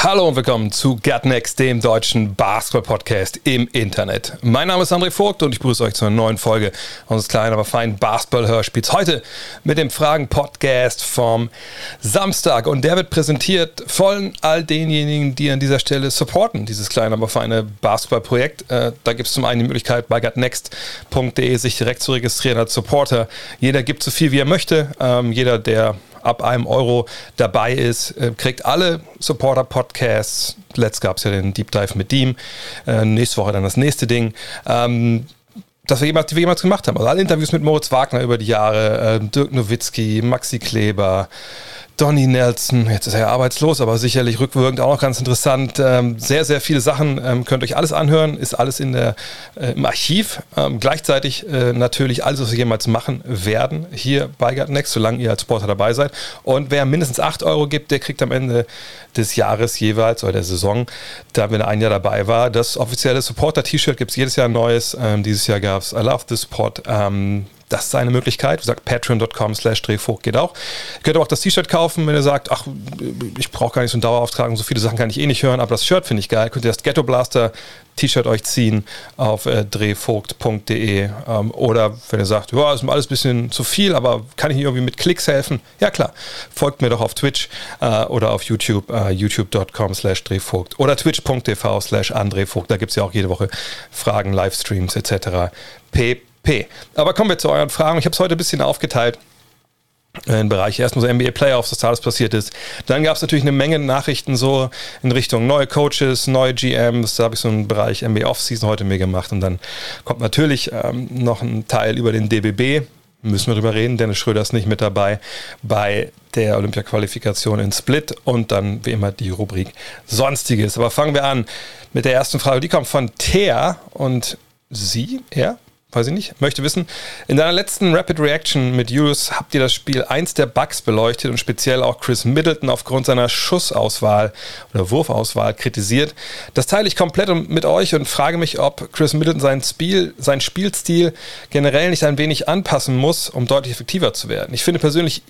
Hallo und willkommen zu Gut Next, dem deutschen Basketball-Podcast im Internet. Mein Name ist André Vogt und ich begrüße euch zu einer neuen Folge unseres kleinen, aber feinen Basketball-Hörspiels. Heute mit dem Fragen-Podcast vom Samstag und der wird präsentiert von all denjenigen, die an dieser Stelle supporten, dieses kleine, aber feine Basketball-Projekt. Äh, da gibt es zum einen die Möglichkeit, bei gutnext.de sich direkt zu registrieren als Supporter. Jeder gibt so viel, wie er möchte. Ähm, jeder, der ab einem Euro dabei ist, äh, kriegt alle Supporter-Podcasts. Letzt gab es ja den Deep Dive mit Deem. Äh, nächste Woche dann das nächste Ding. Ähm, das wir jemals, die wir jemals gemacht haben. Also alle Interviews mit Moritz Wagner über die Jahre, äh, Dirk Nowitzki, Maxi Kleber, Donny Nelson, jetzt ist er ja arbeitslos, aber sicherlich rückwirkend auch noch ganz interessant. Ähm, sehr, sehr viele Sachen ähm, könnt euch alles anhören, ist alles in der, äh, im Archiv. Ähm, gleichzeitig äh, natürlich alles, was wir jemals machen werden, hier bei Next, solange ihr als Sportler dabei seid. Und wer mindestens 8 Euro gibt, der kriegt am Ende des Jahres jeweils oder der Saison, da wenn er ein Jahr dabei war, das offizielle Supporter-T-Shirt gibt es jedes Jahr ein neues. Ähm, dieses Jahr gab es I Love the Spot. Ähm, das ist eine Möglichkeit. Wie gesagt, patreon.com slash drehvogt geht auch. Ihr könnt aber auch das T-Shirt kaufen, wenn ihr sagt, ach, ich brauche gar nicht so einen Dauerauftrag, so viele Sachen kann ich eh nicht hören, aber das Shirt finde ich geil. Könnt ihr das Ghetto Blaster T-Shirt euch ziehen auf äh, drehvogt.de ähm, oder wenn ihr sagt, ja, ist mir alles ein bisschen zu viel, aber kann ich irgendwie mit Klicks helfen? Ja klar, folgt mir doch auf Twitch äh, oder auf YouTube, äh, youtube.com slash drehvogt oder twitch.tv slash andrehvogt. Da gibt es ja auch jede Woche Fragen, Livestreams etc. Aber kommen wir zu euren Fragen. Ich habe es heute ein bisschen aufgeteilt in Bereich erstmal so NBA Playoffs, was da alles passiert ist. Dann gab es natürlich eine Menge Nachrichten so in Richtung neue Coaches, neue GMs. Da habe ich so einen Bereich NBA Offseason heute mir gemacht. Und dann kommt natürlich ähm, noch ein Teil über den DBB. Müssen wir drüber reden. Dennis Schröder ist nicht mit dabei bei der Olympia-Qualifikation in Split. Und dann wie immer die Rubrik Sonstiges. Aber fangen wir an mit der ersten Frage. Die kommt von Thea und sie, er, weiß ich nicht, möchte wissen, in deiner letzten Rapid Reaction mit Julius habt ihr das Spiel 1 der Bugs beleuchtet und speziell auch Chris Middleton aufgrund seiner Schussauswahl oder Wurfauswahl kritisiert. Das teile ich komplett mit euch und frage mich, ob Chris Middleton seinen, Spiel, seinen Spielstil generell nicht ein wenig anpassen muss, um deutlich effektiver zu werden. Ich finde persönlich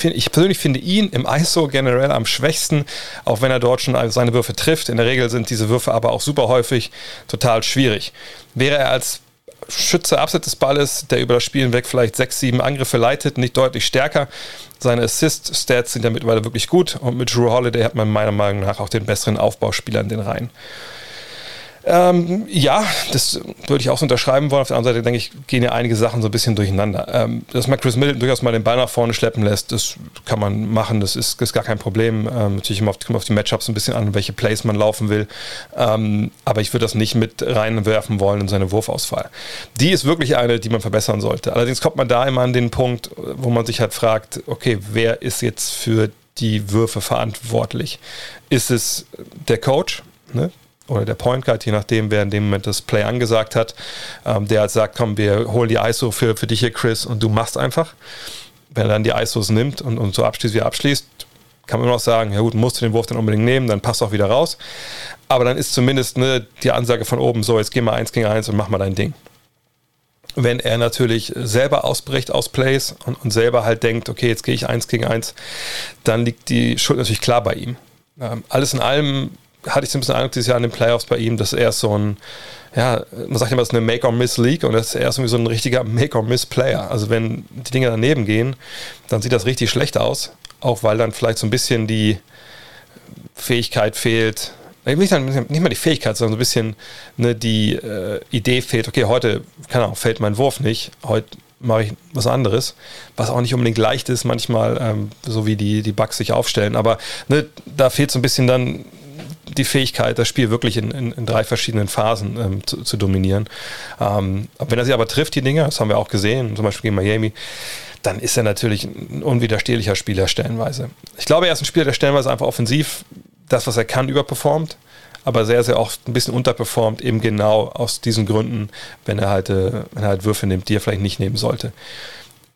ich persönlich finde ihn im ISO generell am schwächsten, auch wenn er dort schon seine Würfe trifft. In der Regel sind diese Würfe aber auch super häufig total schwierig. Wäre er als Schütze abseits des Balles, der über das Spiel hinweg vielleicht sechs, sieben Angriffe leitet, nicht deutlich stärker. Seine Assist-Stats sind ja mittlerweile wirklich gut und mit Drew Holiday hat man meiner Meinung nach auch den besseren Aufbauspieler in den Reihen. Ähm, ja, das würde ich auch so unterschreiben wollen. Auf der anderen Seite denke ich, gehen ja einige Sachen so ein bisschen durcheinander. Ähm, dass man Chris Middleton durchaus mal den Ball nach vorne schleppen lässt, das kann man machen, das ist, ist gar kein Problem. Ähm, natürlich immer auf, kommt auf die Matchups ein bisschen an, welche Plays man laufen will. Ähm, aber ich würde das nicht mit reinwerfen wollen in seine Wurfauswahl. Die ist wirklich eine, die man verbessern sollte. Allerdings kommt man da immer an den Punkt, wo man sich halt fragt, okay, wer ist jetzt für die Würfe verantwortlich? Ist es der Coach? Ne? Oder der Point Guard, je nachdem, wer in dem Moment das Play angesagt hat, ähm, der halt sagt, komm, wir holen die ISO für, für dich hier, Chris, und du machst einfach. Wenn er dann die ISOs nimmt und, und so abschließt, wie er abschließt, kann man immer noch sagen, ja gut, musst du den Wurf dann unbedingt nehmen, dann passt auch wieder raus. Aber dann ist zumindest ne, die Ansage von oben so, jetzt geh mal eins gegen eins und mach mal dein Ding. Wenn er natürlich selber ausbricht aus Plays und, und selber halt denkt, okay, jetzt gehe ich eins gegen eins, dann liegt die Schuld natürlich klar bei ihm. Ähm, alles in allem hatte ich so ein bisschen Eindruck dieses Jahr in den Playoffs bei ihm, dass er so ein, ja, man sagt immer, es ist eine Make-or-Miss-League und das ist er so ein richtiger Make-or-Miss-Player. Also wenn die Dinge daneben gehen, dann sieht das richtig schlecht aus, auch weil dann vielleicht so ein bisschen die Fähigkeit fehlt, nicht, nicht mal die Fähigkeit, sondern so ein bisschen ne, die äh, Idee fehlt, okay, heute, keine Ahnung, fällt mein Wurf nicht, heute mache ich was anderes, was auch nicht unbedingt leicht ist, manchmal, ähm, so wie die, die Bugs sich aufstellen. Aber ne, da fehlt so ein bisschen dann die Fähigkeit, das Spiel wirklich in, in, in drei verschiedenen Phasen ähm, zu, zu, dominieren. Ähm, wenn er sie aber trifft, die Dinger, das haben wir auch gesehen, zum Beispiel gegen Miami, dann ist er natürlich ein unwiderstehlicher Spieler stellenweise. Ich glaube, er ist ein Spieler, der stellenweise einfach offensiv das, was er kann, überperformt, aber sehr, sehr oft ein bisschen unterperformt, eben genau aus diesen Gründen, wenn er halt, äh, wenn er halt Würfe nimmt, die er vielleicht nicht nehmen sollte.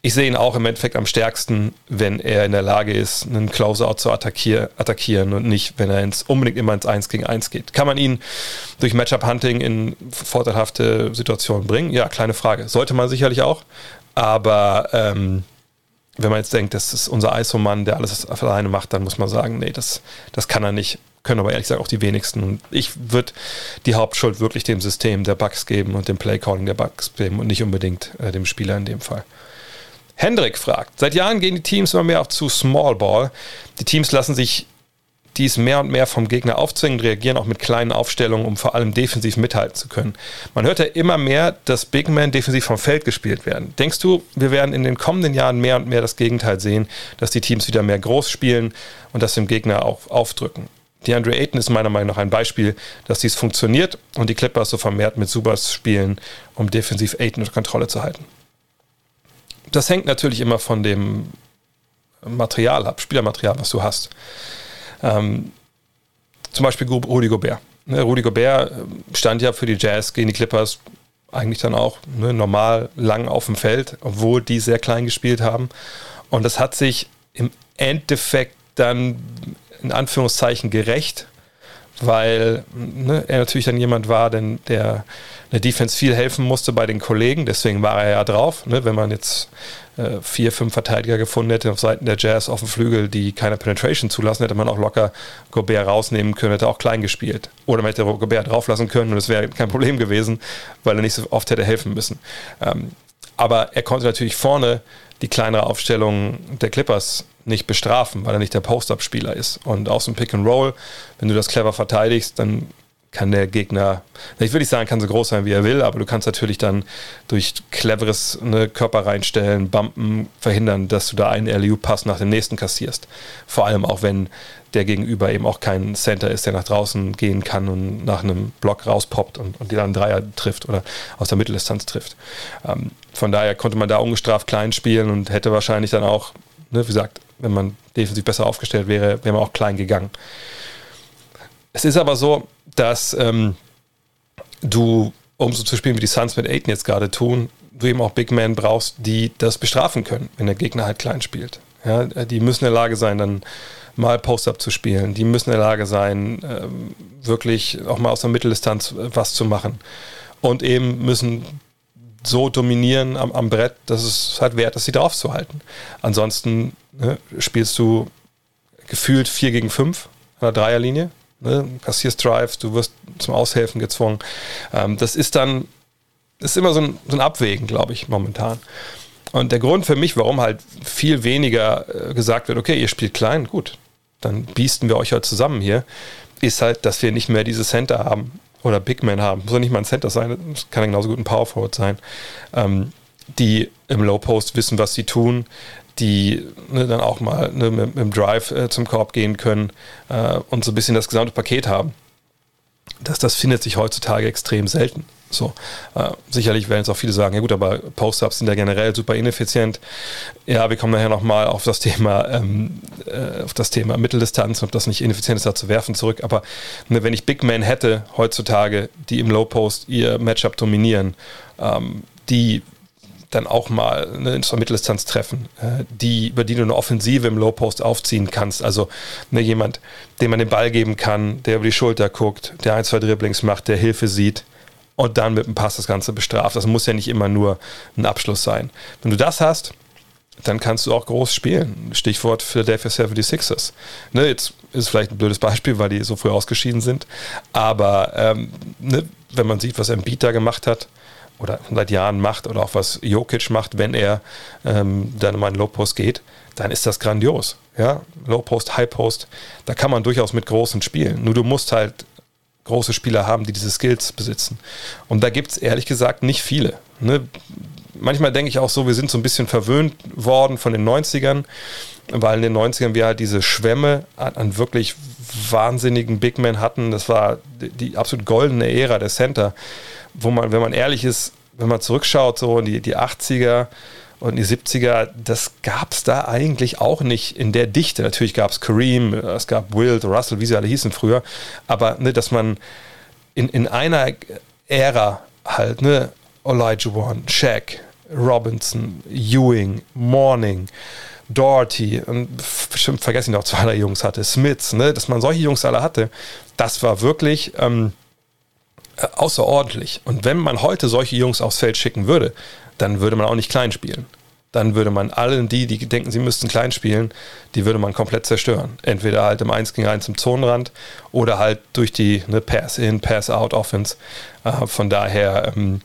Ich sehe ihn auch im Endeffekt am stärksten, wenn er in der Lage ist, einen Closeout zu attackier attackieren und nicht, wenn er ins, unbedingt immer ins 1 gegen 1 geht. Kann man ihn durch Matchup-Hunting in vorteilhafte Situationen bringen? Ja, kleine Frage. Sollte man sicherlich auch. Aber ähm, wenn man jetzt denkt, das ist unser ISO-Mann, der alles alleine macht, dann muss man sagen, nee, das, das kann er nicht. Können aber ehrlich gesagt auch die wenigsten. Und ich würde die Hauptschuld wirklich dem System der Bugs geben und dem Playcalling der Bugs geben und nicht unbedingt äh, dem Spieler in dem Fall. Hendrik fragt, seit Jahren gehen die Teams immer mehr auf zu Small Ball. Die Teams lassen sich dies mehr und mehr vom Gegner aufzwingen, reagieren auch mit kleinen Aufstellungen, um vor allem defensiv mithalten zu können. Man hört ja immer mehr, dass Big Men defensiv vom Feld gespielt werden. Denkst du, wir werden in den kommenden Jahren mehr und mehr das Gegenteil sehen, dass die Teams wieder mehr groß spielen und das dem Gegner auch aufdrücken? Die Andre Ayton ist meiner Meinung nach ein Beispiel, dass dies funktioniert und die Clippers so vermehrt mit Subas spielen, um defensiv Ayton unter Kontrolle zu halten das hängt natürlich immer von dem Material ab, Spielermaterial, was du hast. Ähm, zum Beispiel Rudi Gobert. Ne, Rudi Gobert äh, stand ja für die Jazz gegen die Clippers eigentlich dann auch ne, normal lang auf dem Feld, obwohl die sehr klein gespielt haben. Und das hat sich im Endeffekt dann in Anführungszeichen gerecht, weil ne, er natürlich dann jemand war, denn der der Defense viel helfen musste bei den Kollegen. Deswegen war er ja drauf. Ne? Wenn man jetzt äh, vier, fünf Verteidiger gefunden hätte auf Seiten der Jazz auf dem Flügel, die keine Penetration zulassen, hätte man auch locker Gobert rausnehmen können, hätte auch klein gespielt. Oder man hätte Gobert drauflassen können und es wäre kein Problem gewesen, weil er nicht so oft hätte helfen müssen. Ähm, aber er konnte natürlich vorne die kleinere Aufstellung der Clippers nicht bestrafen, weil er nicht der Post-Up-Spieler ist. Und aus dem Pick and Roll, wenn du das clever verteidigst, dann kann der Gegner, ich würde nicht sagen, kann so groß sein, wie er will, aber du kannst natürlich dann durch cleveres ne, Körper reinstellen, Bumpen, verhindern, dass du da einen LU-Pass nach dem nächsten kassierst. Vor allem auch, wenn der Gegenüber eben auch kein Center ist, der nach draußen gehen kann und nach einem Block rauspoppt und, und die dann einen Dreier trifft oder aus der Mitteldistanz trifft. Ähm, von daher konnte man da ungestraft klein spielen und hätte wahrscheinlich dann auch, ne, wie gesagt, wenn man defensiv besser aufgestellt wäre, wäre man auch klein gegangen. Es ist aber so, dass ähm, du, um so zu spielen wie die Suns mit Aiden jetzt gerade tun, du eben auch Big Men brauchst, die das bestrafen können, wenn der Gegner halt klein spielt. Ja, die müssen in der Lage sein, dann mal Post-Up zu spielen. Die müssen in der Lage sein, ähm, wirklich auch mal aus der Mitteldistanz äh, was zu machen. Und eben müssen so dominieren am, am Brett, dass es halt wert ist, sie draufzuhalten. Ansonsten ne, spielst du gefühlt 4 gegen 5 an der Dreierlinie ne, kassierst Drives, du wirst zum Aushelfen gezwungen. Ähm, das ist dann, ist immer so ein, so ein Abwägen, glaube ich, momentan. Und der Grund für mich, warum halt viel weniger äh, gesagt wird, okay, ihr spielt klein, gut, dann biesten wir euch halt zusammen hier, ist halt, dass wir nicht mehr diese Center haben oder Big Men haben. Muss nicht mal ein Center sein, das kann genauso gut ein Power Forward sein, ähm, die im Low Post wissen, was sie tun, die ne, dann auch mal ne, mit, mit, dem Drive äh, zum Korb gehen können äh, und so ein bisschen das gesamte Paket haben. Das, das findet sich heutzutage extrem selten. So, äh, sicherlich werden jetzt auch viele sagen, ja gut, aber Post-Ups sind ja generell super ineffizient. Ja, wir kommen nachher nochmal auf das Thema, ähm, äh, auf das Thema Mitteldistanz, ob das nicht ineffizient ist, da zu werfen zurück. Aber ne, wenn ich Big Men hätte heutzutage, die im Low Post ihr Matchup dominieren, ähm, die dann auch mal eine Mitteldistanz treffen, äh, die, über die du eine Offensive im Low Post aufziehen kannst. Also ne, jemand, dem man den Ball geben kann, der über die Schulter guckt, der ein, zwei Dribblings macht, der Hilfe sieht und dann mit dem Pass das Ganze bestraft. Das muss ja nicht immer nur ein Abschluss sein. Wenn du das hast, dann kannst du auch groß spielen. Stichwort Philadelphia 76ers. Ne, jetzt ist vielleicht ein blödes Beispiel, weil die so früh ausgeschieden sind. Aber ähm, ne, wenn man sieht, was Embiid da gemacht hat, oder seit Jahren macht oder auch was Jokic macht, wenn er ähm, dann mal in Low Post geht, dann ist das grandios. Ja, Low Post, High Post, da kann man durchaus mit großen spielen. Nur du musst halt große Spieler haben, die diese Skills besitzen. Und da gibt es ehrlich gesagt nicht viele. Ne? Manchmal denke ich auch so, wir sind so ein bisschen verwöhnt worden von den 90ern, weil in den 90ern wir halt diese Schwämme an, an wirklich wahnsinnigen Big Men hatten. Das war die, die absolut goldene Ära der Center wo man, wenn man ehrlich ist, wenn man zurückschaut, so in die, die 80er Und die 70er, das gab es da eigentlich auch nicht in der Dichte. Natürlich gab es Kareem, es gab Wild, Russell, wie sie alle hießen früher. Aber ne, dass man in, in einer Ära halt, ne, One, Shaq, Robinson, Ewing, Morning, Doherty und bestimmt vergesse ich noch zwei, drei Jungs hatte, Smiths, ne, dass man solche Jungs alle hatte, das war wirklich ähm, äh, außerordentlich. Und wenn man heute solche Jungs aufs Feld schicken würde, dann würde man auch nicht klein spielen. Dann würde man allen die, die denken, sie müssten klein spielen, die würde man komplett zerstören. Entweder halt im 1 gegen 1 im Zonenrand oder halt durch die ne, Pass-In, Pass-Out-Offense. Äh, von daher, ähm,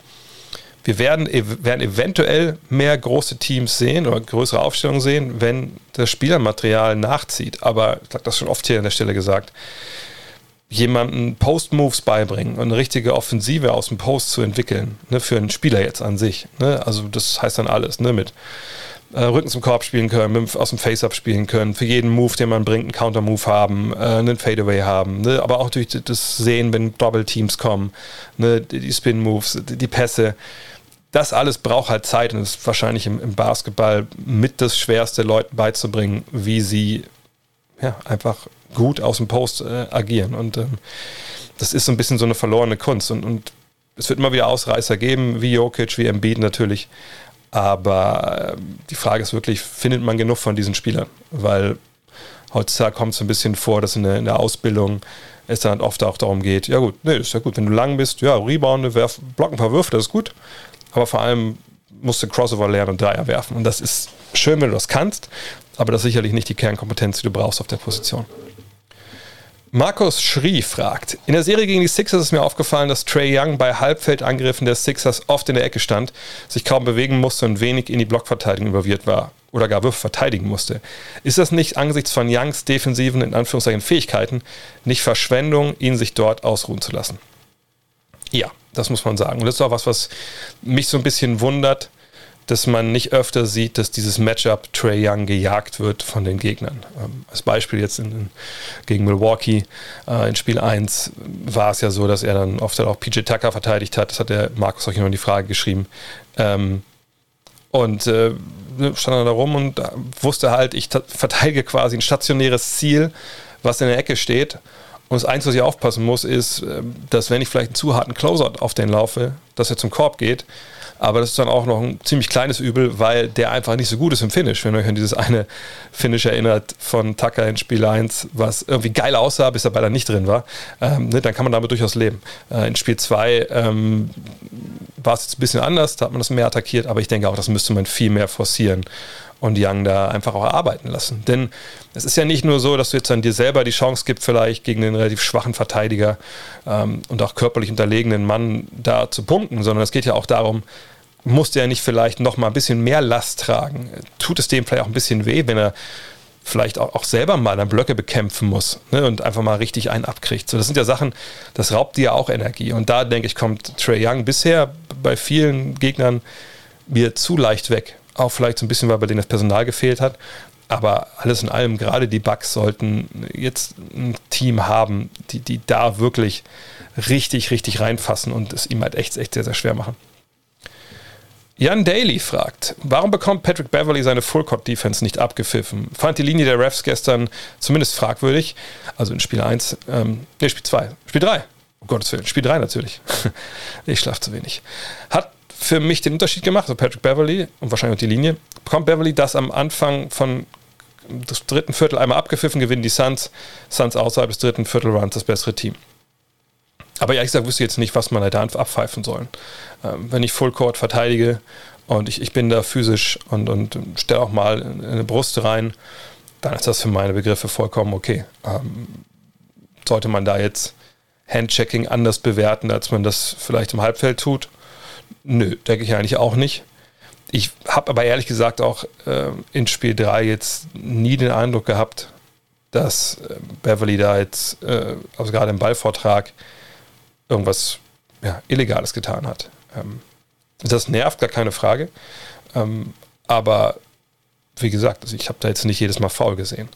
wir werden, werden eventuell mehr große Teams sehen oder größere Aufstellungen sehen, wenn das Spielermaterial nachzieht. Aber ich habe das schon oft hier an der Stelle gesagt jemanden Post-Moves beibringen und eine richtige Offensive aus dem Post zu entwickeln, ne, für einen Spieler jetzt an sich. Ne? Also das heißt dann alles, ne, mit äh, Rücken zum Korb spielen können, mit, aus dem Face-Up spielen können, für jeden Move, den man bringt, einen Counter-Move haben, äh, einen Fadeaway haben, ne? aber auch durch das Sehen, wenn Double-Teams kommen, ne? die Spin-Moves, die, die Pässe. Das alles braucht halt Zeit und ist wahrscheinlich im, im Basketball mit das Schwerste, Leuten beizubringen, wie sie ja, einfach gut aus dem Post äh, agieren. Und ähm, das ist so ein bisschen so eine verlorene Kunst. Und, und es wird immer wieder Ausreißer geben, wie Jokic, wie Embiid natürlich. Aber äh, die Frage ist wirklich, findet man genug von diesen Spielern? Weil heutzutage kommt es ein bisschen vor, dass in der, in der Ausbildung es dann oft auch darum geht, ja gut, nee, ist ja gut, wenn du lang bist, ja, Rebound, werf, block ein paar Würfe, das ist gut. Aber vor allem musst du Crossover lernen und Dreier werfen. Und das ist schön, wenn du das kannst, aber das ist sicherlich nicht die Kernkompetenz, die du brauchst auf der Position. Markus Schrie fragt: In der Serie gegen die Sixers ist mir aufgefallen, dass Trey Young bei Halbfeldangriffen der Sixers oft in der Ecke stand, sich kaum bewegen musste und wenig in die Blockverteidigung involviert war oder gar Würfe verteidigen musste. Ist das nicht angesichts von Youngs defensiven, in Anführungszeichen, Fähigkeiten, nicht Verschwendung, ihn sich dort ausruhen zu lassen? Ja, das muss man sagen. Und das ist auch was, was mich so ein bisschen wundert dass man nicht öfter sieht, dass dieses Matchup Trey Young gejagt wird von den Gegnern. Ähm, als Beispiel jetzt in, gegen Milwaukee äh, in Spiel 1 war es ja so, dass er dann oft auch PJ Tucker verteidigt hat. Das hat der Markus euch noch in die Frage geschrieben. Ähm, und äh, stand dann da rum und wusste halt, ich verteidige quasi ein stationäres Ziel, was in der Ecke steht. Und das Einzige, was ich aufpassen muss, ist, äh, dass wenn ich vielleicht einen zu harten Closeout auf den laufe, dass er zum Korb geht, aber das ist dann auch noch ein ziemlich kleines Übel, weil der einfach nicht so gut ist im Finish. Wenn ihr euch an dieses eine Finish erinnert von Tucker in Spiel 1, was irgendwie geil aussah, bis er bei der nicht drin war, ähm, ne, dann kann man damit durchaus leben. Äh, in Spiel 2 ähm, war es jetzt ein bisschen anders, da hat man das mehr attackiert, aber ich denke auch, das müsste man viel mehr forcieren und Young da einfach auch arbeiten lassen. Denn es ist ja nicht nur so, dass du jetzt dann dir selber die Chance gibst, vielleicht gegen den relativ schwachen Verteidiger ähm, und auch körperlich unterlegenen Mann da zu punkten, sondern es geht ja auch darum, muss der nicht vielleicht noch mal ein bisschen mehr Last tragen? Tut es dem vielleicht auch ein bisschen weh, wenn er vielleicht auch, auch selber mal dann Blöcke bekämpfen muss ne, und einfach mal richtig einen abkriegt. So, das sind ja Sachen, das raubt dir ja auch Energie. Und da, denke ich, kommt Trey Young bisher bei vielen Gegnern mir zu leicht weg. Auch vielleicht so ein bisschen, weil bei denen das Personal gefehlt hat. Aber alles in allem, gerade die Bucks sollten jetzt ein Team haben, die, die da wirklich richtig, richtig reinfassen und es ihm halt echt, echt sehr, sehr schwer machen. Jan Daly fragt, warum bekommt Patrick Beverly seine Full-Court-Defense nicht abgepfiffen? Fand die Linie der Refs gestern zumindest fragwürdig. Also in Spiel 1, ähm, nee, Spiel 2, Spiel 3. Um Gottes Willen, Spiel 3 natürlich. ich schlafe zu wenig. Hat für mich den Unterschied gemacht, also Patrick Beverly und wahrscheinlich auch die Linie, bekommt Beverly das am Anfang von des dritten Viertel einmal abgepfiffen, gewinnen die Suns. Suns außerhalb des dritten Viertelruns das bessere Team. Aber ehrlich gesagt wüsste ich jetzt nicht, was man da abpfeifen soll. Ähm, wenn ich Full Court verteidige und ich, ich bin da physisch und, und stelle auch mal eine Brust rein, dann ist das für meine Begriffe vollkommen okay. Ähm, sollte man da jetzt Handchecking anders bewerten, als man das vielleicht im Halbfeld tut? Nö, denke ich eigentlich auch nicht. Ich habe aber ehrlich gesagt auch äh, in Spiel 3 jetzt nie den Eindruck gehabt, dass äh, Beverly da jetzt, äh, also gerade im Ballvortrag, irgendwas ja, Illegales getan hat. Ähm, das nervt, gar keine Frage. Ähm, aber wie gesagt, also ich habe da jetzt nicht jedes Mal faul gesehen.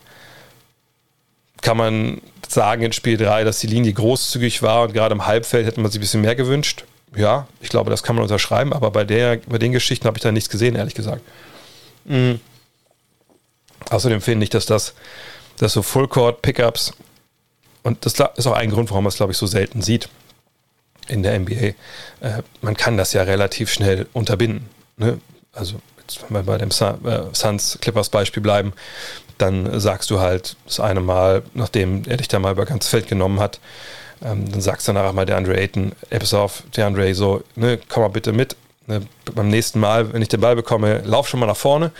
Kann man sagen in Spiel 3, dass die Linie großzügig war und gerade im Halbfeld hätte man sich ein bisschen mehr gewünscht? Ja, ich glaube, das kann man unterschreiben, aber bei, der, bei den Geschichten habe ich da nichts gesehen, ehrlich gesagt. Mhm. Außerdem finde ich, dass das, dass so Full-Court-Pickups, und das ist auch ein Grund, warum man es, glaube ich, so selten sieht in der NBA, äh, man kann das ja relativ schnell unterbinden. Ne? Also, jetzt, wenn wir bei dem äh, Suns Clippers Beispiel bleiben, dann sagst du halt das eine Mal, nachdem er dich da mal über ganz Feld genommen hat, ähm, dann sagst du danach mal der Andre Ayton, ey, pass auf, der Andre, so, ne, komm mal bitte mit. Ne, beim nächsten Mal, wenn ich den Ball bekomme, lauf schon mal nach vorne.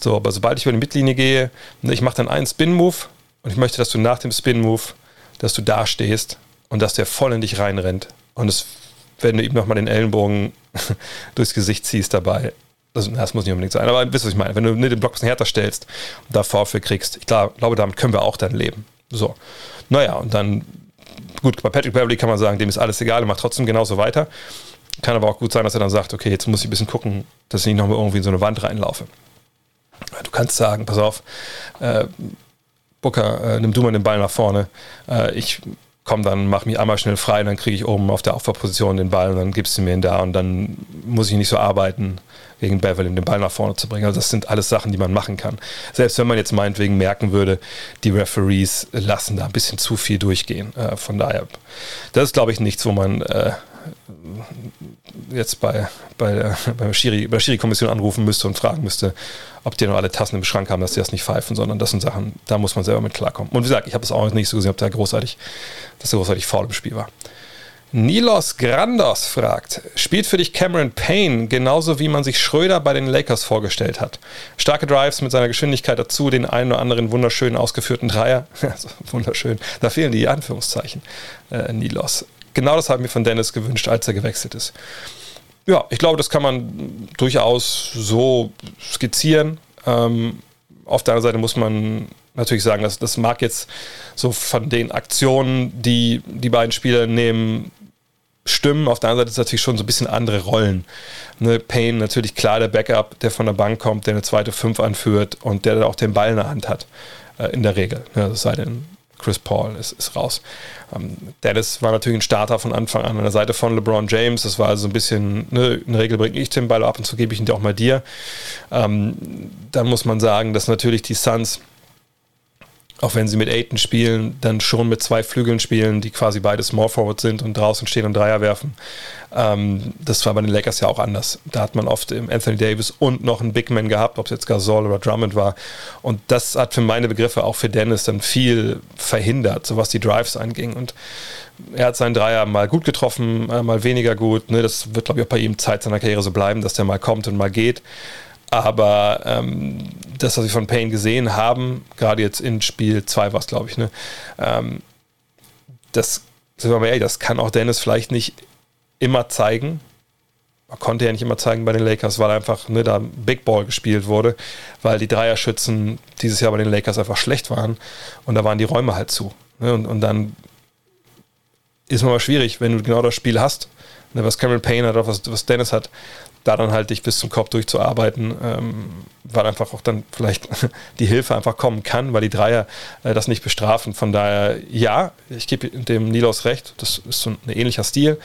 So, aber sobald ich über die Mittellinie gehe, ne, ich mache dann einen Spin-Move und ich möchte, dass du nach dem Spin-Move, dass du da stehst und dass der voll in dich reinrennt. Und es, wenn du ihm nochmal den Ellenbogen durchs Gesicht ziehst dabei, also, das muss nicht unbedingt sein, aber wisst ihr, was ich meine? Wenn du ne, den Block ein bisschen härter stellst und da Vorwürfe kriegst, ich glaube, damit können wir auch dann leben. So. Naja, und dann Gut, bei Patrick Beverly kann man sagen, dem ist alles egal, er macht trotzdem genauso weiter. Kann aber auch gut sein, dass er dann sagt, okay, jetzt muss ich ein bisschen gucken, dass ich nicht nochmal irgendwie in so eine Wand reinlaufe. Du kannst sagen, pass auf, äh, Booker, äh, nimm du mal den Ball nach vorne. Äh, ich komme dann, mach mich einmal schnell frei, dann kriege ich oben auf der Aufbauposition den Ball und dann gibst du mir ihn da und dann muss ich nicht so arbeiten gegen Beverly, den Ball nach vorne zu bringen. Also das sind alles Sachen, die man machen kann. Selbst wenn man jetzt meinetwegen merken würde, die Referees lassen da ein bisschen zu viel durchgehen. Äh, von daher, das ist, glaube ich, nichts, wo man äh, jetzt bei, bei, der, bei, Schiri, bei der Schiri-Kommission anrufen müsste und fragen müsste, ob die noch alle Tassen im Schrank haben, dass die das nicht pfeifen, sondern das sind Sachen, da muss man selber mit klarkommen. Und wie gesagt, ich habe es auch nicht so gesehen, ob da großartig, dass da großartig faul im Spiel war. Nilos Grandos fragt, spielt für dich Cameron Payne genauso wie man sich Schröder bei den Lakers vorgestellt hat? Starke Drives mit seiner Geschwindigkeit dazu, den einen oder anderen wunderschönen ausgeführten Dreier. Also, wunderschön, da fehlen die Anführungszeichen, äh, Nilos. Genau das habe ich mir von Dennis gewünscht, als er gewechselt ist. Ja, ich glaube, das kann man durchaus so skizzieren. Ähm, auf der anderen Seite muss man natürlich sagen, dass das mag jetzt so von den Aktionen, die die beiden Spieler nehmen, stimmen. Auf der anderen Seite ist natürlich schon so ein bisschen andere Rollen. Ne, Payne natürlich klar der Backup, der von der Bank kommt, der eine zweite Fünf anführt und der dann auch den Ball in der Hand hat. Äh, in der Regel. Ne, das sei denn, Chris Paul ist, ist raus. Ähm, Dallas war natürlich ein Starter von Anfang an an der Seite von LeBron James. Das war also ein bisschen, ne, in der Regel bringe ich den Ball ab und zu gebe ich ihn auch mal dir. Ähm, dann muss man sagen, dass natürlich die Suns auch wenn sie mit Aiton spielen, dann schon mit zwei Flügeln spielen, die quasi beide Small Forward sind und draußen stehen und Dreier werfen. Ähm, das war bei den Lakers ja auch anders. Da hat man oft Anthony Davis und noch einen Big Man gehabt, ob es jetzt Gasol oder Drummond war. Und das hat für meine Begriffe auch für Dennis dann viel verhindert, so was die Drives anging. Und er hat seinen Dreier mal gut getroffen, äh, mal weniger gut. Ne? Das wird, glaube ich, auch bei ihm Zeit seiner Karriere so bleiben, dass der mal kommt und mal geht. Aber ähm, das, was wir von Payne gesehen haben, gerade jetzt in Spiel 2 war es, glaube ich, ne, ähm, das, sind wir mal ehrlich, das kann auch Dennis vielleicht nicht immer zeigen. Man konnte ja nicht immer zeigen bei den Lakers, weil einfach ne, da Big Ball gespielt wurde, weil die Dreierschützen dieses Jahr bei den Lakers einfach schlecht waren und da waren die Räume halt zu. Ne, und, und dann ist es mal schwierig, wenn du genau das Spiel hast, ne, was Cameron Payne hat, was, was Dennis hat, da dann halt dich bis zum Kopf durchzuarbeiten, ähm, weil einfach auch dann vielleicht die Hilfe einfach kommen kann, weil die Dreier äh, das nicht bestrafen. Von daher, ja, ich gebe dem Nilos recht, das ist so ein ähnlicher Stil,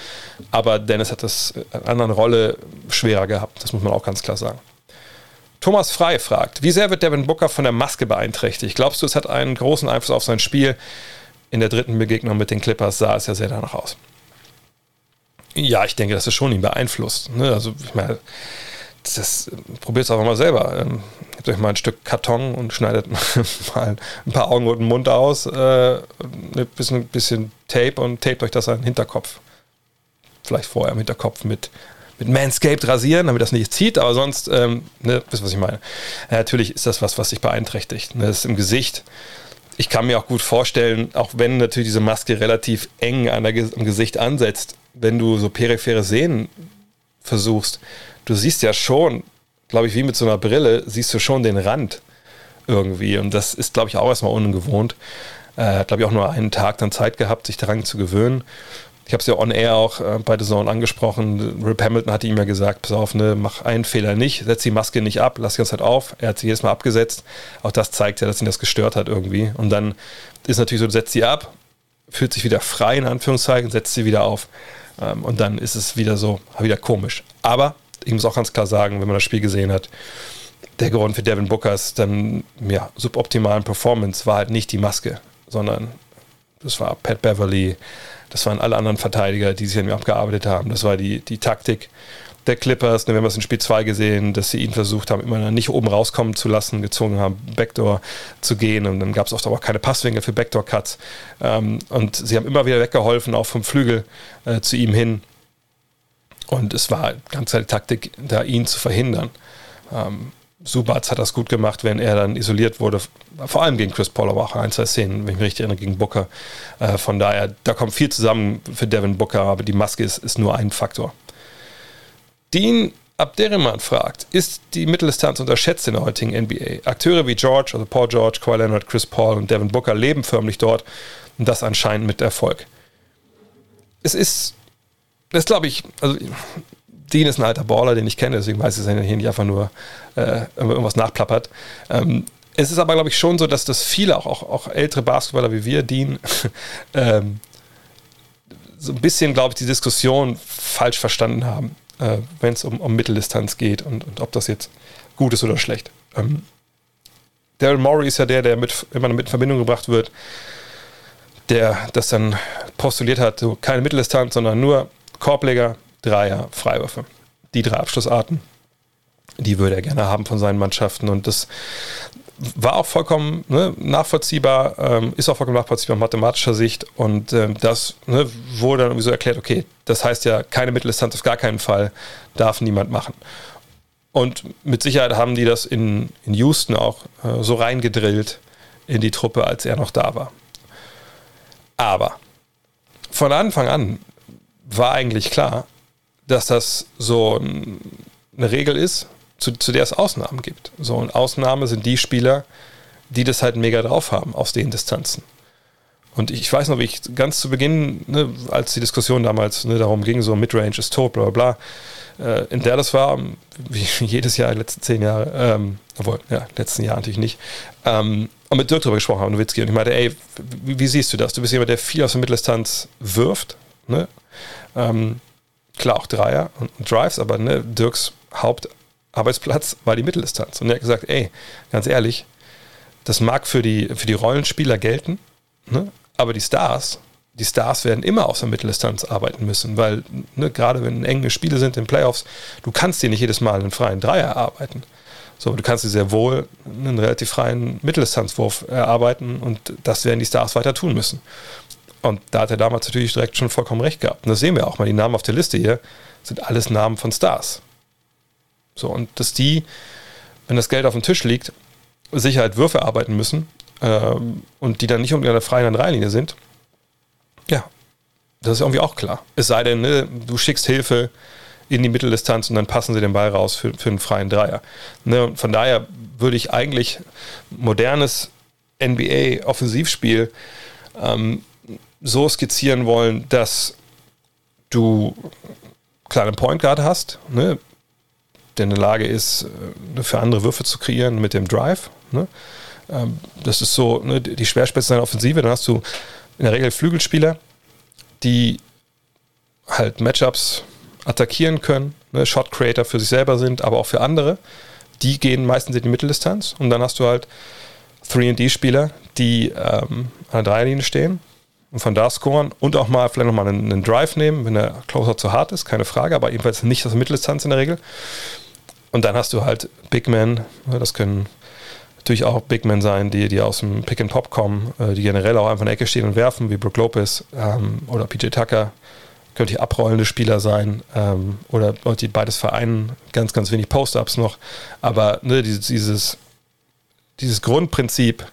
aber Dennis hat das in einer anderen Rolle schwerer gehabt, das muss man auch ganz klar sagen. Thomas Frei fragt, wie sehr wird Devin Booker von der Maske beeinträchtigt? Glaubst du, es hat einen großen Einfluss auf sein Spiel? In der dritten Begegnung mit den Clippers sah es ja sehr danach aus. Ja, ich denke, das ist schon ihn beeinflusst. Ne? Also, ich meine, das probiert es einfach mal selber. Ähm, gebt euch mal ein Stück Karton und schneidet mal ein paar Augen und einen Mund aus, äh, ein bisschen, bisschen Tape und tapet euch das an den Hinterkopf. Vielleicht vorher im Hinterkopf mit, mit Manscaped rasieren, damit das nicht zieht, aber sonst, ähm, ne, wisst was ich meine. Ja, natürlich ist das was, was sich beeinträchtigt. Ne? Das ist im Gesicht. Ich kann mir auch gut vorstellen, auch wenn natürlich diese Maske relativ eng an der, am Gesicht ansetzt, wenn du so periphere Sehen versuchst, du siehst ja schon, glaube ich, wie mit so einer Brille, siehst du schon den Rand irgendwie. Und das ist, glaube ich, auch erstmal ungewohnt. Äh, hat, glaube ich, auch nur einen Tag dann Zeit gehabt, sich daran zu gewöhnen. Ich habe es ja on air auch äh, bei The Zone angesprochen. Rip Hamilton hatte ihm ja gesagt: Pass auf, ne, mach einen Fehler nicht, setz die Maske nicht ab, lass die ganze Zeit auf. Er hat sie jedes Mal abgesetzt. Auch das zeigt ja, dass ihn das gestört hat irgendwie. Und dann ist natürlich so: du setzt sie ab, fühlt sich wieder frei in Anführungszeichen, setzt sie wieder auf ähm, und dann ist es wieder so, wieder komisch. Aber ich muss auch ganz klar sagen, wenn man das Spiel gesehen hat, der Grund für Devin Bookers dann ja, suboptimalen Performance war halt nicht die Maske, sondern das war Pat Beverly, das waren alle anderen Verteidiger, die sich an ihm abgearbeitet haben. Das war die, die Taktik der Clippers. Wir haben es in Spiel 2 gesehen, dass sie ihn versucht haben, immer nicht oben rauskommen zu lassen, gezwungen haben, Backdoor zu gehen. Und dann gab es oft auch keine Passwinkel für Backdoor-Cuts. Ähm, und sie haben immer wieder weggeholfen, auch vom Flügel äh, zu ihm hin. Und es war ganz eine Taktik, da ihn zu verhindern. Ähm, Subats hat das gut gemacht, wenn er dann isoliert wurde, vor allem gegen Chris Paul, aber auch ein, zwei Szenen, wenn ich mich richtig erinnere, gegen Booker. Äh, von daher, da kommt viel zusammen für Devin Booker, aber die Maske ist, ist nur ein Faktor. Dean Abderrahman fragt, ist die Mitteldistanz unterschätzt in der heutigen NBA? Akteure wie George, also Paul George, Kawhi Leonard, Chris Paul und Devin Booker leben förmlich dort und das anscheinend mit Erfolg. Es ist, das glaube ich, also Dean ist ein alter Baller, den ich kenne, deswegen weiß ich, dass er hier nicht einfach nur äh, irgendwas nachplappert. Ähm, es ist aber, glaube ich, schon so, dass das viele, auch, auch, auch ältere Basketballer wie wir, Dean, ähm, so ein bisschen, glaube ich, die Diskussion falsch verstanden haben, äh, wenn es um, um Mitteldistanz geht und, und ob das jetzt gut ist oder schlecht. Ähm, Daryl Morey ist ja der, der mit, immer mit in Verbindung gebracht wird, der das dann postuliert hat, so keine Mitteldistanz, sondern nur Korbleger, Dreier, Freiwürfe. Die drei Abschlussarten, die würde er gerne haben von seinen Mannschaften. Und das war auch vollkommen ne, nachvollziehbar, ähm, ist auch vollkommen nachvollziehbar aus mathematischer Sicht. Und ähm, das ne, wurde dann irgendwie so erklärt, okay, das heißt ja, keine Mitteldistanz auf gar keinen Fall darf niemand machen. Und mit Sicherheit haben die das in, in Houston auch äh, so reingedrillt in die Truppe, als er noch da war. Aber von Anfang an war eigentlich klar, dass das so eine Regel ist, zu, zu der es Ausnahmen gibt. So, und Ausnahme sind die Spieler, die das halt mega drauf haben aus den Distanzen. Und ich weiß noch, wie ich ganz zu Beginn, ne, als die Diskussion damals ne, darum ging, so Midrange ist tot, bla bla bla, äh, in der das war, wie jedes Jahr, die letzten zehn Jahre, ähm, obwohl, ja, letzten Jahr natürlich nicht, ähm, und mit Dirk darüber gesprochen haben, Nowitzki, und ich meinte, ey, wie, wie, siehst du das? Du bist jemand, der viel aus der Mitteldistanz wirft, ne? Ähm, klar auch Dreier und, Drives, aber ne, Dirks Hauptarbeitsplatz war die Mitteldistanz. Und er hat gesagt, ey, ganz ehrlich, das mag für die, für die Rollenspieler gelten, ne, aber die Stars, die Stars werden immer aus der Mitteldistanz arbeiten müssen, weil ne, gerade wenn enge Spiele sind in Playoffs, du kannst dir nicht jedes Mal einen freien Dreier erarbeiten. So, du kannst dir sehr wohl einen relativ freien Mitteldistanzwurf erarbeiten und das werden die Stars weiter tun müssen. Und da hat er damals natürlich direkt schon vollkommen recht gehabt. Und das sehen wir auch mal. Die Namen auf der Liste hier sind alles Namen von Stars. So, und dass die, wenn das Geld auf dem Tisch liegt, sicher halt Würfe arbeiten müssen ähm, und die dann nicht unter der freien Dreilinie sind, ja, das ist irgendwie auch klar. Es sei denn, ne, du schickst Hilfe in die Mitteldistanz und dann passen sie den Ball raus für, für einen freien Dreier. Ne, von daher würde ich eigentlich modernes NBA-Offensivspiel ähm, so skizzieren wollen, dass du kleine Point Guard hast, ne, der in der Lage ist, äh, für andere Würfe zu kreieren mit dem Drive. Ne? Ähm, das ist so ne, die Schwerspitze deiner Offensive. Dann hast du in der Regel Flügelspieler, die halt Matchups attackieren können, ne, Shot Creator für sich selber sind, aber auch für andere. Die gehen meistens in die Mitteldistanz und dann hast du halt 3D-Spieler, die ähm, an der Dreierlinie stehen und von da scoren und auch mal vielleicht nochmal einen, einen Drive nehmen, wenn der Closer zu hart ist, keine Frage, aber ebenfalls nicht aus der Mitteldistanz in der Regel. Und dann hast du halt Big Men, das können natürlich auch Big Men sein, die, die aus dem Pick and Pop kommen, äh, die generell auch einfach in der Ecke stehen und werfen, wie Brook Lopez ähm, oder PJ Tucker. Könnte hier abrollende Spieler sein ähm, oder Leute, die beides vereinen, ganz, ganz wenig Post-Ups noch. Aber ne, dieses, dieses, dieses Grundprinzip,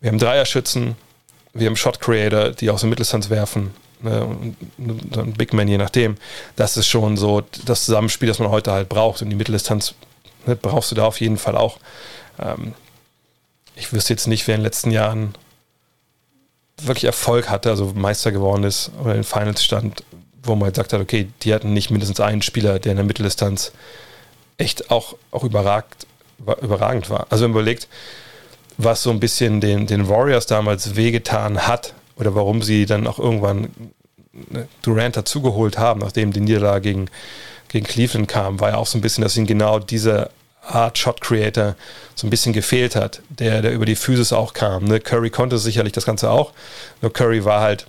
wir haben Dreierschützen, wir haben Shot Creator, die aus der Mitteldistanz werfen, ne, dann Big Man, je nachdem. Das ist schon so das Zusammenspiel, das man heute halt braucht. Und die Mitteldistanz ne, brauchst du da auf jeden Fall auch. Ähm, ich wüsste jetzt nicht, wer in den letzten Jahren wirklich Erfolg hatte, also Meister geworden ist oder in Finals stand, wo man halt sagt hat, okay, die hatten nicht mindestens einen Spieler, der in der Mitteldistanz echt auch, auch überragt, überragend war. Also wenn man überlegt, was so ein bisschen den, den Warriors damals wehgetan hat oder warum sie dann auch irgendwann ne, Durant dazugeholt haben, nachdem die Niederlage gegen, gegen Cleveland kam, war ja auch so ein bisschen, dass ihnen genau diese Art Shot Creator so ein bisschen gefehlt hat, der, der über die Physis auch kam. Ne? Curry konnte sicherlich das Ganze auch, nur Curry war halt,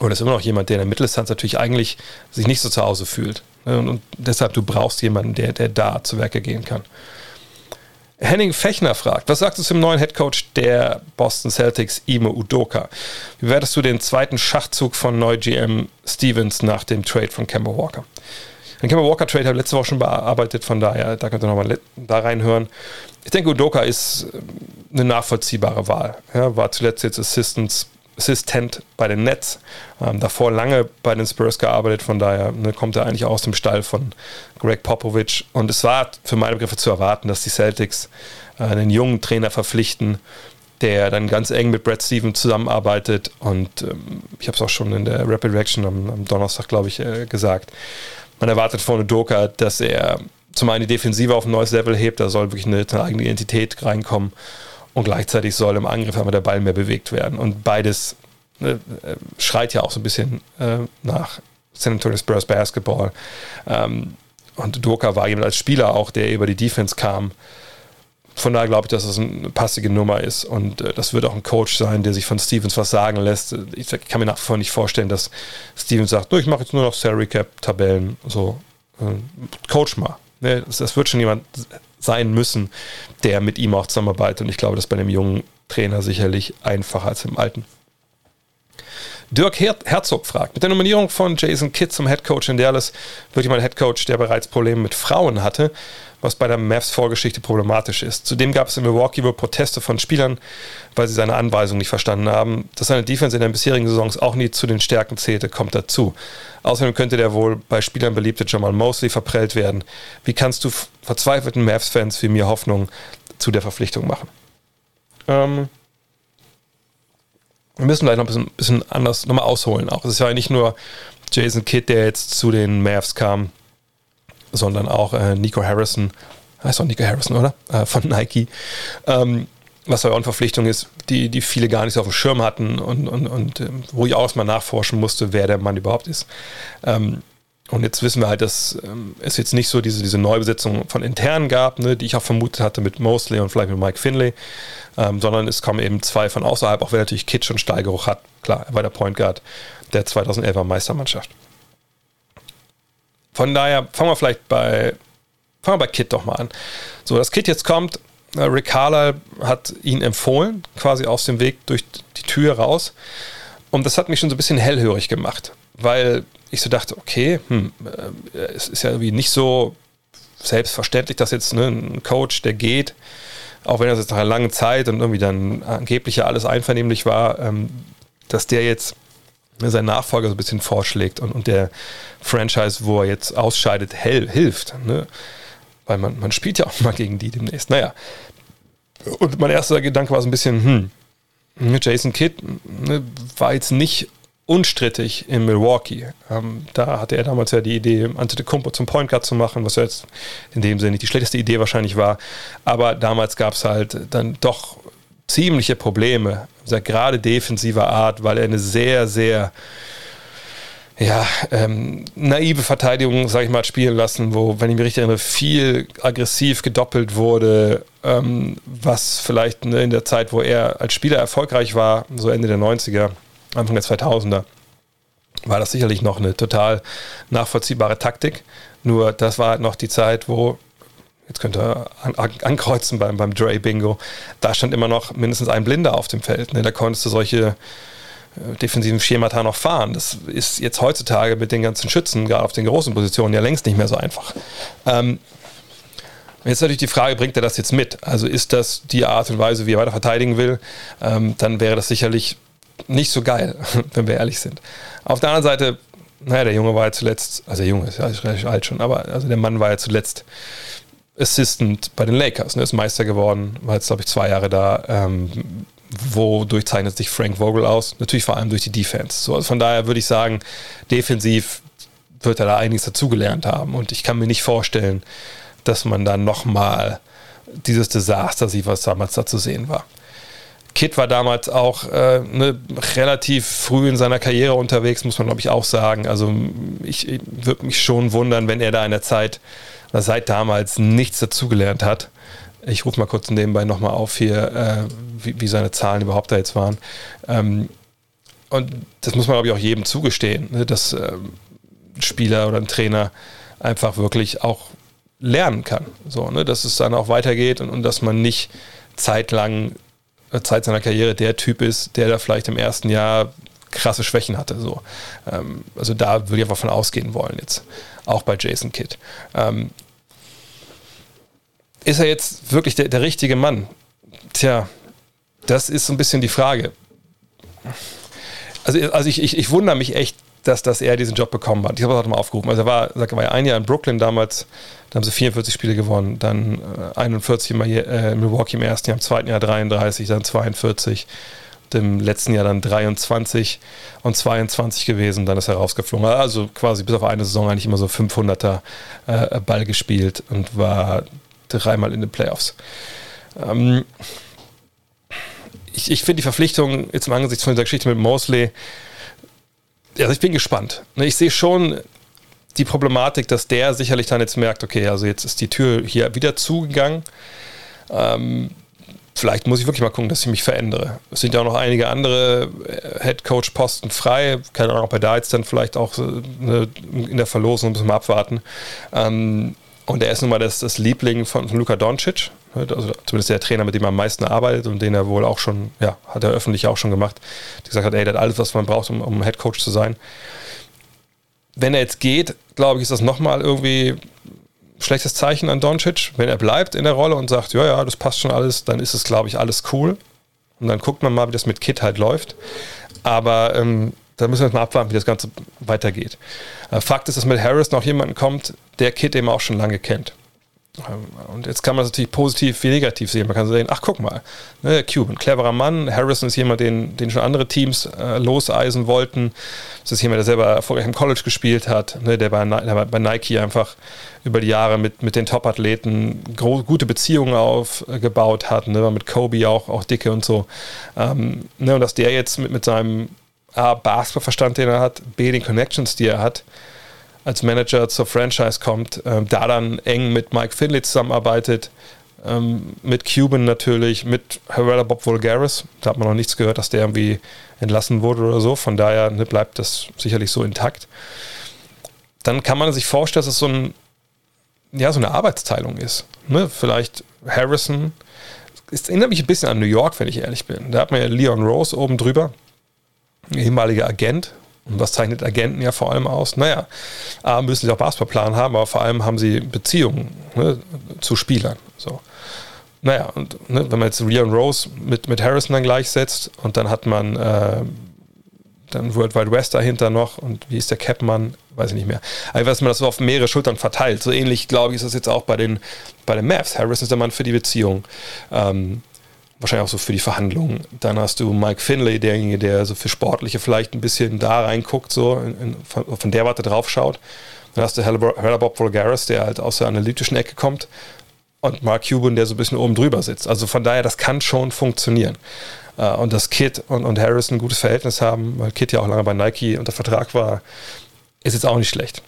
oder ist immer noch jemand, der in der Mitteldistanz natürlich eigentlich sich nicht so zu Hause fühlt. Ne? Und, und, deshalb, du brauchst jemanden, der, der da zu Werke gehen kann. Henning Fechner fragt, was sagst du zum neuen Headcoach der Boston Celtics, Ime Udoka? Wie wertest du den zweiten Schachzug von neu GM Stevens nach dem Trade von Kemba Walker? Den Kemba Walker Trade habe ich letzte Woche schon bearbeitet, von daher, da könnt ihr nochmal da reinhören. Ich denke, Udoka ist äh, eine nachvollziehbare Wahl. Ja, war zuletzt jetzt Assistance, Assistant bei den Nets, ähm, davor lange bei den Spurs gearbeitet, von daher ne, kommt er eigentlich aus dem Stall von Greg Popovich. Und es war für meine Begriffe zu erwarten, dass die Celtics äh, einen jungen Trainer verpflichten, der dann ganz eng mit Brad Stevens zusammenarbeitet. Und ähm, ich habe es auch schon in der Rapid Reaction am, am Donnerstag, glaube ich, äh, gesagt man erwartet von Udoka, dass er zum einen die Defensive auf ein neues Level hebt, da soll wirklich eine, eine eigene Identität reinkommen und gleichzeitig soll im Angriff aber der Ball mehr bewegt werden. Und beides ne, äh, schreit ja auch so ein bisschen äh, nach San Antonio Spurs Basketball. Ähm, und Doka war jemand als Spieler auch, der über die Defense kam. Von daher glaube ich, dass das eine passige Nummer ist. Und äh, das wird auch ein Coach sein, der sich von Stevens was sagen lässt. Ich kann mir nach wie vor nicht vorstellen, dass Stevens sagt, ich mache jetzt nur noch Salary Cap Tabellen. So, äh, Coach mal. Ne, das, das, wird schon jemand sein müssen, der mit ihm auch zusammenarbeitet. Und ich glaube, das ist bei dem jungen Trainer sicherlich einfacher als im alten. Dirk Her Herzog fragt, mit der Nominierung von Jason Kidd zum Head Coach in Dallas wird jemand Head Coach, der bereits Probleme mit Frauen hatte, was bei der Mavs-Vorgeschichte problematisch ist. Zudem gab es in Milwaukee wohl Proteste von Spielern, weil sie seine Anweisung nicht verstanden haben. Dass seine Defense in den bisherigen Saisons auch nie zu den Stärken zählte, kommt dazu. Außerdem könnte der wohl bei Spielern beliebte Jamal Mosley verprellt werden. Wie kannst du verzweifelten Mavs-Fans wie mir Hoffnung zu der Verpflichtung machen? Ähm wir müssen vielleicht noch ein bisschen, bisschen anders nochmal ausholen. Auch es ist ja nicht nur Jason Kidd, der jetzt zu den Mavs kam, sondern auch äh, Nico Harrison, heißt auch Nico Harrison, oder? Äh, von Nike. Ähm, was ja auch eine Verpflichtung ist, die, die viele gar nicht so auf dem Schirm hatten und, und, und ähm, wo ich auch erstmal nachforschen musste, wer der Mann überhaupt ist. Ähm, und jetzt wissen wir halt, dass ähm, es jetzt nicht so diese, diese Neubesetzung von internen gab, ne, die ich auch vermutet hatte mit Mosley und vielleicht mit Mike Finley, ähm, sondern es kommen eben zwei von außerhalb, auch wenn natürlich Kitsch und Steigeruch hat. Klar, er war der Point Guard der 2011er Meistermannschaft. Von daher fangen wir vielleicht bei, fangen wir bei Kit doch mal an. So, das Kit jetzt kommt, äh, Rick Carlisle hat ihn empfohlen, quasi aus dem Weg durch die Tür raus. Und das hat mich schon so ein bisschen hellhörig gemacht, weil ich so dachte, okay, hm, äh, es ist ja irgendwie nicht so selbstverständlich, dass jetzt ne, ein Coach, der geht, auch wenn das jetzt nach einer langen Zeit und irgendwie dann angeblich ja alles einvernehmlich war, ähm, dass der jetzt sein Nachfolger so ein bisschen vorschlägt und, und der Franchise, wo er jetzt ausscheidet, hell, hilft. Ne? Weil man, man spielt ja auch mal gegen die demnächst. Naja. Und mein erster Gedanke war so ein bisschen, hm, mit Jason Kidd ne, war jetzt nicht unstrittig in Milwaukee. Ähm, da hatte er damals ja die Idee, Antetokounmpo zum Point Guard zu machen, was ja jetzt in dem Sinne nicht die schlechteste Idee wahrscheinlich war. Aber damals gab es halt dann doch ziemliche Probleme, gerade defensiver Art, weil er eine sehr, sehr ja, ähm, naive Verteidigung, sage ich mal, spielen lassen, wo, wenn ich mich richtig erinnere, viel aggressiv gedoppelt wurde, ähm, was vielleicht ne, in der Zeit, wo er als Spieler erfolgreich war, so Ende der 90er, Anfang der 2000er, war das sicherlich noch eine total nachvollziehbare Taktik. Nur das war halt noch die Zeit, wo jetzt könnt ihr an, an, ankreuzen beim, beim Dre Bingo, da stand immer noch mindestens ein Blinder auf dem Feld. Ne? Da konntest du solche äh, defensiven Schemata noch fahren. Das ist jetzt heutzutage mit den ganzen Schützen, gerade auf den großen Positionen, ja längst nicht mehr so einfach. Ähm, Jetzt natürlich die Frage, bringt er das jetzt mit? Also ist das die Art und Weise, wie er weiter verteidigen will? Ähm, dann wäre das sicherlich nicht so geil, wenn wir ehrlich sind. Auf der anderen Seite, naja, der Junge war ja zuletzt, also der Junge ist ja relativ alt schon, aber also der Mann war ja zuletzt Assistant bei den Lakers, ne, ist Meister geworden, war jetzt, glaube ich, zwei Jahre da. Ähm, wodurch zeichnet sich Frank Vogel aus? Natürlich vor allem durch die Defense. So, also von daher würde ich sagen, defensiv wird er da einiges dazugelernt haben. Und ich kann mir nicht vorstellen, dass man dann nochmal dieses Desaster sieht, was damals da zu sehen war. Kid war damals auch äh, ne, relativ früh in seiner Karriere unterwegs, muss man glaube ich auch sagen. Also ich, ich würde mich schon wundern, wenn er da in der Zeit, seit damals nichts dazugelernt hat. Ich rufe mal kurz nebenbei nochmal auf hier, äh, wie, wie, seine Zahlen überhaupt da jetzt waren. Ähm, und das muss man glaube ich auch jedem zugestehen, ne, dass äh, ein Spieler oder ein Trainer einfach wirklich auch lernen kann. So, ne, dass es dann auch weitergeht und, und dass man nicht zeitlang Zeit seiner Karriere der Typ ist, der da vielleicht im ersten Jahr krasse Schwächen hatte. So. Ähm, also da würde ich einfach von ausgehen wollen jetzt. Auch bei Jason Kidd. Ähm, ist er jetzt wirklich der, der richtige Mann? Tja, das ist so ein bisschen die Frage. Also, also ich, ich, ich wundere mich echt, dass, dass er diesen Job bekommen hat. Ich habe auch mal aufgerufen. Also er war, war ja ein Jahr in Brooklyn damals, da haben sie 44 Spiele gewonnen, dann äh, 41 mal hier, äh, Milwaukee im ersten Jahr, im zweiten Jahr 33, dann 42, im letzten Jahr dann 23 und 22 gewesen, dann ist er rausgeflogen. Also quasi bis auf eine Saison eigentlich immer so 500er äh, Ball gespielt und war dreimal in den Playoffs. Ähm, ich, ich finde die Verpflichtung jetzt im Angesicht von dieser Geschichte mit Mosley, also ich bin gespannt. Ne, ich sehe schon die Problematik, dass der sicherlich dann jetzt merkt, okay, also jetzt ist die Tür hier wieder zugegangen. Ähm, vielleicht muss ich wirklich mal gucken, dass ich mich verändere. Es sind ja auch noch einige andere äh, Head-Coach-Posten frei. Keine Ahnung, ob er da jetzt dann vielleicht auch eine, in der Verlosung müssen wir abwarten. Ähm, und er ist nun mal das, das Liebling von, von Luka Doncic, also zumindest der Trainer, mit dem er am meisten arbeitet und den er wohl auch schon, ja, hat er öffentlich auch schon gemacht, der gesagt hat, ey, der hat alles, was man braucht, um, um Head Coach zu sein. Wenn er jetzt geht, glaube ich, ist das nochmal irgendwie schlechtes Zeichen an Doncic. Wenn er bleibt in der Rolle und sagt, ja, ja, das passt schon alles, dann ist es, glaube ich, alles cool. Und dann guckt man mal, wie das mit Kit halt läuft. Aber ähm, da müssen wir jetzt mal abwarten, wie das Ganze weitergeht. Äh, Fakt ist, dass mit Harris noch jemand kommt, der Kit eben auch schon lange kennt. Und jetzt kann man das natürlich positiv wie negativ sehen. Man kann sehen, ach guck mal, ne, Cuban, cleverer Mann. Harrison ist jemand, den, den schon andere Teams äh, loseisen wollten. Das ist jemand, der selber erfolgreich im College gespielt hat, ne, der, bei, der bei Nike einfach über die Jahre mit, mit den Top-Athleten gute Beziehungen aufgebaut hat. Ne, mit Kobe auch, auch dicke und so. Ähm, ne, und dass der jetzt mit, mit seinem A, Basketballverstand, den er hat, B, den Connections, die er hat, als Manager zur Franchise kommt, ähm, da dann eng mit Mike Finley zusammenarbeitet, ähm, mit Cuban natürlich, mit Herrera Bob Vulgaris. Da hat man noch nichts gehört, dass der irgendwie entlassen wurde oder so. Von daher ne, bleibt das sicherlich so intakt. Dann kann man sich vorstellen, dass es so, ein, ja, so eine Arbeitsteilung ist. Ne? Vielleicht Harrison. Es erinnert mich ein bisschen an New York, wenn ich ehrlich bin. Da hat man ja Leon Rose oben drüber, ehemaliger Agent, und was zeichnet Agenten ja vor allem aus? Naja, A, müssen sie auch Basketballplan haben, aber vor allem haben sie Beziehungen ne, zu Spielern. So. Naja, und ne, wenn man jetzt Leon Rose mit, mit Harrison dann gleichsetzt und dann hat man äh, dann World Wide West dahinter noch und wie ist der Capman? Weiß ich nicht mehr. Aber dass man das so auf mehrere Schultern verteilt. So ähnlich, glaube ich, ist das jetzt auch bei den, bei den Mavs. Harrison ist der Mann für die Beziehung. Ähm, wahrscheinlich auch so für die Verhandlungen. Dann hast du Mike Finlay, derjenige, der so für Sportliche vielleicht ein bisschen da reinguckt, so in, in, von, von, der Warte drauf schaut. Dann hast du Bob Vulgaris, der halt aus der analytischen Ecke kommt. Und Mark Cuban, der so ein bisschen oben drüber sitzt. Also von daher, das kann schon funktionieren. Äh, und dass Kid und, und Harris ein gutes Verhältnis haben, weil Kid ja auch lange bei Nike unter Vertrag war, ist jetzt auch nicht schlecht.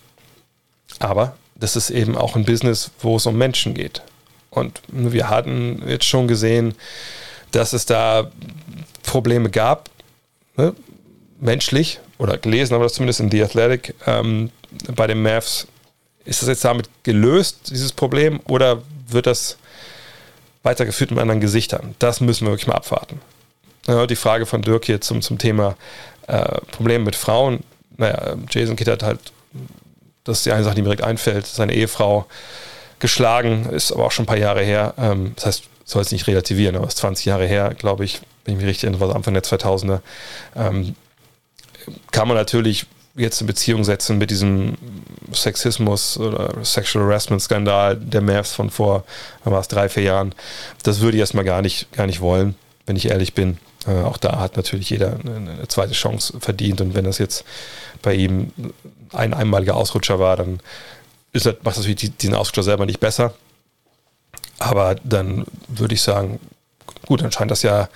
Aber das ist eben auch ein Business, wo es um Menschen geht. Und wir hatten jetzt schon gesehen, dass es da Probleme gab, ne? menschlich, oder gelesen aber das zumindest in The Athletic, ähm, bei den Mavs. Ist das jetzt damit gelöst, dieses Problem, oder wird das weitergeführt mit anderen Gesichtern? Das müssen wir wirklich mal abwarten. Ja, die Frage von Dirk hier zum, zum Thema äh, Probleme mit Frauen. Naja, Jason Kidd hat halt, das ist die eine Sache, die mir direkt einfällt, seine Ehefrau geschlagen, ist aber auch schon ein paar Jahre her. Ähm, das heißt, soll es nicht relativieren, aber es ist 20 Jahre her, glaube ich, wenn ich mich richtig erinnere, Anfang der 2000er. Ähm, kann man natürlich jetzt in Beziehung setzen mit diesem Sexismus oder Sexual Harassment Skandal der Mavs von vor, war es drei, vier Jahren. Das würde ich erstmal gar nicht, gar nicht wollen, wenn ich ehrlich bin. Äh, auch da hat natürlich jeder eine, zweite Chance verdient und wenn das jetzt bei ihm ein einmaliger Ausrutscher war, dann ist das, macht das natürlich diesen Ausrutscher selber nicht besser. Aber dann würde ich sagen, gut, dann scheint das ja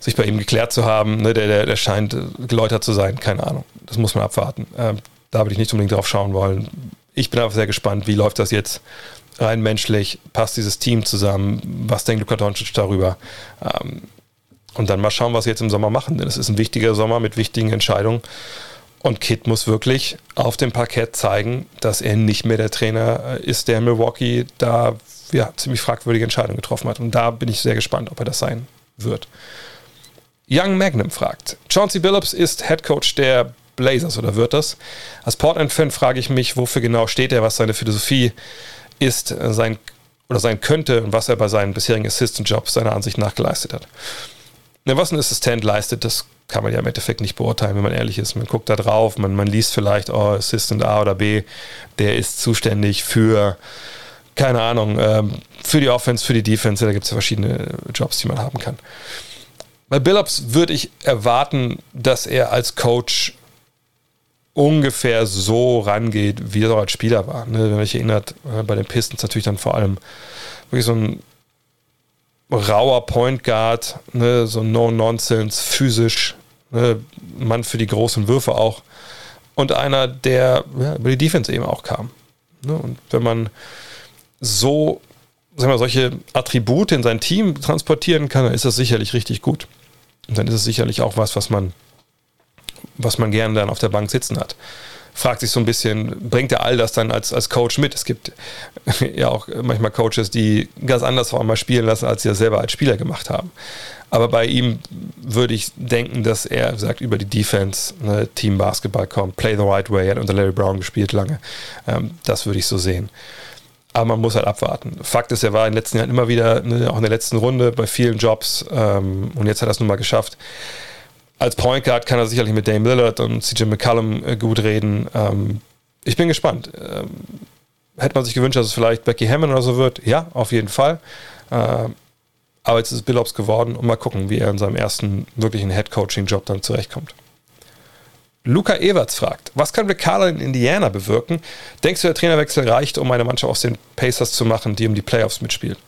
sich bei ihm geklärt zu haben. Ne, der, der, der scheint geläutert zu sein, keine Ahnung. Das muss man abwarten. Ähm, da würde ich nicht unbedingt drauf schauen wollen. Ich bin einfach sehr gespannt, wie läuft das jetzt rein menschlich, passt dieses Team zusammen, was denkt Luka Doncic darüber? Ähm, und dann mal schauen, was sie jetzt im Sommer machen, denn es ist ein wichtiger Sommer mit wichtigen Entscheidungen. Und Kit muss wirklich auf dem Parkett zeigen, dass er nicht mehr der Trainer äh, ist, der Milwaukee da ja, ziemlich fragwürdige Entscheidungen getroffen hat. Und da bin ich sehr gespannt, ob er das sein wird. Young Magnum fragt: Chauncey Billups ist Head Coach der Blazers oder wird das? Als Portland-Fan frage ich mich, wofür genau steht er, was seine Philosophie ist, äh, sein oder sein könnte und was er bei seinen bisherigen Assistant-Jobs seiner Ansicht nach geleistet hat. Was ein Assistent leistet, das kann man ja im Endeffekt nicht beurteilen, wenn man ehrlich ist. Man guckt da drauf, man, man liest vielleicht, oh, Assistant A oder B, der ist zuständig für, keine Ahnung, ähm, für die Offense, für die Defense, da gibt es ja verschiedene Jobs, die man haben kann. Bei Billups würde ich erwarten, dass er als Coach ungefähr so rangeht, wie er als Spieler war. Ne? Wenn man sich erinnert, äh, bei den Pistons natürlich dann vor allem wirklich so ein rauer Point Guard, ne? so No-Nonsense, physisch, ne? Mann für die großen Würfe auch. Und einer, der ja, über die Defense eben auch kam. Ne? Und wenn man so sagen wir, solche Attribute in sein Team transportieren kann, dann ist das sicherlich richtig gut. Und dann ist es sicherlich auch was, was man was man gerne dann auf der Bank sitzen hat. Fragt sich so ein bisschen, bringt er all das dann als, als Coach mit? Es gibt ja auch manchmal Coaches, die ganz anders mal spielen lassen, als sie das selber als Spieler gemacht haben. Aber bei ihm würde ich denken, dass er sagt, über die Defense, ne, Team Basketball kommt, play the right way, hat unter Larry Brown gespielt lange. Ähm, das würde ich so sehen. Aber man muss halt abwarten. Fakt ist, er war in den letzten Jahren immer wieder, ne, auch in der letzten Runde bei vielen Jobs ähm, und jetzt hat er es nun mal geschafft als Point Guard kann er sicherlich mit Dame Lillard und CJ McCallum äh, gut reden. Ähm, ich bin gespannt. Ähm, hätte man sich gewünscht, dass es vielleicht Becky Hammond oder so wird? Ja, auf jeden Fall. Ähm, aber jetzt ist es Billups geworden und mal gucken, wie er in seinem ersten wirklichen Head-Coaching-Job dann zurechtkommt. Luca Everts fragt, was kann Rick in Indiana bewirken? Denkst du, der Trainerwechsel reicht, um eine Mannschaft aus den Pacers zu machen, die um die Playoffs mitspielt?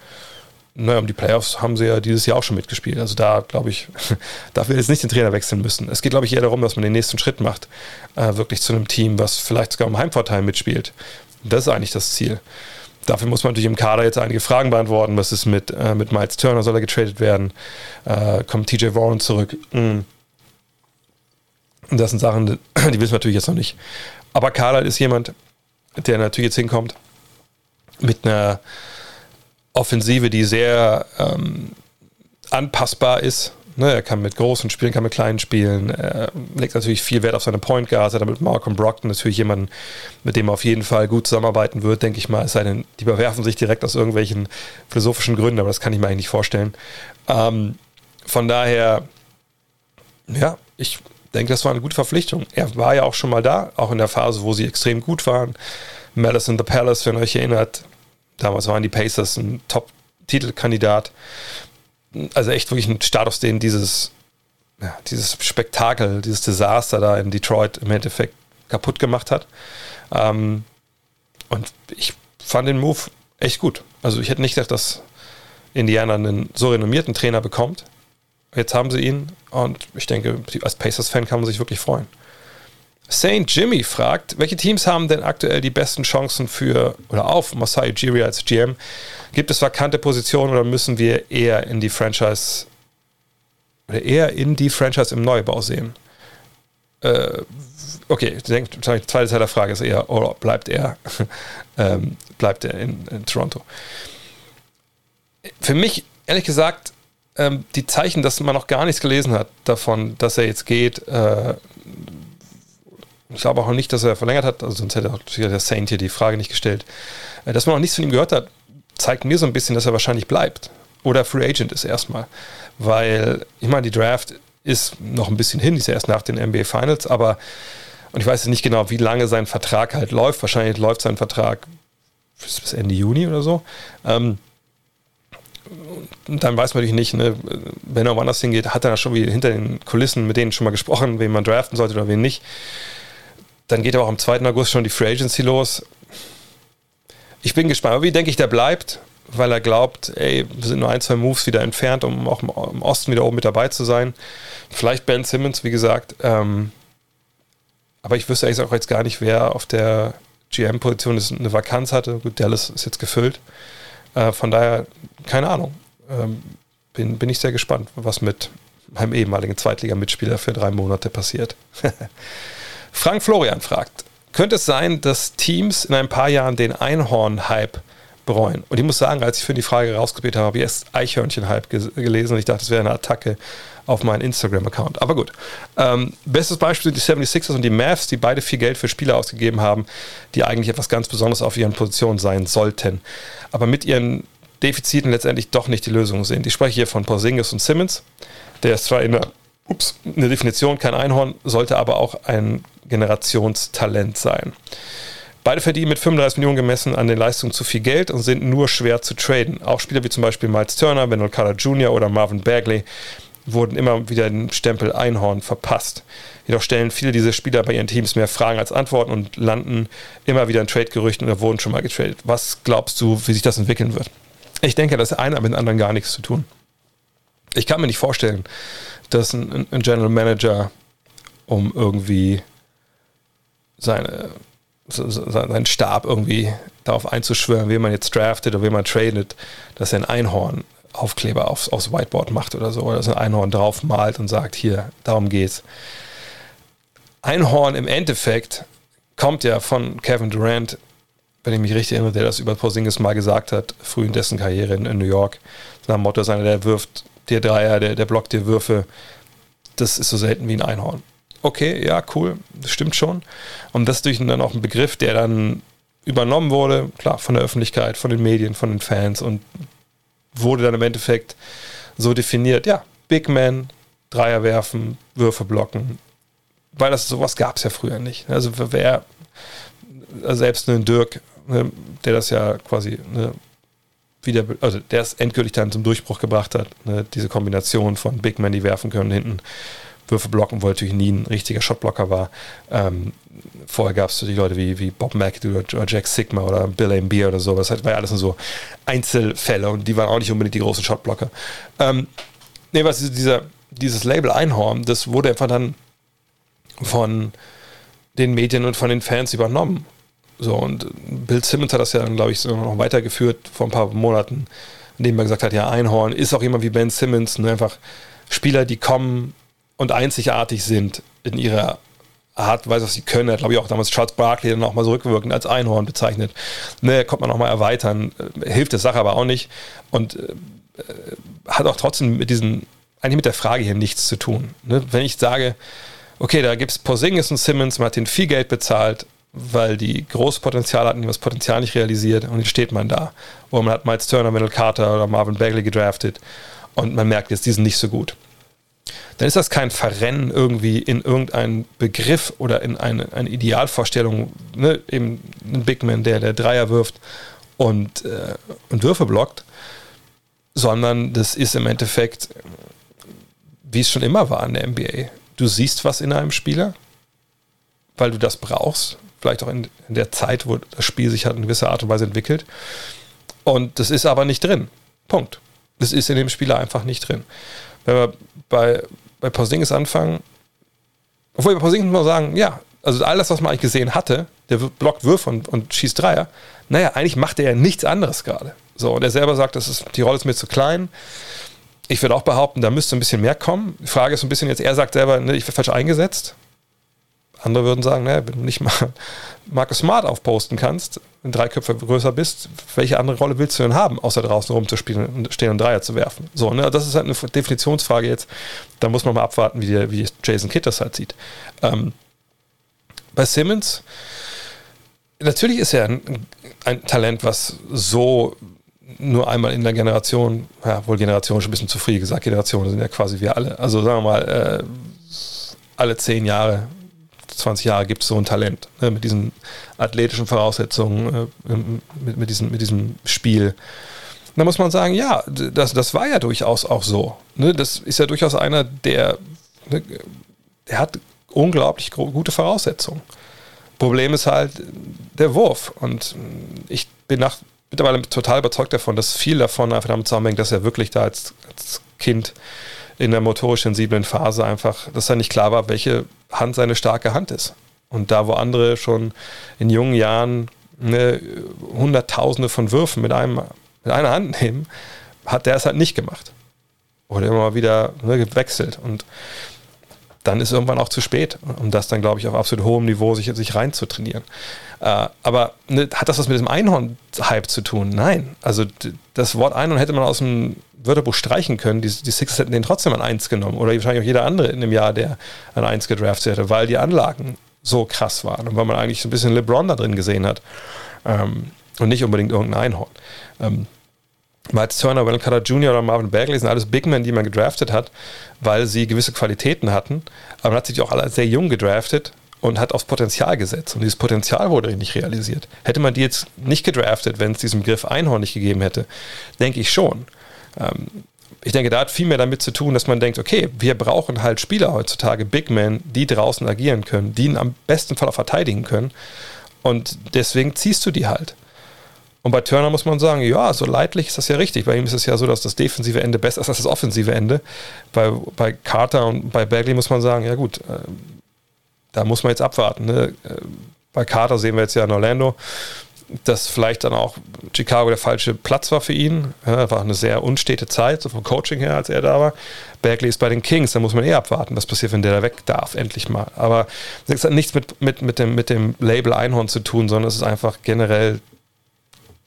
naja, um die Playoffs haben sie ja dieses Jahr auch schon mitgespielt. Also da, glaube ich, darf wir jetzt nicht den Trainer wechseln müssen. Es geht, glaube ich, eher darum, dass man den nächsten Schritt macht. Äh, wirklich zu einem Team, was vielleicht sogar im Heimvorteil mitspielt. Das ist eigentlich das Ziel. Dafür muss man natürlich im Kader jetzt einige Fragen beantworten. Was ist mit, äh, mit Miles Turner? Soll er getradet werden? Äh, kommt TJ Warren zurück? Mhm. Das sind Sachen, die wissen wir natürlich jetzt noch nicht. Aber Carlisle ist jemand, der natürlich jetzt hinkommt mit einer Offensive, die sehr ähm, anpassbar ist. Ne, er kann mit großen spielen, kann mit kleinen spielen. Er legt natürlich viel Wert auf seine Point Guards. Er hat mit Malcolm Brockton natürlich jemanden, mit dem er auf jeden Fall gut zusammenarbeiten wird, denke ich mal. Es sei denn, die bewerfen sich direkt aus irgendwelchen philosophischen Gründen, aber das kann ich mir eigentlich nicht vorstellen. Ähm, von daher, ja, ich denke, das war eine gute Verpflichtung. Er war ja auch schon mal da, auch in der Phase, wo sie extrem gut waren. Malice in the Palace, wenn ihr euch erinnert, Damals waren die Pacers ein Top-Titelkandidat. Also echt wirklich ein Status, den dieses, ja, dieses Spektakel, dieses Desaster da in Detroit im Endeffekt kaputt gemacht hat. Ähm, und ich fand den Move echt gut. Also ich hätte nicht gedacht, dass Indiana einen so renommierten Trainer bekommt. Jetzt haben sie ihn und ich denke, als Pacers-Fan kann man sich wirklich freuen. Saint Jimmy fragt, welche Teams haben denn aktuell die besten Chancen für oder auf Masai Ujiri als GM? Gibt es vakante Positionen oder müssen wir eher in die Franchise oder eher in die Franchise im Neubau sehen? Äh, okay, denke, die zweite Teil der Frage ist eher, oder bleibt er, ähm, bleibt er in, in, Toronto? Für mich, ehrlich gesagt, ähm, die Zeichen, dass man noch gar nichts gelesen hat davon, dass er jetzt geht, äh, ich glaube auch nicht, dass er verlängert hat, also sonst hätte auch der Saint hier die Frage nicht gestellt. Äh, dass man noch nichts von ihm gehört hat, zeigt mir so ein bisschen, dass er wahrscheinlich bleibt. Oder Free Agent ist erstmal. Weil, ich meine, die Draft ist noch ein bisschen hin, ist ja erst nach den NBA Finals, aber, und ich weiß nicht genau, wie lange sein Vertrag halt läuft. Wahrscheinlich läuft sein Vertrag bis Ende Juni oder so. Ähm, dann weiß man natürlich nicht, ne, wenn er woanders hingeht, hat er schon wie hinter den Kulissen mit denen schon mal gesprochen, wen man draften sollte oder wen nicht. Dann geht aber auch am 2. August schon die Free Agency los. Ich bin gespannt. Aber wie denke ich, der bleibt? weil er glaubt, ey, wir sind nur ein, zwei Moves wieder entfernt, um auch im Osten wieder oben mit dabei zu sein. Vielleicht Ben Simmons, wie gesagt. Ähm, aber ich wüsste eigentlich auch jetzt gar nicht, wer auf der GM-Position eine Vakanz hatte. Gut, Dallas ist jetzt gefüllt. Äh, von daher, keine Ahnung. Ähm, bin, bin ich sehr gespannt, was mit meinem ehemaligen Zweitliga-Mitspieler für drei Monate passiert. Frank Florian fragt, könnte es sein, dass Teams in ein paar Jahren den Einhorn-Hype bereuen? Und ich muss sagen, als ich für die Frage rausgespielt habe, habe ich erst Eichhörnchen-Hype gelesen und ich dachte, das wäre eine Attacke auf meinen Instagram-Account. Aber gut. Ähm, bestes Beispiel sind die 76ers und die Mavs, die beide viel Geld für Spieler ausgegeben haben, die eigentlich etwas ganz Besonderes auf ihren Positionen sein sollten. Aber mit ihren Defiziten letztendlich doch nicht die Lösung sind. Ich spreche hier von Porzingis und Simmons. Der ist zwar in der, ups, in der Definition kein Einhorn, sollte aber auch ein Generationstalent sein. Beide verdienen mit 35 Millionen gemessen an den Leistungen zu viel Geld und sind nur schwer zu traden. Auch Spieler wie zum Beispiel Miles Turner, Wendell Carter Jr. oder Marvin Bagley wurden immer wieder den Stempel Einhorn verpasst. Jedoch stellen viele dieser Spieler bei ihren Teams mehr Fragen als Antworten und landen immer wieder in Trade-Gerüchten oder wurden schon mal getradet. Was glaubst du, wie sich das entwickeln wird? Ich denke, das eine hat mit dem anderen gar nichts zu tun. Ich kann mir nicht vorstellen, dass ein, ein General Manager, um irgendwie seine, seinen Stab irgendwie darauf einzuschwören, wen man jetzt draftet oder wen man tradet, dass er ein Einhorn Aufkleber aufs, aufs Whiteboard macht oder so, oder so ein Einhorn drauf malt und sagt, hier, darum geht's. Einhorn im Endeffekt kommt ja von Kevin Durant, wenn ich mich richtig erinnere, der das über Porzingis mal gesagt hat, früh in dessen Karriere in, in New York. Nach dem Motto ist einer, der wirft dir Dreier, der, der blockt dir Würfe. Das ist so selten wie ein Einhorn. Okay, ja, cool, das stimmt schon. Und das ist durch dann auch ein Begriff, der dann übernommen wurde, klar, von der Öffentlichkeit, von den Medien, von den Fans und wurde dann im Endeffekt so definiert, ja, Big Man, Dreier werfen, Würfe blocken, weil das sowas gab es ja früher nicht. Also wer, selbst ein Dirk, ne, der das ja quasi ne, wieder, also der es endgültig dann zum Durchbruch gebracht hat, ne, diese Kombination von Big Men, die werfen können, hinten Würfe blocken, wo natürlich nie ein richtiger Shotblocker war. Ähm, vorher gab es die Leute wie, wie Bob McAdoo oder Jack Sigma oder Bill Embiid oder so. Das war ja alles nur so Einzelfälle und die waren auch nicht unbedingt die großen Shotblocker. Ähm, nee, was dieser, dieses Label Einhorn, das wurde einfach dann von den Medien und von den Fans übernommen. So, und Bill Simmons hat das ja dann, glaube ich, noch weitergeführt vor ein paar Monaten, indem er gesagt hat, ja, Einhorn ist auch jemand wie Ben Simmons, nur einfach Spieler, die kommen und einzigartig sind in ihrer Art, weiß, was sie können. Er hat, glaube ich, auch damals Charles Barkley dann auch mal so rückwirkend als Einhorn bezeichnet. Ne, kommt man noch mal erweitern. Äh, hilft der Sache aber auch nicht. Und äh, hat auch trotzdem mit diesen, eigentlich mit der Frage hier nichts zu tun. Ne? Wenn ich sage, okay, da gibt es Porzingis und Simmons, man hat denen viel Geld bezahlt, weil die großes Potenzial hatten, die das Potenzial nicht realisiert und jetzt steht man da. Oder man hat Miles Turner, Middle Carter oder Marvin Bagley gedraftet und man merkt jetzt, die sind nicht so gut dann ist das kein Verrennen irgendwie in irgendeinen Begriff oder in eine, eine Idealvorstellung, ne? eben ein Big Man, der der Dreier wirft und, äh, und Würfe blockt, sondern das ist im Endeffekt, wie es schon immer war in der NBA. Du siehst was in einem Spieler, weil du das brauchst, vielleicht auch in, in der Zeit, wo das Spiel sich hat in gewisser Art und Weise entwickelt. Und das ist aber nicht drin. Punkt. Das ist in dem Spieler einfach nicht drin. Wenn wir bei, bei Porzingis anfangen. Obwohl, bei Porzingis muss man sagen, ja, also all das, was man eigentlich gesehen hatte, der blockt Würfe und, und schießt Dreier, naja, eigentlich macht er ja nichts anderes gerade. So, und er selber sagt, das ist, die Rolle ist mir zu klein. Ich würde auch behaupten, da müsste ein bisschen mehr kommen. Die Frage ist ein bisschen jetzt, er sagt selber, ne, ich werde falsch eingesetzt. Andere würden sagen, ne, wenn du nicht mal Marcus Smart aufposten kannst, wenn drei Köpfe größer bist, welche andere Rolle willst du denn haben, außer draußen rumzuspielen und stehen und Dreier zu werfen? So, ne, das ist halt eine Definitionsfrage jetzt. Da muss man mal abwarten, wie, der, wie Jason Kidd das halt sieht. Ähm, bei Simmons, natürlich ist er ein, ein, Talent, was so nur einmal in der Generation, ja, wohl Generation schon ein bisschen zu früh gesagt, Generationen sind ja quasi wir alle. Also sagen wir mal, äh, alle zehn Jahre 20 Jahre gibt es so ein Talent ne, mit diesen athletischen Voraussetzungen, äh, mit, mit, diesem, mit diesem Spiel. Da muss man sagen, ja, das, das war ja durchaus auch so. Ne? Das ist ja durchaus einer, der, ne, der hat unglaublich gute Voraussetzungen. Problem ist halt der Wurf. Und ich bin nach mittlerweile total überzeugt davon, dass viel davon einfach damit zusammenhängt, dass er wirklich da als, als Kind in der motorisch sensiblen Phase einfach, dass er nicht klar war, welche Hand seine starke Hand ist. Und da, wo andere schon in jungen Jahren ne, Hunderttausende von Würfen mit, einem, mit einer Hand nehmen, hat der es halt nicht gemacht. Oder immer mal wieder ne, gewechselt. Und dann ist irgendwann auch zu spät, um das dann, glaube ich, auf absolut hohem Niveau sich, sich rein zu trainieren. Äh, aber ne, hat das was mit diesem Einhorn-Hype zu tun? Nein. Also das Wort Einhorn hätte man aus dem Wörterbuch streichen können. Die, die Sixers hätten den trotzdem an 1 genommen. Oder wahrscheinlich auch jeder andere in dem Jahr, der an 1 gedraftet hätte, weil die Anlagen so krass waren und weil man eigentlich so ein bisschen LeBron da drin gesehen hat. Ähm, und nicht unbedingt irgendein Einhorn. Ähm, Miles Turner, Wendell Carter Jr. oder Marvin Bagley sind alles Big Men, die man gedraftet hat, weil sie gewisse Qualitäten hatten. Aber man hat sich auch alle sehr jung gedraftet und hat aufs Potenzial gesetzt. Und dieses Potenzial wurde nicht realisiert. Hätte man die jetzt nicht gedraftet, wenn es diesen Begriff Einhorn nicht gegeben hätte, denke ich schon. Ähm, ich denke, da hat viel mehr damit zu tun, dass man denkt, okay, wir brauchen halt Spieler heutzutage, Big Men, die draußen agieren können, die ihn am besten Fall auch verteidigen können. Und deswegen ziehst du die halt. Und bei Turner muss man sagen, ja, so leidlich ist das ja richtig. Bei ihm ist es ja so, dass das defensive Ende besser ist als das offensive Ende. Bei, bei Carter und bei Bagley muss man sagen, ja gut, äh, da muss man jetzt abwarten. Ne? Äh, bei Carter sehen wir jetzt ja in Orlando, dass vielleicht dann auch Chicago der falsche Platz war für ihn. Ja, war eine sehr unstete Zeit, so vom Coaching her, als er da war. Bagley ist bei den Kings, da muss man eher abwarten, was passiert, wenn der da weg darf, endlich mal. Aber es hat nichts mit, mit, mit, dem, mit dem Label Einhorn zu tun, sondern es ist einfach generell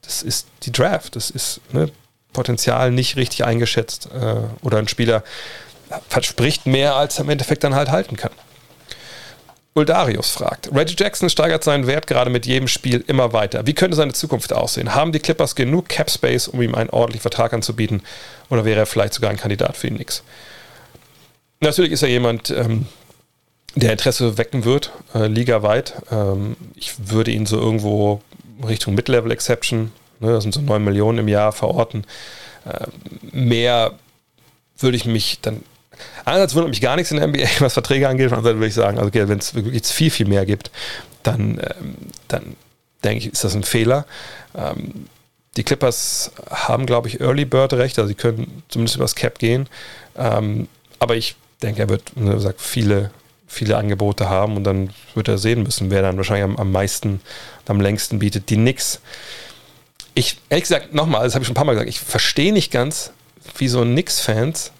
das ist die Draft. Das ist ne, Potenzial nicht richtig eingeschätzt äh, oder ein Spieler verspricht mehr, als er im Endeffekt dann halt halten kann. Uldarius fragt, Reggie Jackson steigert seinen Wert gerade mit jedem Spiel immer weiter. Wie könnte seine Zukunft aussehen? Haben die Clippers genug Cap Space, um ihm einen ordentlichen Vertrag anzubieten? Oder wäre er vielleicht sogar ein Kandidat für ihn nix? Natürlich ist er jemand, ähm, der Interesse wecken wird, äh, ligaweit. Ähm, ich würde ihn so irgendwo Richtung Mid-Level Exception, ne, das sind so 9 Millionen im Jahr verorten. Äh, mehr würde ich mich dann. Einerseits wundert mich gar nichts in der NBA, was Verträge angeht, andererseits würde ich sagen, also okay, wenn es wirklich viel, viel mehr gibt, dann, ähm, dann denke ich, ist das ein Fehler. Ähm, die Clippers haben, glaube ich, Early Bird recht, also sie können zumindest übers Cap gehen. Ähm, aber ich denke, er wird, wie gesagt, viele viele Angebote haben und dann wird er sehen müssen, wer dann wahrscheinlich am, am meisten, am längsten bietet. Die Knicks. Ich, ehrlich gesagt, nochmal, das habe ich schon ein paar Mal gesagt, ich verstehe nicht ganz, wie so Knicks-Fans,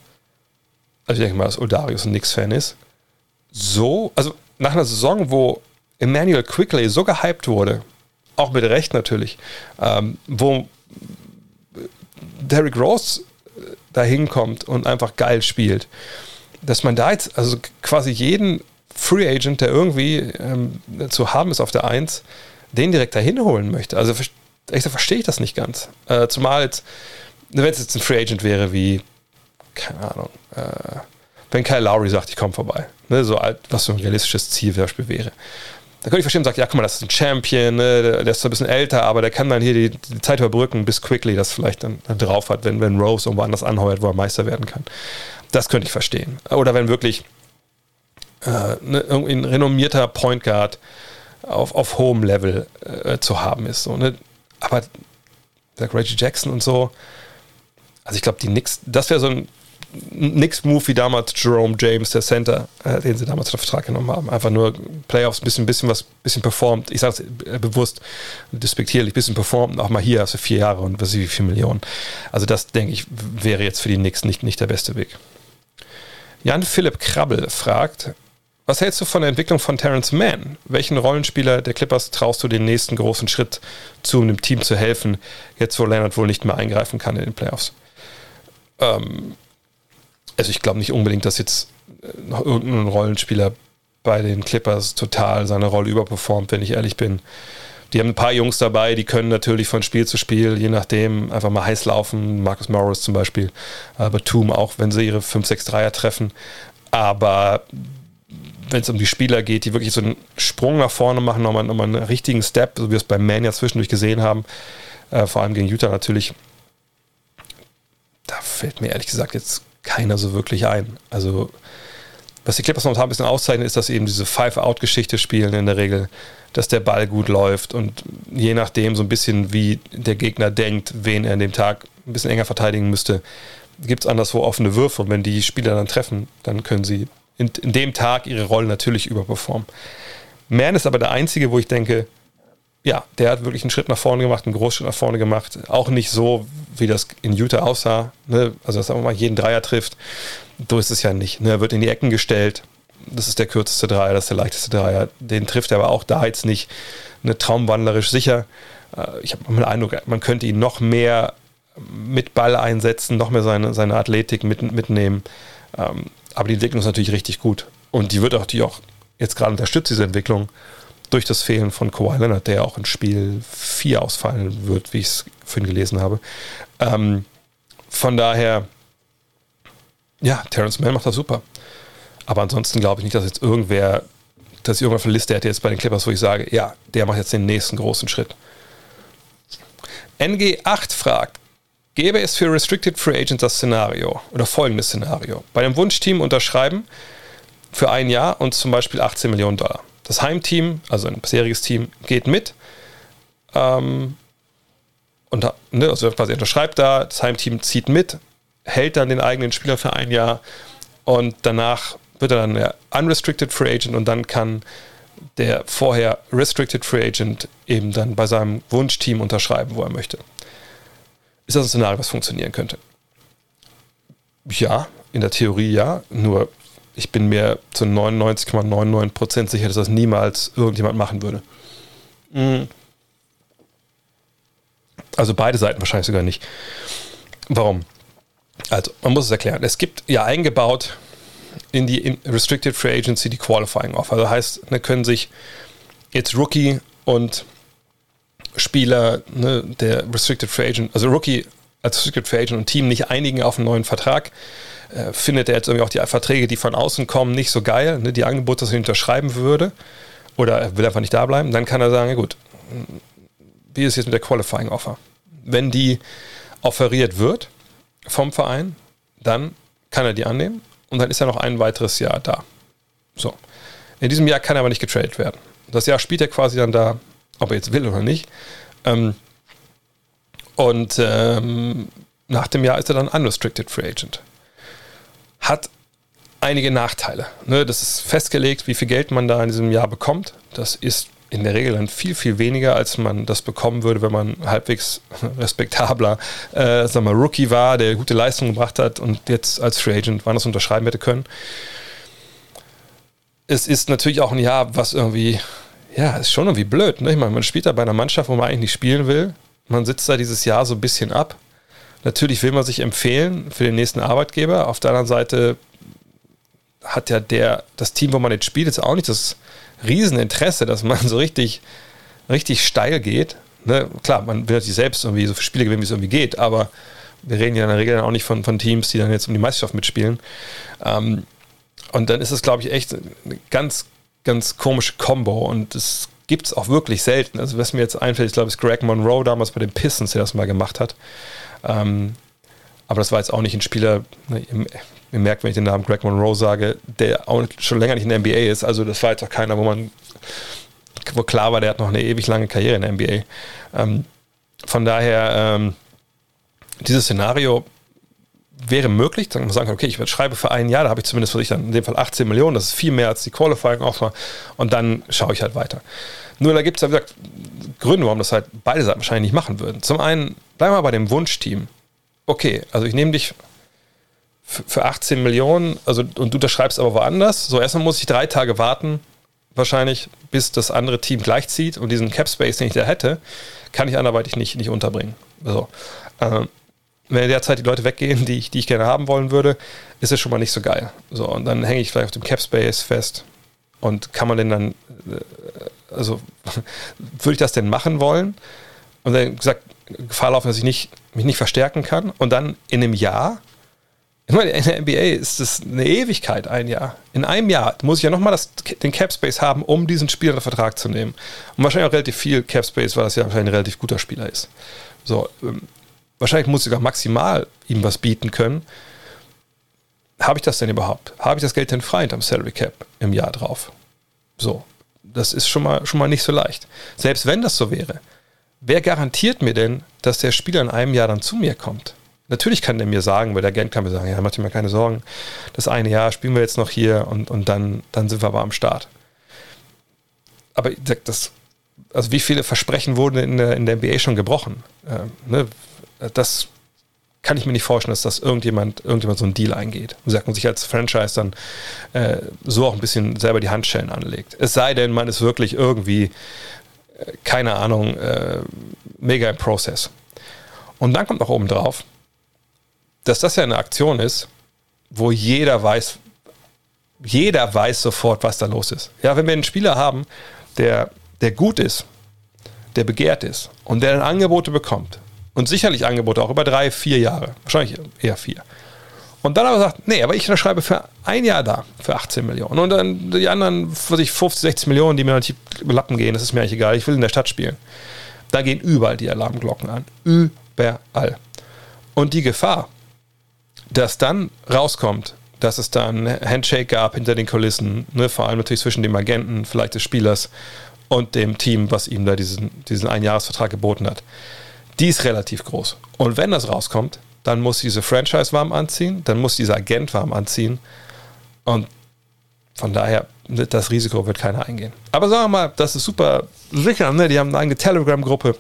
also ich denke mal, dass Oldarius ein Knicks-Fan ist, so, also nach einer Saison, wo Emmanuel Quickly so gehypt wurde, auch mit Recht natürlich, ähm, wo Derrick Rose da hinkommt und einfach geil spielt dass man da jetzt, also quasi jeden Free Agent, der irgendwie ähm, zu haben ist auf der 1, den direkt dahin holen möchte. Also ich verstehe ich das nicht ganz. Äh, zumal jetzt, wenn es jetzt ein Free Agent wäre wie, keine Ahnung, äh, wenn Kyle Lowry sagt, ich komme vorbei. Ne, so alt, was so ein realistisches Ziel zum Beispiel wäre. Da könnte ich verstehen und sagt, ja, guck mal, das ist ein Champion, ne, der, ist zwar ein bisschen älter, aber der kann dann hier die, die Zeit überbrücken, bis Quickly das vielleicht dann, dann drauf hat, wenn, wenn Rose irgendwo anders anheuert, wo er Meister werden kann. Das könnte ich verstehen. Oder wenn wirklich äh, ne, ein renommierter Point Guard auf, auf hohem Level äh, zu haben ist. So, ne? Aber der Reggie Jackson und so, also ich glaube, die Knicks, das wäre so ein Nix-Move wie damals Jerome James, der Center, äh, den sie damals unter Vertrag genommen haben. Einfach nur Playoffs, ein bisschen, bisschen was, bisschen performt. Ich sage es äh, bewusst, despektierlich, bisschen performt. Auch mal hier hast du vier Jahre und was wie viel Millionen. Also das, denke ich, wäre jetzt für die Knicks nicht, nicht der beste Weg. Jan Philipp Krabbel fragt, was hältst du von der Entwicklung von Terrence Mann? Welchen Rollenspieler der Clippers traust du den nächsten großen Schritt zu, um dem Team zu helfen, jetzt wo Leonard wohl nicht mehr eingreifen kann in den Playoffs? Ähm, also ich glaube nicht unbedingt, dass jetzt äh, noch irgendein Rollenspieler bei den Clippers total seine Rolle überperformt, wenn ich ehrlich bin. Die haben ein paar Jungs dabei, die können natürlich von Spiel zu Spiel, je nachdem, einfach mal heiß laufen. Marcus Morris zum Beispiel, aber Toom auch, wenn sie ihre 5-6-3er treffen. Aber wenn es um die Spieler geht, die wirklich so einen Sprung nach vorne machen, nochmal, nochmal einen richtigen Step, so wie wir es bei Man ja zwischendurch gesehen haben, äh, vor allem gegen Utah natürlich, da fällt mir ehrlich gesagt jetzt keiner so wirklich ein. Also was die Clippers momentan ein bisschen auszeichnen, ist, dass sie eben diese Five-Out-Geschichte spielen in der Regel, dass der Ball gut läuft und je nachdem so ein bisschen, wie der Gegner denkt, wen er an dem Tag ein bisschen enger verteidigen müsste, gibt es anderswo offene Würfe und wenn die Spieler dann treffen, dann können sie in, in dem Tag ihre Rolle natürlich überperformen. Mann ist aber der einzige, wo ich denke, ja, der hat wirklich einen Schritt nach vorne gemacht, einen Großschritt nach vorne gemacht. Auch nicht so, wie das in Utah aussah. Ne? Also, dass er mal jeden Dreier trifft. So ist es ja nicht. Ne? Er wird in die Ecken gestellt. Das ist der kürzeste Dreier, das ist der leichteste Dreier. Den trifft er aber auch da jetzt nicht eine traumwandlerisch sicher. Äh, ich habe den Eindruck, man könnte ihn noch mehr mit Ball einsetzen, noch mehr seine, seine Athletik mit, mitnehmen. Aber die Entwicklung ist natürlich richtig gut. Und die wird auch, die auch jetzt gerade unterstützt, diese Entwicklung durch das Fehlen von Kawhi Leonard, der auch in Spiel 4 ausfallen wird, wie ich es vorhin gelesen habe. Ähm, von daher, ja, Terrence Mann macht das super. Aber ansonsten glaube ich nicht, dass jetzt irgendwer, dass ich irgendwann für Liste hätte jetzt bei den Clippers, wo ich sage, ja, der macht jetzt den nächsten großen Schritt. NG8 fragt, gäbe es für Restricted Free Agents das Szenario oder folgendes Szenario. Bei dem Wunschteam unterschreiben für ein Jahr und zum Beispiel 18 Millionen Dollar. Das Heimteam, also ein bisheriges Team, geht mit ähm, und ne, also quasi unterschreibt da, das Heimteam zieht mit, hält dann den eigenen Spieler für ein Jahr und danach wird er dann der Unrestricted Free Agent und dann kann der vorher Restricted Free Agent eben dann bei seinem Wunschteam unterschreiben, wo er möchte. Ist das ein Szenario, was funktionieren könnte? Ja, in der Theorie ja, nur ich bin mir zu 99,99% sicher, dass das niemals irgendjemand machen würde. Mhm. Also beide Seiten wahrscheinlich sogar nicht. Warum? Also, man muss es erklären. Es gibt ja eingebaut in die Restricted Free Agency die Qualifying Offer. Also heißt, da ne, können sich jetzt Rookie und Spieler ne, der Restricted Free Agent, also Rookie als Restricted Free Agent und Team nicht einigen auf einen neuen Vertrag, äh, findet er jetzt irgendwie auch die Verträge, die von außen kommen, nicht so geil, ne, die Angebote, dass er unterschreiben würde, oder er will einfach nicht da bleiben, dann kann er sagen, ja gut, wie ist es jetzt mit der Qualifying Offer? Wenn die offeriert wird vom Verein, dann kann er die annehmen und dann ist er noch ein weiteres Jahr da. So. In diesem Jahr kann er aber nicht getradet werden. Das Jahr spielt er quasi dann da, ob er jetzt will oder nicht. Ähm, und ähm, nach dem Jahr ist er dann unrestricted free agent hat einige Nachteile. Ne, das ist festgelegt, wie viel Geld man da in diesem Jahr bekommt. Das ist in der Regel dann viel, viel weniger, als man das bekommen würde, wenn man halbwegs respektabler äh, sagen wir, Rookie war, der gute Leistung gebracht hat und jetzt als Free Agent wann das unterschreiben hätte können. Es ist natürlich auch ein Jahr, was irgendwie, ja, ist schon irgendwie blöd. Ne? Ich meine, man spielt da bei einer Mannschaft, wo man eigentlich nicht spielen will. Man sitzt da dieses Jahr so ein bisschen ab. Natürlich will man sich empfehlen für den nächsten Arbeitgeber. Auf der anderen Seite hat ja der, das Team, wo man jetzt spielt, jetzt auch nicht das Rieseninteresse, dass man so richtig, richtig steil geht. Ne? Klar, man will natürlich selbst irgendwie so viele Spiele gewinnen, wie es irgendwie geht, aber wir reden ja in der Regel dann auch nicht von, von Teams, die dann jetzt um die Meisterschaft mitspielen. Ähm, und dann ist es, glaube ich, echt eine ganz, ganz komische Combo und es gibt es auch wirklich selten. Also, was mir jetzt einfällt, ich glaube, es Greg Monroe damals bei den Pistons, der das mal gemacht hat. Ähm, aber das war jetzt auch nicht ein Spieler, ne, ihr, merkt, wenn ich den Namen Greg Monroe sage, der auch schon länger nicht in der NBA ist. Also das war jetzt auch keiner, wo man, wo klar war, der hat noch eine ewig lange Karriere in der NBA. Ähm, von daher, ähm, dieses Szenario wäre möglich, dass man sagen kann, okay, ich schreibe für ein Jahr, da habe ich zumindest für sich dann in dem Fall 18 Millionen, das ist viel mehr als die Qualifying Offer und dann schaue ich halt weiter. Nur da gibt es, wie gesagt, Gründe, warum das halt beide Seiten wahrscheinlich nicht machen würden. Zum einen, bleiben wir bei dem Wunschteam. Okay, also ich nehme dich für 18 Millionen, also und du unterschreibst aber woanders. So, erstmal muss ich drei Tage warten, wahrscheinlich, bis das andere Team gleichzieht und diesen Cap Space, den ich da hätte, kann ich anderweitig nicht, nicht unterbringen. So. Ähm, wenn in der Zeit die Leute weggehen, die ich, die ich gerne haben wollen würde, ist es schon mal nicht so geil. So, und dann hänge ich vielleicht auf dem Cap Space fest. Und kann man denn dann, äh, also würde ich das denn machen wollen? Und dann gesagt, Gefahr laufen, dass ich nicht, mich nicht verstärken kann. Und dann in einem Jahr, ich meine, in der NBA ist es eine Ewigkeit, ein Jahr. In einem Jahr muss ich ja nochmal den Cap Space haben, um diesen Spieler in Vertrag zu nehmen. Und wahrscheinlich auch relativ viel Cap Space, weil das ja wahrscheinlich ein relativ guter Spieler ist. So, ähm, wahrscheinlich muss ich sogar maximal ihm was bieten können. habe ich das denn überhaupt? Habe ich das Geld denn frei hinterm Salary Cap im Jahr drauf? So, das ist schon mal, schon mal nicht so leicht. Selbst wenn das so wäre, wer garantiert mir denn, dass der Spieler in einem Jahr dann zu mir kommt? Natürlich kann der mir sagen, weil der Agent kann mir sagen, ja, mach dir mal keine Sorgen, das eine Jahr spielen wir jetzt noch hier und, und dann, dann sind wir aber am Start. Aber das, also wie viele Versprechen wurden in der, in der NBA schon gebrochen? Ähm, ne? Das kann ich mir nicht vorstellen, dass das irgendjemand, irgendjemand so einen Deal eingeht und sagt und sich als Franchise dann äh, so auch ein bisschen selber die Handschellen anlegt. Es sei denn, man ist wirklich irgendwie, äh, keine Ahnung, äh, mega im Prozess. Und dann kommt noch oben drauf, dass das ja eine Aktion ist, wo jeder weiß, jeder weiß sofort, was da los ist. Ja, wenn wir einen Spieler haben, der, der gut ist, der begehrt ist und der dann Angebote bekommt und sicherlich Angebote auch über drei, vier Jahre, wahrscheinlich eher vier. Und dann aber sagt, nee, aber ich unterschreibe für ein Jahr da, für 18 Millionen. Und dann die anderen, was ich, 50, 60 Millionen, die mir natürlich Lappen gehen, das ist mir eigentlich egal, ich will in der Stadt spielen. Da gehen überall die Alarmglocken an. Überall. Und die Gefahr, dass dann rauskommt, dass es da ein Handshake gab hinter den Kulissen, ne, vor allem natürlich zwischen dem Agenten, vielleicht des Spielers und dem Team, was ihm da diesen, diesen Einjahresvertrag geboten hat, die ist relativ groß. Und wenn das rauskommt, dann muss diese Franchise warm anziehen, dann muss dieser Agent warm anziehen und von daher, ne, das Risiko wird keiner eingehen. Aber sagen wir mal, das ist super sicher, ne? die haben eine eigene Telegram-Gruppe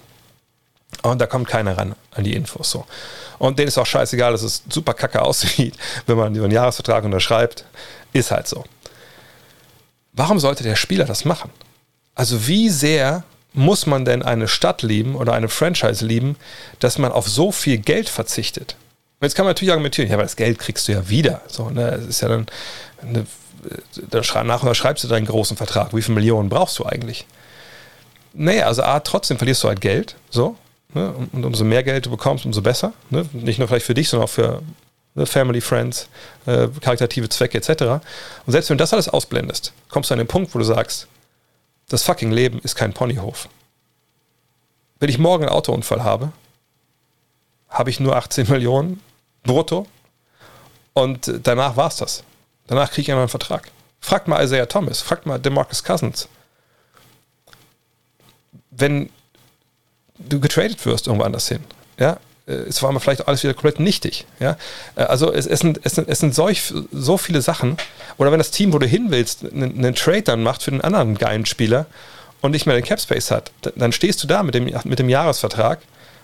und da kommt keiner ran an die Infos. So. Und denen ist auch scheißegal, dass es super kacke aussieht, wenn man einen Jahresvertrag unterschreibt. Ist halt so. Warum sollte der Spieler das machen? Also wie sehr muss man denn eine Stadt lieben oder eine Franchise lieben, dass man auf so viel Geld verzichtet? Jetzt kann man natürlich argumentieren, ja, aber das Geld kriegst du ja wieder. So, ne? Es ist ja dann, eine, dann nachher schreibst du deinen großen Vertrag. Wie viele Millionen brauchst du eigentlich? Naja, also A, trotzdem verlierst du halt Geld, so, Ne? Und umso mehr Geld du bekommst, umso besser. Ne? Nicht nur vielleicht für dich, sondern auch für ne, Family, Friends, äh, karitative Zwecke etc. Und selbst wenn du das alles ausblendest, kommst du an den Punkt, wo du sagst, das fucking Leben ist kein Ponyhof. Wenn ich morgen einen Autounfall habe, habe ich nur 18 Millionen brutto und danach war es das. Danach kriege ich einen neuen Vertrag. Fragt mal Isaiah Thomas, fragt mal DeMarcus Cousins. Wenn du getradet wirst irgendwo anders hin. Ja, es war mal vielleicht alles wieder komplett nichtig. Ja? Äh, also es, es, sind, es, sind, es sind solch, so viele Sachen. Oder wenn das Team, wo du hin willst, einen, einen Trade dann macht für einen anderen geilen Spieler und nicht mehr den Capspace hat, dann stehst du da mit dem, mit dem Jahresvertrag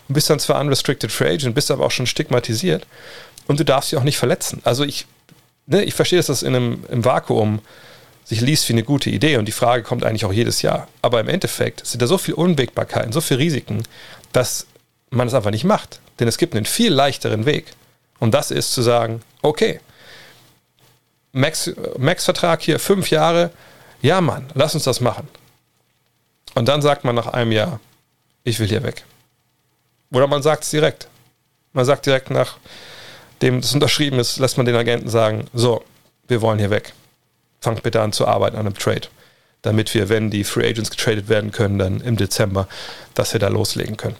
und bist dann zwar unrestricted free agent, bist aber auch schon stigmatisiert und du darfst dich auch nicht verletzen. Also ich, ne, ich verstehe, dass das in einem im Vakuum sich liest wie eine gute Idee und die Frage kommt eigentlich auch jedes Jahr. Aber im Endeffekt sind da so viele Unwägbarkeiten, so viele Risiken, dass man es einfach nicht macht. Denn es gibt einen viel leichteren Weg. Und das ist zu sagen, okay, Max-Vertrag hier, fünf Jahre, ja Mann, lass uns das machen. Und dann sagt man nach einem Jahr, ich will hier weg. Oder man sagt es direkt. Man sagt direkt, nachdem das unterschrieben ist, lässt man den Agenten sagen, so, wir wollen hier weg fangt bitte an zu arbeiten an einem Trade, damit wir, wenn die Free Agents getradet werden können, dann im Dezember, dass wir da loslegen können.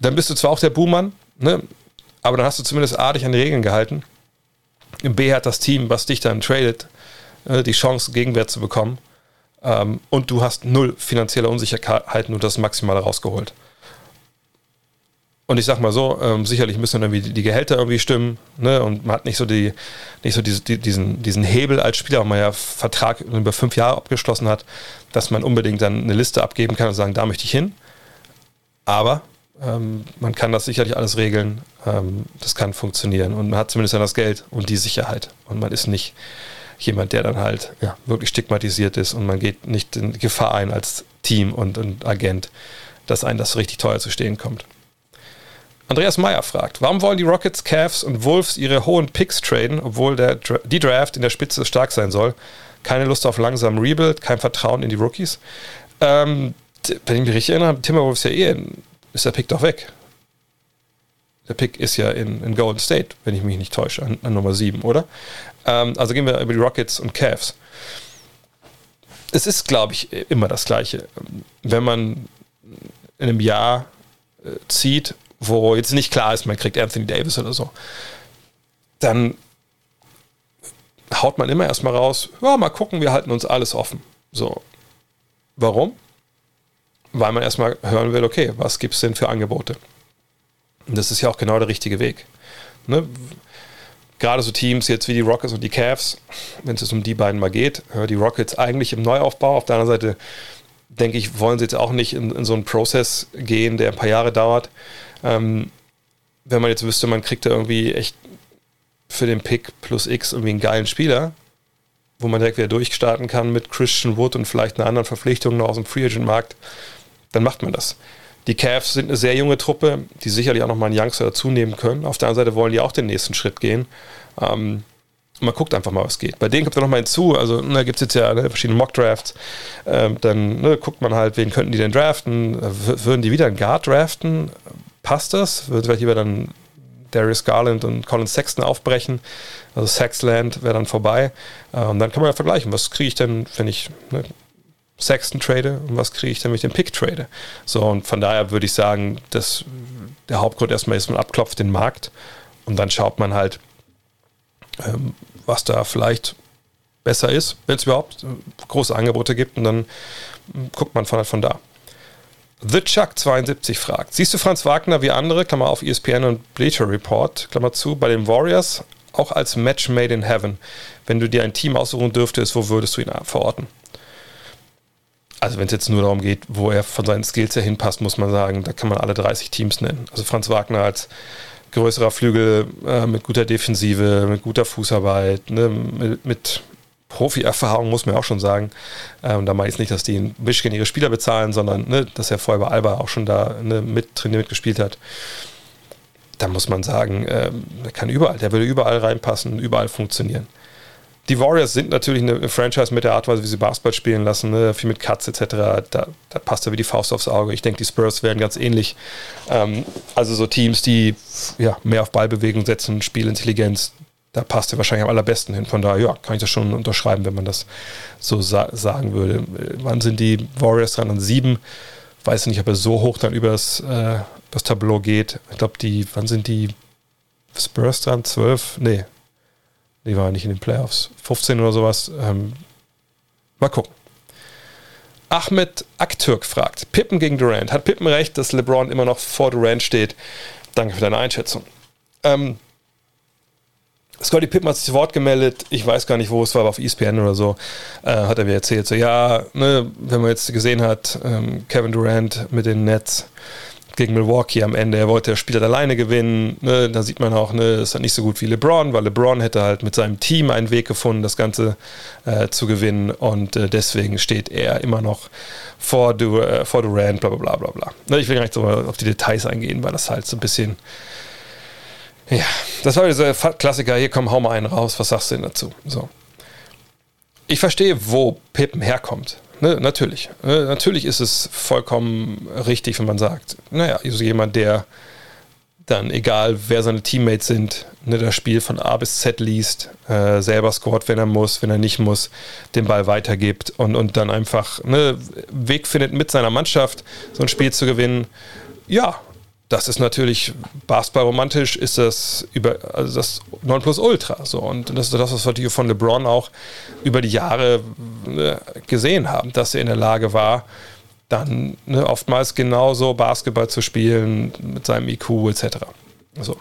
Dann bist du zwar auch der Buhmann, ne, aber dann hast du zumindest A, dich an die Regeln gehalten. B hat das Team, was dich dann tradet, äh, die Chance, Gegenwert zu bekommen. Ähm, und du hast null finanzielle Unsicherheiten und das Maximale rausgeholt. Und ich sag mal so, ähm, sicherlich müssen irgendwie die Gehälter irgendwie stimmen, ne? Und man hat nicht so die, nicht so diese, die, diesen, diesen Hebel als Spieler, weil man ja Vertrag über fünf Jahre abgeschlossen hat, dass man unbedingt dann eine Liste abgeben kann und sagen, da möchte ich hin. Aber ähm, man kann das sicherlich alles regeln. Ähm, das kann funktionieren. Und man hat zumindest dann das Geld und die Sicherheit. Und man ist nicht jemand, der dann halt ja, wirklich stigmatisiert ist und man geht nicht in Gefahr ein als Team und, und Agent, dass einem das richtig teuer zu stehen kommt. Andreas Meyer fragt, warum wollen die Rockets, Cavs und Wolves ihre hohen Picks traden, obwohl der, die Draft in der Spitze stark sein soll? Keine Lust auf langsamen Rebuild, kein Vertrauen in die Rookies. Ähm, wenn ich mich richtig erinnere, Timberwolves ja eh, in, ist der Pick doch weg. Der Pick ist ja in, in Golden State, wenn ich mich nicht täusche, an, an Nummer 7, oder? Ähm, also gehen wir über die Rockets und Cavs. Es ist, glaube ich, immer das Gleiche. Wenn man in einem Jahr äh, zieht wo jetzt nicht klar ist, man kriegt Anthony Davis oder so, dann haut man immer erstmal raus, ja, mal gucken, wir halten uns alles offen. So. Warum? Weil man erstmal hören will, okay, was gibt es denn für Angebote? Und das ist ja auch genau der richtige Weg. Ne? Gerade so Teams jetzt wie die Rockets und die Cavs, wenn es um die beiden mal geht, die Rockets eigentlich im Neuaufbau, auf der anderen Seite denke ich, wollen sie jetzt auch nicht in, in so einen Prozess gehen, der ein paar Jahre dauert. Ähm, wenn man jetzt wüsste, man kriegt da irgendwie echt für den Pick plus X irgendwie einen geilen Spieler, wo man direkt wieder durchstarten kann mit Christian Wood und vielleicht einer anderen Verpflichtung noch aus dem Free Agent Markt, dann macht man das. Die Cavs sind eine sehr junge Truppe, die sicherlich auch noch mal einen Youngster dazu nehmen können. Auf der anderen Seite wollen die auch den nächsten Schritt gehen. Ähm, man guckt einfach mal, was geht. Bei denen kommt da noch mal hinzu, also da gibt es jetzt ja ne, verschiedene Mock-Drafts. Ähm, dann ne, guckt man halt, wen könnten die denn draften? W würden die wieder einen Guard draften? Passt das? Würde vielleicht lieber dann Darius Garland und Colin Sexton aufbrechen. Also Sexland wäre dann vorbei. Ähm, dann kann man ja vergleichen, was kriege ich denn, wenn ich ne, Sexton trade und was kriege ich wenn ich den Pick trade. So, und von daher würde ich sagen, dass der Hauptgrund erstmal ist, man abklopft den Markt und dann schaut man halt, ähm, was da vielleicht besser ist, wenn es überhaupt große Angebote gibt und dann guckt man von, von da. The Chuck 72 fragt: Siehst du Franz Wagner wie andere, Klammer auf ESPN und Bleacher Report, Klammer zu, bei den Warriors auch als Match made in heaven? Wenn du dir ein Team aussuchen dürftest, wo würdest du ihn verorten? Also, wenn es jetzt nur darum geht, wo er von seinen Skills her hinpasst, muss man sagen, da kann man alle 30 Teams nennen. Also, Franz Wagner als größerer Flügel äh, mit guter Defensive, mit guter Fußarbeit, ne, mit, mit Profi-Erfahrung, muss man auch schon sagen. Ähm, da meine ich nicht, dass die in Michigan ihre Spieler bezahlen, sondern ne, dass er vorher bei Alba auch schon da ne, mit trainiert, mitgespielt hat. Da muss man sagen, ähm, der kann überall, der würde überall reinpassen, überall funktionieren. Die Warriors sind natürlich eine Franchise mit der Art und Weise, wie sie Basketball spielen lassen, ne? viel mit Cuts etc. Da, da, passt er wie die Faust aufs Auge. Ich denke, die Spurs werden ganz ähnlich. Ähm, also so Teams, die ja, mehr auf Ballbewegung setzen, Spielintelligenz, da passt er wahrscheinlich am allerbesten hin. Von daher, ja, kann ich das schon unterschreiben, wenn man das so sa sagen würde. Wann sind die Warriors dran? An sieben. Weiß nicht, ob er so hoch dann über das, äh, das Tableau geht. Ich glaube, die, wann sind die Spurs dran? Zwölf? Nee. Die waren nicht in den Playoffs. 15 oder sowas. Ähm, mal gucken. Ahmed Aktürk fragt: Pippen gegen Durant. Hat Pippen recht, dass LeBron immer noch vor Durant steht? Danke für deine Einschätzung. Ähm, Scotty Pippen hat sich zu Wort gemeldet, ich weiß gar nicht, wo es war, aber auf ESPN oder so, äh, hat er mir erzählt, so ja, ne, wenn man jetzt gesehen hat, ähm, Kevin Durant mit den Nets gegen Milwaukee am Ende, er wollte das Spiel halt alleine gewinnen, ne, da sieht man auch, ne, ist halt nicht so gut wie LeBron, weil LeBron hätte halt mit seinem Team einen Weg gefunden, das Ganze äh, zu gewinnen und äh, deswegen steht er immer noch vor, du, äh, vor Durant, bla bla bla bla. Ne, ich will gar nicht so auf die Details eingehen, weil das halt so ein bisschen ja, das war dieser Klassiker. Hier komm, hau mal einen raus. Was sagst du denn dazu? So. Ich verstehe, wo Pippen herkommt. Ne, natürlich. Ne, natürlich ist es vollkommen richtig, wenn man sagt, naja, so jemand, der dann, egal wer seine Teammates sind, ne, das Spiel von A bis Z liest, äh, selber scoret, wenn er muss, wenn er nicht muss, den Ball weitergibt und, und dann einfach ne, Weg findet, mit seiner Mannschaft so ein Spiel zu gewinnen. Ja, das ist natürlich Basketball romantisch, ist das über also das Nonplusultra. So. Und das ist das, was wir von LeBron auch über die Jahre ne, gesehen haben, dass er in der Lage war, dann ne, oftmals genauso Basketball zu spielen mit seinem IQ etc. So.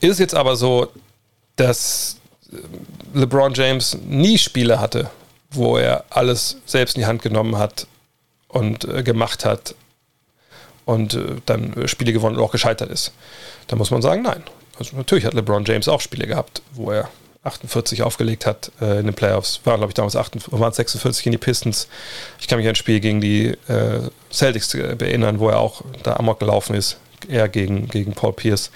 Ist jetzt aber so, dass LeBron James nie Spiele hatte, wo er alles selbst in die Hand genommen hat und äh, gemacht hat, und äh, dann äh, Spiele gewonnen und auch gescheitert ist. Da muss man sagen, nein. Also natürlich hat LeBron James auch Spiele gehabt, wo er 48 aufgelegt hat äh, in den Playoffs. Waren, glaube ich, damals 48, waren 46 in die Pistons. Ich kann mich an ein Spiel gegen die äh, Celtics äh, erinnern, wo er auch da amok gelaufen ist, eher gegen, gegen Paul Pierce.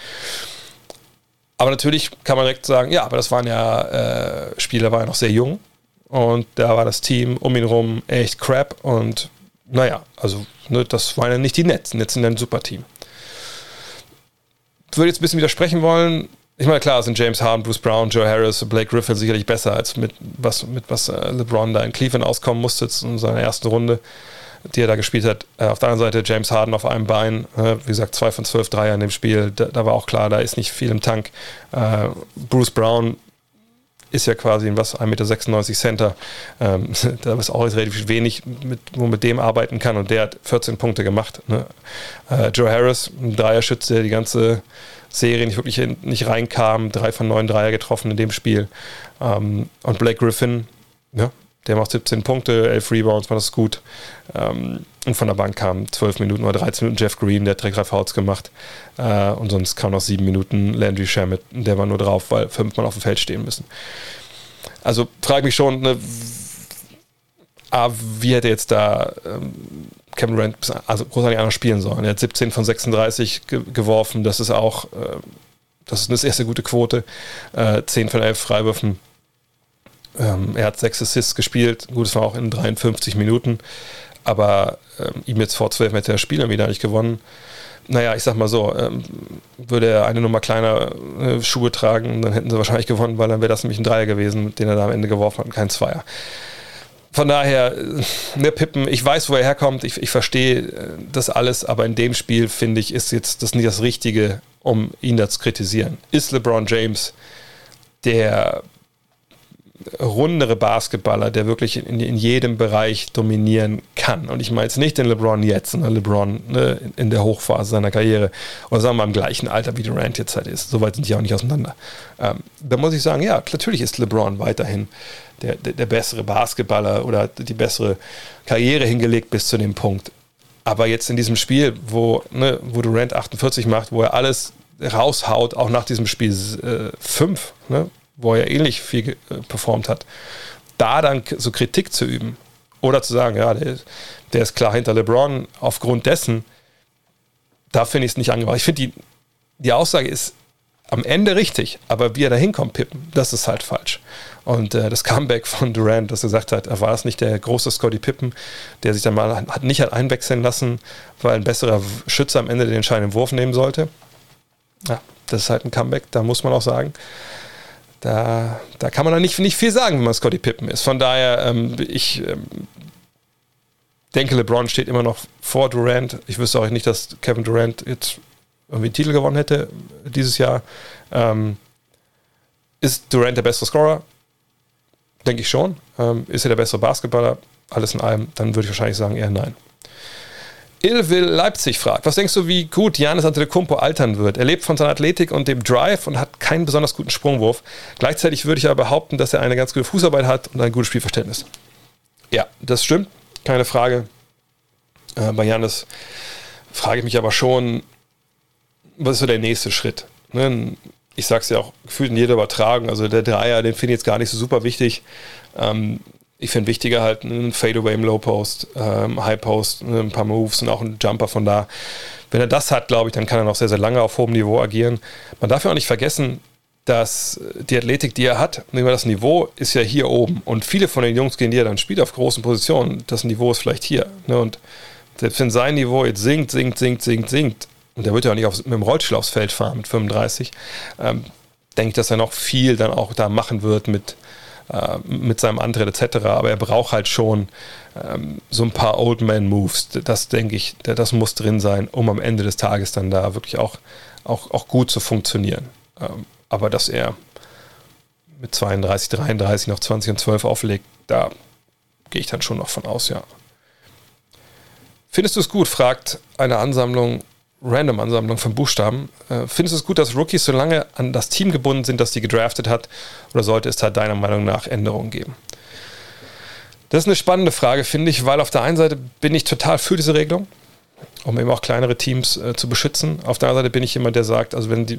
Aber natürlich kann man direkt sagen, ja, aber das waren ja äh, Spiele, da war er noch sehr jung und da war das Team um ihn herum echt crap und naja, also ne, das waren ja nicht die Nets. Nets sind ein super Team. Ich würde jetzt ein bisschen widersprechen wollen. Ich meine, klar sind James Harden, Bruce Brown, Joe Harris, Blake Griffin sicherlich besser als mit was, mit was äh, LeBron da in Cleveland auskommen musste in seiner ersten Runde, die er da gespielt hat. Äh, auf der anderen Seite James Harden auf einem Bein, äh, wie gesagt, zwei von zwölf Dreier in dem Spiel. Da, da, war auch klar, da ist nicht viel im Tank. Bruce Brown ist ja quasi ein was 1,96 Meter Center. Ähm, da ist auch relativ wenig, mit, wo man mit dem arbeiten kann. Und der hat 14 Punkte gemacht. Ne? Äh, Joe Harris, ein Dreierschütze, der die ganze Serie nicht wirklich in, nicht reinkam. Drei von neun Dreier getroffen in dem Spiel. Ähm, und Blake Griffin, ja, der macht 17 Punkte, 11 Rebounds, war das gut. Ähm, und von der Bank kam 12 Minuten oder 13 Minuten Jeff Green, der hat direkt drei Fouls gemacht. Äh, und sonst kam noch 7 Minuten Landry Shamet, der war nur drauf, weil fünfmal auf dem Feld stehen müssen. Also frage mich schon, ne, wie hätte jetzt da ähm, Kevin Durant also großartig anders spielen sollen. Er hat 17 von 36 ge geworfen, das ist auch, äh, das ist eine sehr gute Quote. Äh, 10 von 11 Freiwürfen. Ähm, er hat 6 Assists gespielt, gut, es war auch in 53 Minuten, aber ähm, ihm jetzt vor 12 hätte er Spieler wieder nicht gewonnen. Naja, ich sag mal so, ähm, würde er eine Nummer kleiner äh, Schuhe tragen, dann hätten sie wahrscheinlich gewonnen, weil dann wäre das nämlich ein Dreier gewesen, den er da am Ende geworfen hat und kein Zweier von daher, ne, Pippen, ich weiß, wo er herkommt, ich, ich verstehe äh, das alles, aber in dem Spiel, finde ich, ist jetzt das nicht das Richtige, um ihn da zu kritisieren. Ist LeBron James der rundere Basketballer, der wirklich in, in, jedem Bereich dominieren kann. Und ich meine jetzt nicht den LeBron jetzt, ne, LeBron ne, in der Hochphase seiner Karriere oder sagen wir mal im gleichen Alter wie Durant jetzt halt ist. Soweit sind die auch nicht auseinander. Ähm, da muss ich sagen, ja, natürlich ist LeBron weiterhin der, der, der bessere Basketballer oder die bessere Karriere hingelegt bis zu dem Punkt. Aber jetzt in diesem Spiel, wo, ne, wo Durant 48 macht, wo er alles raushaut, auch nach diesem Spiel 5, äh, ne, wo er ähnlich viel äh, performt hat, da dann so Kritik zu üben oder zu sagen, ja, der, der ist klar hinter LeBron aufgrund dessen, da finde ich es nicht angebracht. Ich finde, die, die Aussage ist am Ende richtig, aber wie er da hinkommt, Pippen, das ist halt falsch. Und äh, das Comeback von Durant, das gesagt hat, er war es nicht der große Scotty Pippen, der sich dann mal hat nicht hat einwechseln lassen, weil ein besserer Schütze am Ende den entscheidenden Wurf nehmen sollte. Ja, das ist halt ein Comeback, da muss man auch sagen. Da, da kann man dann nicht, nicht viel sagen, wenn man Scotty Pippen ist. Von daher, ähm, ich ähm, denke, LeBron steht immer noch vor Durant. Ich wüsste auch nicht, dass Kevin Durant jetzt irgendwie einen Titel gewonnen hätte dieses Jahr. Ähm, ist Durant der bessere Scorer? Denke ich schon. Ähm, ist er der bessere Basketballer? Alles in allem, dann würde ich wahrscheinlich sagen eher nein. Ilville Leipzig fragt, was denkst du, wie gut Janis Antetokounmpo altern wird? Er lebt von seiner Athletik und dem Drive und hat keinen besonders guten Sprungwurf. Gleichzeitig würde ich aber behaupten, dass er eine ganz gute Fußarbeit hat und ein gutes Spielverständnis. Ja, das stimmt, keine Frage. Äh, bei Janis frage ich mich aber schon, was ist so der nächste Schritt? Ne? Ich sage es ja auch gefühlt in jeder Übertragung, also der Dreier, den finde ich jetzt gar nicht so super wichtig. Ähm, ich finde wichtiger halt ein Fadeaway im Low Post, ähm, High Post, ne, ein paar Moves und auch ein Jumper von da. Wenn er das hat, glaube ich, dann kann er noch sehr, sehr lange auf hohem Niveau agieren. Man darf ja auch nicht vergessen, dass die Athletik, die er hat, das Niveau ist ja hier oben. Und viele von den Jungs gehen, die er dann spielt auf großen Positionen, das Niveau ist vielleicht hier. Ne? Und selbst wenn sein Niveau jetzt sinkt, sinkt, sinkt, sinkt, sinkt, und der wird ja auch nicht auf, mit dem Rollstuhl aufs Feld fahren mit 35, ähm, denke ich, dass er noch viel dann auch da machen wird mit, äh, mit seinem Antritt etc. Aber er braucht halt schon ähm, so ein paar Old Man Moves. Das denke ich, das muss drin sein, um am Ende des Tages dann da wirklich auch, auch, auch gut zu funktionieren. Ähm, aber dass er mit 32, 33 noch 20 und 12 auflegt, da gehe ich dann schon noch von aus, ja. Findest du es gut? fragt eine Ansammlung Random-Ansammlung von Buchstaben. Äh, findest du es gut, dass Rookies so lange an das Team gebunden sind, das die gedraftet hat? Oder sollte es da deiner Meinung nach Änderungen geben? Das ist eine spannende Frage, finde ich, weil auf der einen Seite bin ich total für diese Regelung, um eben auch kleinere Teams äh, zu beschützen. Auf der anderen Seite bin ich jemand, der sagt, also wenn, die,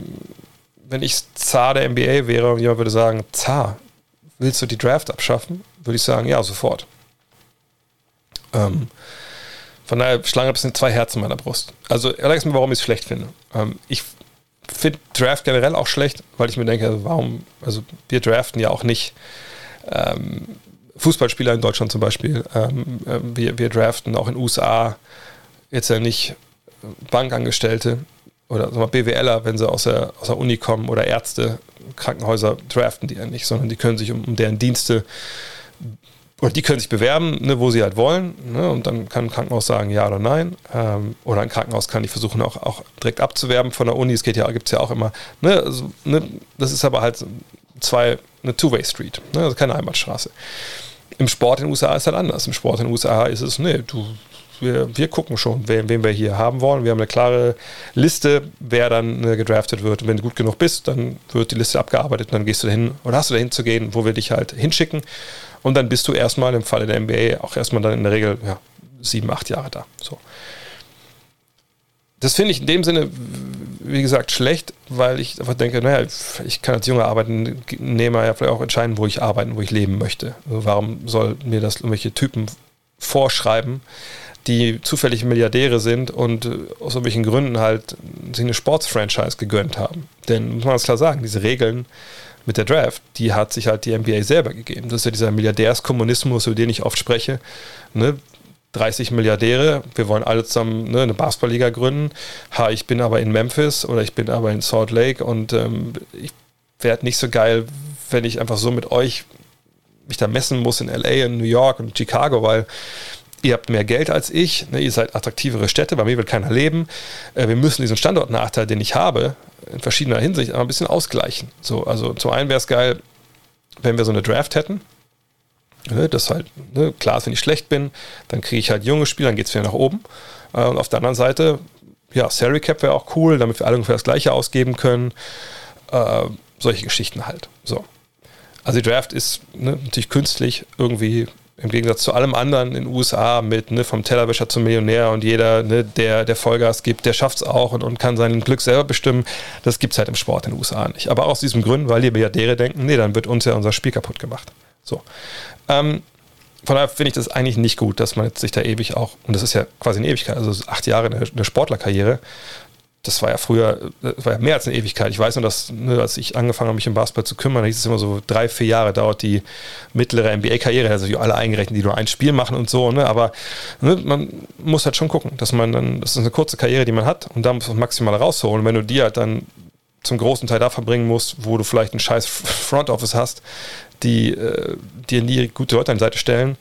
wenn ich Zar der NBA wäre und jemand würde sagen, Zar, willst du die Draft abschaffen? Würde ich sagen, ja, sofort. Ähm, von daher schlagen ein bisschen zwei Herzen in meiner Brust. Also, erläutere mir, warum ich es schlecht finde. Ähm, ich finde Draft generell auch schlecht, weil ich mir denke, warum, also wir draften ja auch nicht ähm, Fußballspieler in Deutschland zum Beispiel. Ähm, äh, wir, wir draften auch in den USA jetzt ja nicht Bankangestellte oder sagen wir, BWLer, wenn sie aus der, aus der Uni kommen oder Ärzte, Krankenhäuser draften die ja nicht, sondern die können sich um, um deren Dienste und die können sich bewerben, ne, wo sie halt wollen. Ne, und dann kann ein Krankenhaus sagen ja oder nein. Ähm, oder ein Krankenhaus kann die versuchen auch, auch direkt abzuwerben von der Uni. Es ja, gibt es ja auch immer. Ne, also, das ist aber halt zwei, eine Two-Way-Street, ne? also keine Einbahnstraße. Im Sport in den USA ist halt anders. Im Sport in den USA ist es, nee, du, wir, wir gucken schon, wen, wen wir hier haben wollen. Wir haben eine klare Liste, wer dann ne, gedraftet wird. Und wenn du gut genug bist, dann wird die Liste abgearbeitet und dann gehst du dahin oder hast du dahin zu gehen, wo wir dich halt hinschicken. Und dann bist du erstmal im Falle der NBA auch erstmal dann in der Regel ja, sieben, acht Jahre da. So. Das finde ich in dem Sinne, wie gesagt, schlecht, weil ich einfach denke, naja, ich kann als junger Arbeitnehmer ja vielleicht auch entscheiden, wo ich arbeiten, wo ich leben möchte. Also warum soll mir das irgendwelche Typen vorschreiben, die zufällig Milliardäre sind und äh, aus irgendwelchen Gründen halt sich eine Sportsfranchise gegönnt haben. Denn muss man ganz klar sagen, diese Regeln mit der Draft, die hat sich halt die NBA selber gegeben. Das ist ja dieser Milliardärskommunismus, über den ich oft spreche. Ne? 30 Milliardäre, wir wollen alle zusammen ne, eine Basketballliga gründen. Ha, ich bin aber in Memphis oder ich bin aber in Salt Lake und ähm, ich werde nicht so geil, wenn ich einfach so mit euch mich da messen muss in LA und New York und Chicago, weil ihr habt mehr Geld als ich, ne, ihr seid attraktivere Städte, bei mir wird keiner leben. Äh, wir müssen diesen Standortnachteil, den ich habe, in verschiedener Hinsicht aber ein bisschen ausgleichen. So, also zum einen wäre es geil, wenn wir so eine Draft hätten. Ne, das halt, ne, klar, wenn ich schlecht bin, dann kriege ich halt junge Spieler, dann geht es wieder nach oben. Äh, und auf der anderen Seite, ja, Salary Cap wäre auch cool, damit wir alle ungefähr das Gleiche ausgeben können. Äh, solche Geschichten halt. So. Also die Draft ist ne, natürlich künstlich irgendwie im Gegensatz zu allem anderen in den USA mit ne, vom Tellerwäscher zum Millionär und jeder, ne, der, der Vollgas gibt, der schafft es auch und, und kann sein Glück selber bestimmen. Das gibt es halt im Sport in den USA nicht. Aber aus diesem Grund, weil die Milliardäre denken, nee, dann wird uns ja unser Spiel kaputt gemacht. So. Ähm, von daher finde ich das eigentlich nicht gut, dass man sich da ewig auch, und das ist ja quasi eine Ewigkeit, also acht Jahre eine Sportlerkarriere, das war ja früher, das war ja mehr als eine Ewigkeit. Ich weiß nur, dass, ne, als ich angefangen habe, mich um Basketball zu kümmern, da hieß es immer so, drei, vier Jahre dauert die mittlere NBA-Karriere, also alle eingerechnet, die nur ein Spiel machen und so, ne? aber ne, man muss halt schon gucken, dass man dann, das ist eine kurze Karriere, die man hat und da muss man maximal rausholen. Und wenn du die halt dann zum großen Teil da verbringen musst, wo du vielleicht ein scheiß Front Office hast, die äh, dir nie gute Leute an die Seite stellen,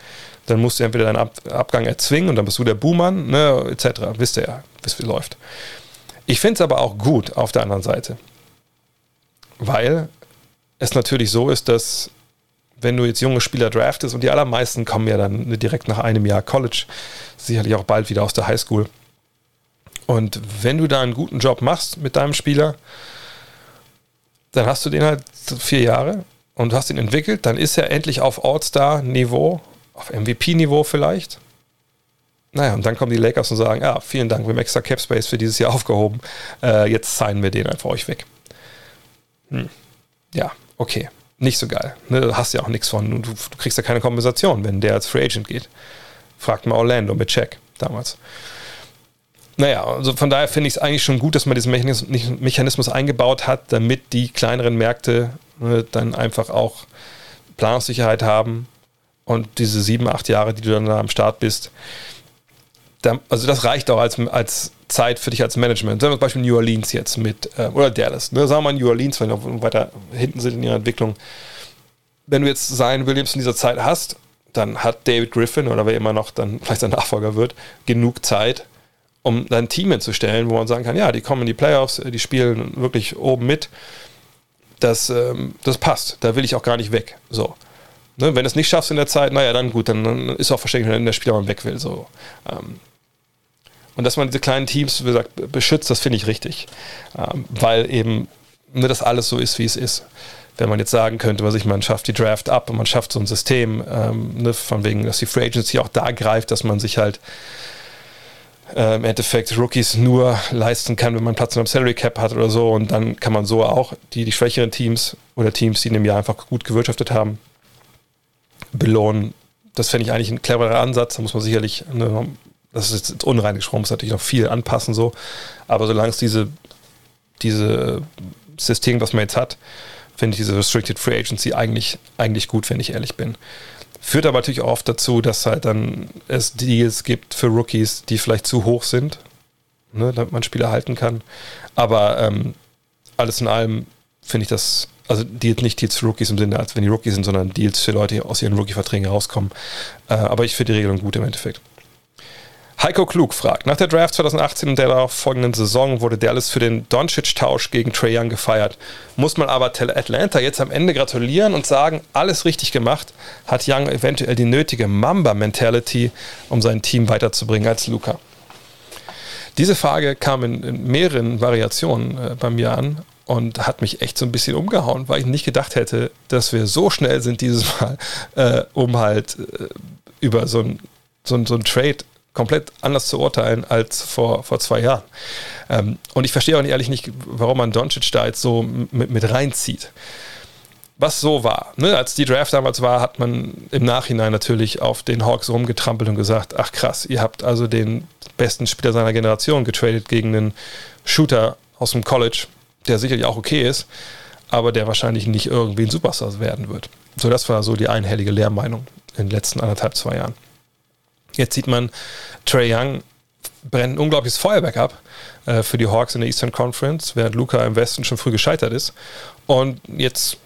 dann musst du entweder deinen Ab Abgang erzwingen und dann bist du der Buhmann, ne, etc. Wisst ihr ja, bis wie läuft. Ich finde es aber auch gut auf der anderen Seite, weil es natürlich so ist, dass wenn du jetzt junge Spieler draftest und die allermeisten kommen ja dann direkt nach einem Jahr College, sicherlich auch bald wieder aus der Highschool. Und wenn du da einen guten Job machst mit deinem Spieler, dann hast du den halt vier Jahre und hast ihn entwickelt, dann ist er endlich auf All-Star-Niveau, auf MVP-Niveau vielleicht. Naja, und dann kommen die Lakers und sagen, ja, vielen Dank, wir haben extra Cap Space für dieses Jahr aufgehoben. Äh, jetzt signen wir den einfach euch weg. Hm. Ja, okay. Nicht so geil. Ne, du hast ja auch nichts von. Du, du, kriegst ja keine Kompensation, wenn der als Free Agent geht. Fragt mal Orlando mit Check damals. Naja, also von daher finde ich es eigentlich schon gut, dass man diesen Mechanismus, eingebaut hat, damit die kleineren Märkte ne, dann einfach auch Planungssicherheit haben und diese sieben, acht Jahre, die du dann da am Start bist, also das reicht auch als, als Zeit für dich als Management. Sagen wir zum Beispiel New Orleans jetzt mit, äh, oder Dallas. Ne? Sagen wir mal New Orleans, wenn wir weiter hinten sind in ihrer Entwicklung. Wenn du jetzt Zion Williams in dieser Zeit hast, dann hat David Griffin oder wer immer noch dann vielleicht sein Nachfolger wird, genug Zeit, um dein Team hinzustellen, wo man sagen kann, ja, die kommen in die Playoffs, die spielen wirklich oben mit. Das, ähm, das passt. Da will ich auch gar nicht weg. So. Ne, wenn du es nicht schaffst in der Zeit, naja, dann gut, dann, dann ist auch verständlich, wenn der Spieler mal weg will. So. Ähm, und dass man diese kleinen Teams, wie gesagt, beschützt, das finde ich richtig. Ähm, weil eben ne, das alles so ist, wie es ist. Wenn man jetzt sagen könnte, was ich, man schafft die Draft ab und man schafft so ein System, ähm, ne, von wegen, dass die Free Agency auch da greift, dass man sich halt äh, im Endeffekt Rookies nur leisten kann, wenn man Platz in einem Salary Cap hat oder so. Und dann kann man so auch die, die schwächeren Teams oder Teams, die in dem Jahr einfach gut gewirtschaftet haben, belohnen. Das fände ich eigentlich ein cleverer Ansatz. Da muss man sicherlich eine, das ist jetzt unrein gesprochen, muss natürlich noch viel anpassen so. Aber solange es diese, diese System, was man jetzt hat, finde ich diese Restricted Free Agency eigentlich, eigentlich gut, wenn ich ehrlich bin. Führt aber natürlich auch oft dazu, dass halt dann es Deals gibt für Rookies, die vielleicht zu hoch sind, ne, damit man Spieler halten kann. Aber ähm, alles in allem finde ich das, also Deals, nicht Deals für Rookies im Sinne, als wenn die Rookies sind, sondern Deals für Leute, die aus ihren Rookie-Verträgen rauskommen. Äh, aber ich finde die Regelung gut im Endeffekt. Heiko Klug fragt, nach der Draft 2018 und der darauf folgenden Saison wurde Dallas für den Doncic-Tausch gegen Trey Young gefeiert. Muss man aber Atlanta jetzt am Ende gratulieren und sagen, alles richtig gemacht, hat Young eventuell die nötige Mamba-Mentality, um sein Team weiterzubringen als Luca. Diese Frage kam in, in mehreren Variationen äh, bei mir an und hat mich echt so ein bisschen umgehauen, weil ich nicht gedacht hätte, dass wir so schnell sind dieses Mal, äh, um halt äh, über so ein, so so ein Trade komplett anders zu urteilen als vor, vor zwei Jahren. Ähm, und ich verstehe auch ehrlich nicht, warum man Doncic da jetzt so mit, mit reinzieht. Was so war. Ne? Als die Draft damals war, hat man im Nachhinein natürlich auf den Hawks rumgetrampelt und gesagt, ach krass, ihr habt also den besten Spieler seiner Generation getradet gegen einen Shooter aus dem College, der sicherlich auch okay ist, aber der wahrscheinlich nicht irgendwie ein Superstar werden wird. So, das war so die einhellige Lehrmeinung in den letzten anderthalb, zwei Jahren. Jetzt sieht man, Trey Young brennt ein unglaubliches Feuerwerk ab äh, für die Hawks in der Eastern Conference, während Luca im Westen schon früh gescheitert ist. Und jetzt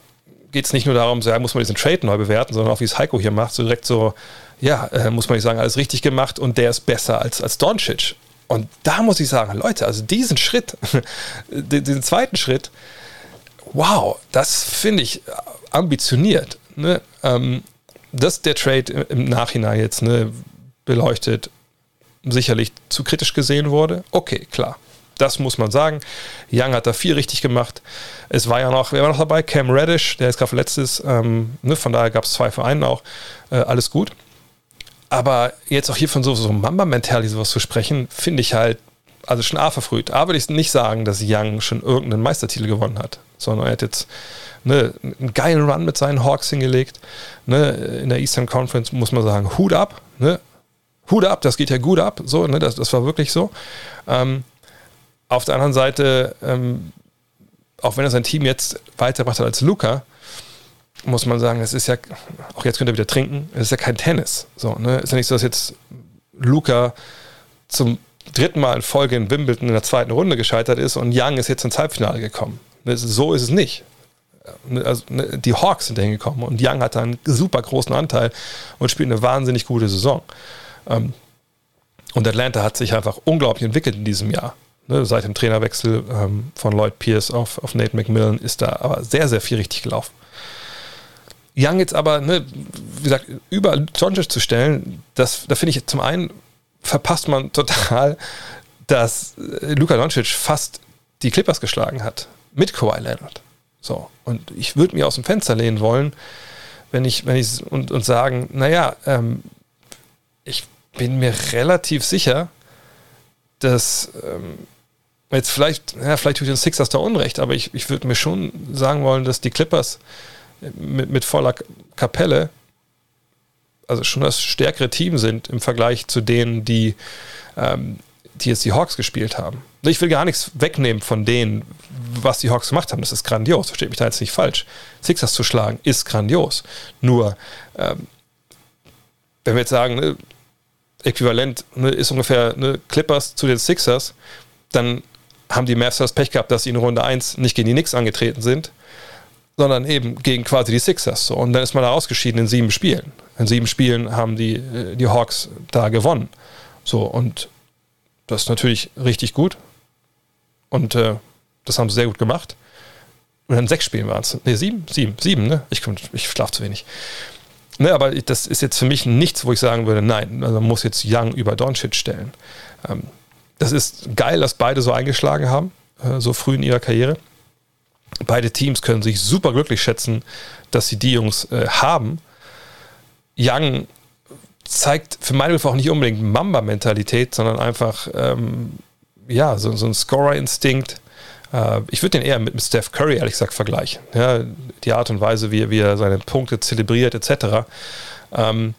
geht es nicht nur darum, so, ja, muss man diesen Trade neu bewerten, sondern auch wie es Heiko hier macht, so direkt so, ja, äh, muss man nicht sagen, alles richtig gemacht und der ist besser als, als Doncic. Und da muss ich sagen, Leute, also diesen Schritt, den, zweiten Schritt, wow, das finde ich ambitioniert. Ne? Ähm, dass der Trade im Nachhinein jetzt ne, beleuchtet sicherlich zu kritisch gesehen wurde. Okay, klar. Das muss man sagen. Young hat da viel richtig gemacht. Es war ja noch, wer war noch dabei? Cam Reddish, der jetzt gerade verletzt ist. Ähm, ne, von daher gab es zwei Vereine auch. Äh, alles gut. Aber jetzt auch hier von so, so Mamba-Mentality sowas zu sprechen, finde ich halt, also schon A verfrüht. A würde ich nicht sagen, dass Young schon irgendeinen Meistertitel gewonnen hat, sondern er hat jetzt ne, einen geilen Run mit seinen Hawks hingelegt. Ne, in der Eastern Conference muss man sagen, Hut ab. Ne, Hut ab, das geht ja gut ab, so, ne, das, das war wirklich so. Ähm, auf der anderen Seite, ähm, auch wenn er sein Team jetzt weitergebracht hat als Luca, muss man sagen, es ist ja, auch jetzt könnt ihr wieder trinken, es ist ja kein Tennis. So, ne? Ist ja nicht so, dass jetzt Luca zum dritten Mal in Folge in Wimbledon in der zweiten Runde gescheitert ist und Young ist jetzt ins Halbfinale gekommen. So ist es nicht. Ne, also, ne, die Hawks sind da hingekommen und Young hat da einen super großen Anteil und spielt eine wahnsinnig gute Saison. Ähm, und Atlanta hat sich einfach unglaublich entwickelt in diesem Jahr. Ne, seit dem Trainerwechsel ähm, von Lloyd Pierce auf, auf Nate McMillan ist da aber sehr, sehr viel richtig gelaufen. Young jetzt aber, ne, wie gesagt, über Doncic zu stellen, das, da finde ich zum einen verpasst man total, dass äh, Luka Doncic fast die Clippers geschlagen hat mit Kawhi Leonard. So, und ich würde mir aus dem Fenster lehnen wollen, wenn ich, wenn ich und, und sagen, naja, ähm, ich bin mir relativ sicher, dass ähm, jetzt vielleicht, ja, vielleicht tue ich den Sixers da Unrecht, aber ich, ich würde mir schon sagen wollen, dass die Clippers mit, mit voller Kapelle also schon das stärkere Team sind im Vergleich zu denen, die, ähm, die jetzt die Hawks gespielt haben. Ich will gar nichts wegnehmen von denen, was die Hawks gemacht haben. Das ist grandios, versteht mich da jetzt nicht falsch. Sixers zu schlagen ist grandios. Nur, ähm, wenn wir jetzt sagen, ne, äquivalent ne, ist ungefähr ne, Clippers zu den Sixers, dann haben die Mavs das Pech gehabt, dass sie in Runde 1 nicht gegen die Knicks angetreten sind, sondern eben gegen quasi die Sixers. So. Und dann ist man da ausgeschieden in sieben Spielen. In sieben Spielen haben die, äh, die Hawks da gewonnen. So, und das ist natürlich richtig gut. Und äh, das haben sie sehr gut gemacht. Und dann sechs Spielen waren es. Ne, sieben? Sieben, sieben, ne? Ich, ich schlafe zu wenig. Ne, aber das ist jetzt für mich nichts, wo ich sagen würde, nein, also man muss jetzt Young über Doncic stellen. Ähm, das ist geil, dass beide so eingeschlagen haben, äh, so früh in ihrer Karriere. Beide Teams können sich super glücklich schätzen, dass sie die Jungs äh, haben. Young zeigt für meine Begriffe auch nicht unbedingt Mamba-Mentalität, sondern einfach ähm, ja, so, so ein Scorer-Instinkt. Äh, ich würde den eher mit, Steph Curry, ehrlich gesagt, vergleichen. Ja, die Art und Weise, wie, wie er seine Punkte zelebriert, etc. Ähm,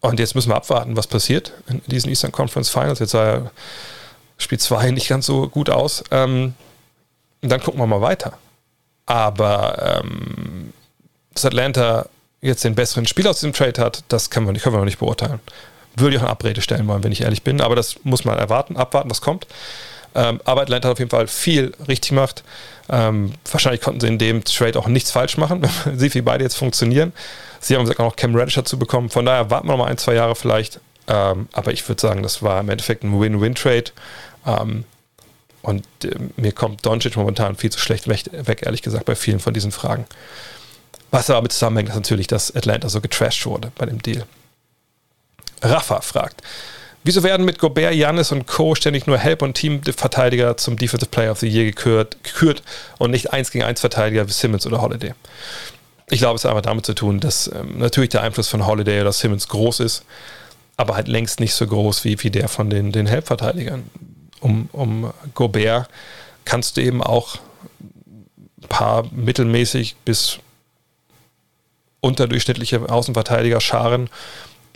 und jetzt müssen wir abwarten, was passiert in diesen Eastern Conference Finals. Jetzt sah er Spiel 2 nicht ganz so gut aus. Ähm, und dann gucken wir mal weiter. Aber ähm, dass Atlanta jetzt den besseren Spieler aus diesem Trade hat, das können wir, nicht, können wir noch nicht beurteilen. Würde ich auch eine Abrede stellen wollen, wenn ich ehrlich bin. Aber das muss man erwarten, abwarten, was kommt. Ähm, aber Atlanta hat auf jeden Fall viel richtig gemacht. Ähm, wahrscheinlich konnten sie in dem Trade auch nichts falsch machen, wenn sieht, wie beide jetzt funktionieren. Sie haben gesagt, auch noch Cam Reddish dazu bekommen. Von daher warten wir noch mal ein, zwei Jahre vielleicht. Ähm, aber ich würde sagen, das war im Endeffekt ein Win-Win-Trade. Ähm, und äh, mir kommt Doncic momentan viel zu schlecht weg, weg, ehrlich gesagt, bei vielen von diesen Fragen. Was damit zusammenhängt, ist natürlich, dass Atlanta so getrashed wurde bei dem Deal. Rafa fragt, wieso werden mit Gobert, Janis und Co. ständig nur Help- und Teamverteidiger zum Defensive Player of the Year gekürt, gekürt und nicht 1 gegen 1 Verteidiger wie Simmons oder Holiday? Ich glaube, es hat einfach damit zu tun, dass ähm, natürlich der Einfluss von Holiday oder Simmons groß ist, aber halt längst nicht so groß wie, wie der von den, den Help-Verteidigern. Um, um Gobert kannst du eben auch ein paar mittelmäßig bis unterdurchschnittliche Außenverteidiger scharen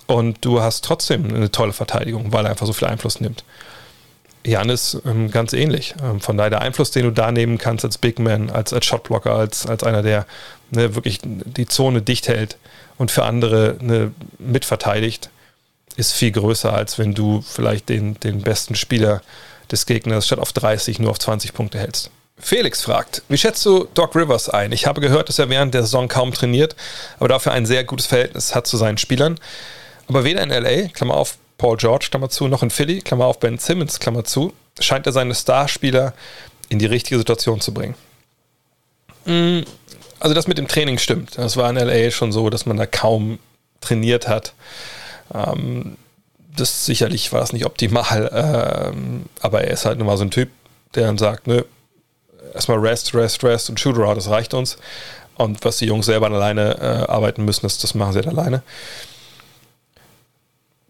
und du hast trotzdem eine tolle Verteidigung, weil er einfach so viel Einfluss nimmt. Janis ähm, ganz ähnlich. Ähm, von daher der Einfluss, den du da nehmen kannst als Big Man, als, als Shotblocker, als, als einer, der ne, wirklich die Zone dicht hält und für andere ne, mitverteidigt, ist viel größer, als wenn du vielleicht den, den besten Spieler des Gegners statt auf 30 nur auf 20 Punkte hältst. Felix fragt, wie schätzt du Doc Rivers ein? Ich habe gehört, dass er während der Saison kaum trainiert, aber dafür ein sehr gutes Verhältnis hat zu seinen Spielern. Aber weder in LA, Klammer auf, Paul George, Klammer zu, noch in Philly, Klammer auf, Ben Simmons, Klammer zu, scheint er seine Starspieler in die richtige Situation zu bringen. Mm, also das mit dem Training stimmt. Das war in LA schon so, dass man da kaum trainiert hat. Ähm, das sicherlich war es nicht optimal, ähm, aber er ist halt nun mal so ein Typ, der dann sagt, nö, erstmal Rest, Rest, Rest und Shooter, das reicht uns. Und was die Jungs selber alleine äh, arbeiten müssen, das, das machen sie halt alleine.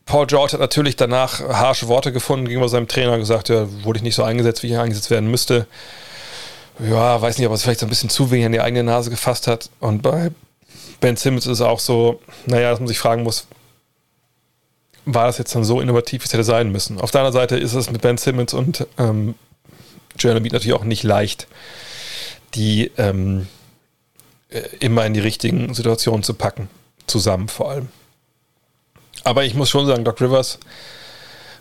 Paul George hat natürlich danach harsche Worte gefunden gegenüber seinem Trainer, gesagt, ja, wurde ich nicht so eingesetzt, wie ich eingesetzt werden müsste. Ja, weiß nicht, ob er es vielleicht so ein bisschen zu wenig an die eigene Nase gefasst hat. Und bei Ben Simmons ist es auch so, naja, dass man sich fragen muss, war das jetzt dann so innovativ, wie es hätte sein müssen? Auf der anderen Seite ist es mit Ben Simmons und ähm, Joel natürlich auch nicht leicht, die ähm, äh, immer in die richtigen Situationen zu packen. Zusammen vor allem. Aber ich muss schon sagen, Doc Rivers,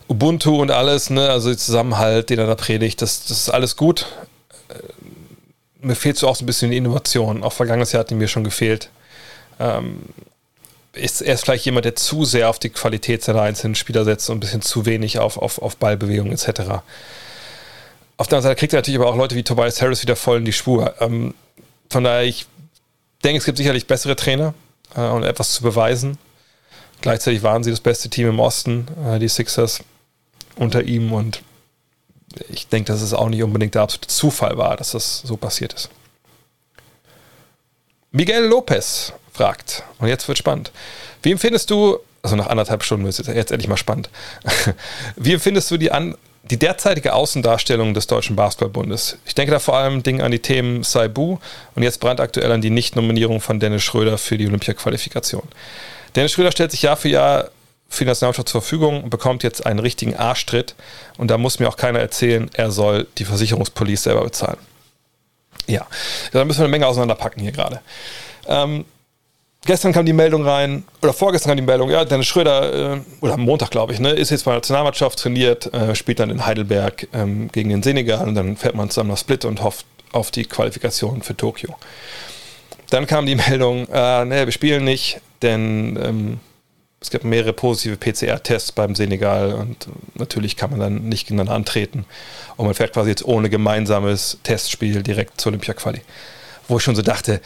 Ubuntu und alles, ne, also der Zusammenhalt, den er da predigt, das, das ist alles gut. Äh, mir fehlt so auch so ein bisschen die Innovation. Auch vergangenes Jahr hat die mir schon gefehlt. Ähm, ist, er ist vielleicht jemand, der zu sehr auf die Qualität seiner einzelnen Spieler setzt und ein bisschen zu wenig auf, auf, auf Ballbewegung etc. Auf der anderen Seite kriegt er natürlich aber auch Leute wie Tobias Harris wieder voll in die Spur. Ähm, von daher, ich denke, es gibt sicherlich bessere Trainer äh, und etwas zu beweisen. Gleichzeitig waren sie das beste Team im Osten, äh, die Sixers, unter ihm und ich denke, dass es auch nicht unbedingt der absolute Zufall war, dass das so passiert ist. Miguel Lopez fragt, und jetzt wird spannend. Wie empfindest du, also nach anderthalb Stunden ist jetzt endlich mal spannend, wie empfindest du die, an, die derzeitige Außendarstellung des Deutschen Basketballbundes? Ich denke da vor allem Dingen an die Themen Saibu und jetzt brandaktuell an die Nichtnominierung von Dennis Schröder für die Olympia-Qualifikation. Dennis Schröder stellt sich Jahr für Jahr für die Nationalmannschaft zur Verfügung und bekommt jetzt einen richtigen Arschtritt. Und da muss mir auch keiner erzählen, er soll die Versicherungspolice selber bezahlen. Ja, da müssen wir eine Menge auseinanderpacken hier gerade. Ähm, gestern kam die Meldung rein, oder vorgestern kam die Meldung, ja, Dennis Schröder, äh, oder am Montag, glaube ich, ne, ist jetzt bei der Nationalmannschaft, trainiert, äh, spielt dann in Heidelberg ähm, gegen den Senegal und dann fährt man zusammen nach Split und hofft auf die Qualifikation für Tokio. Dann kam die Meldung, äh, ne, wir spielen nicht, denn ähm, es gibt mehrere positive PCR-Tests beim Senegal und natürlich kann man dann nicht gegeneinander antreten. Und man fährt quasi jetzt ohne gemeinsames Testspiel direkt zur Olympia-Quali. Wo ich schon so dachte,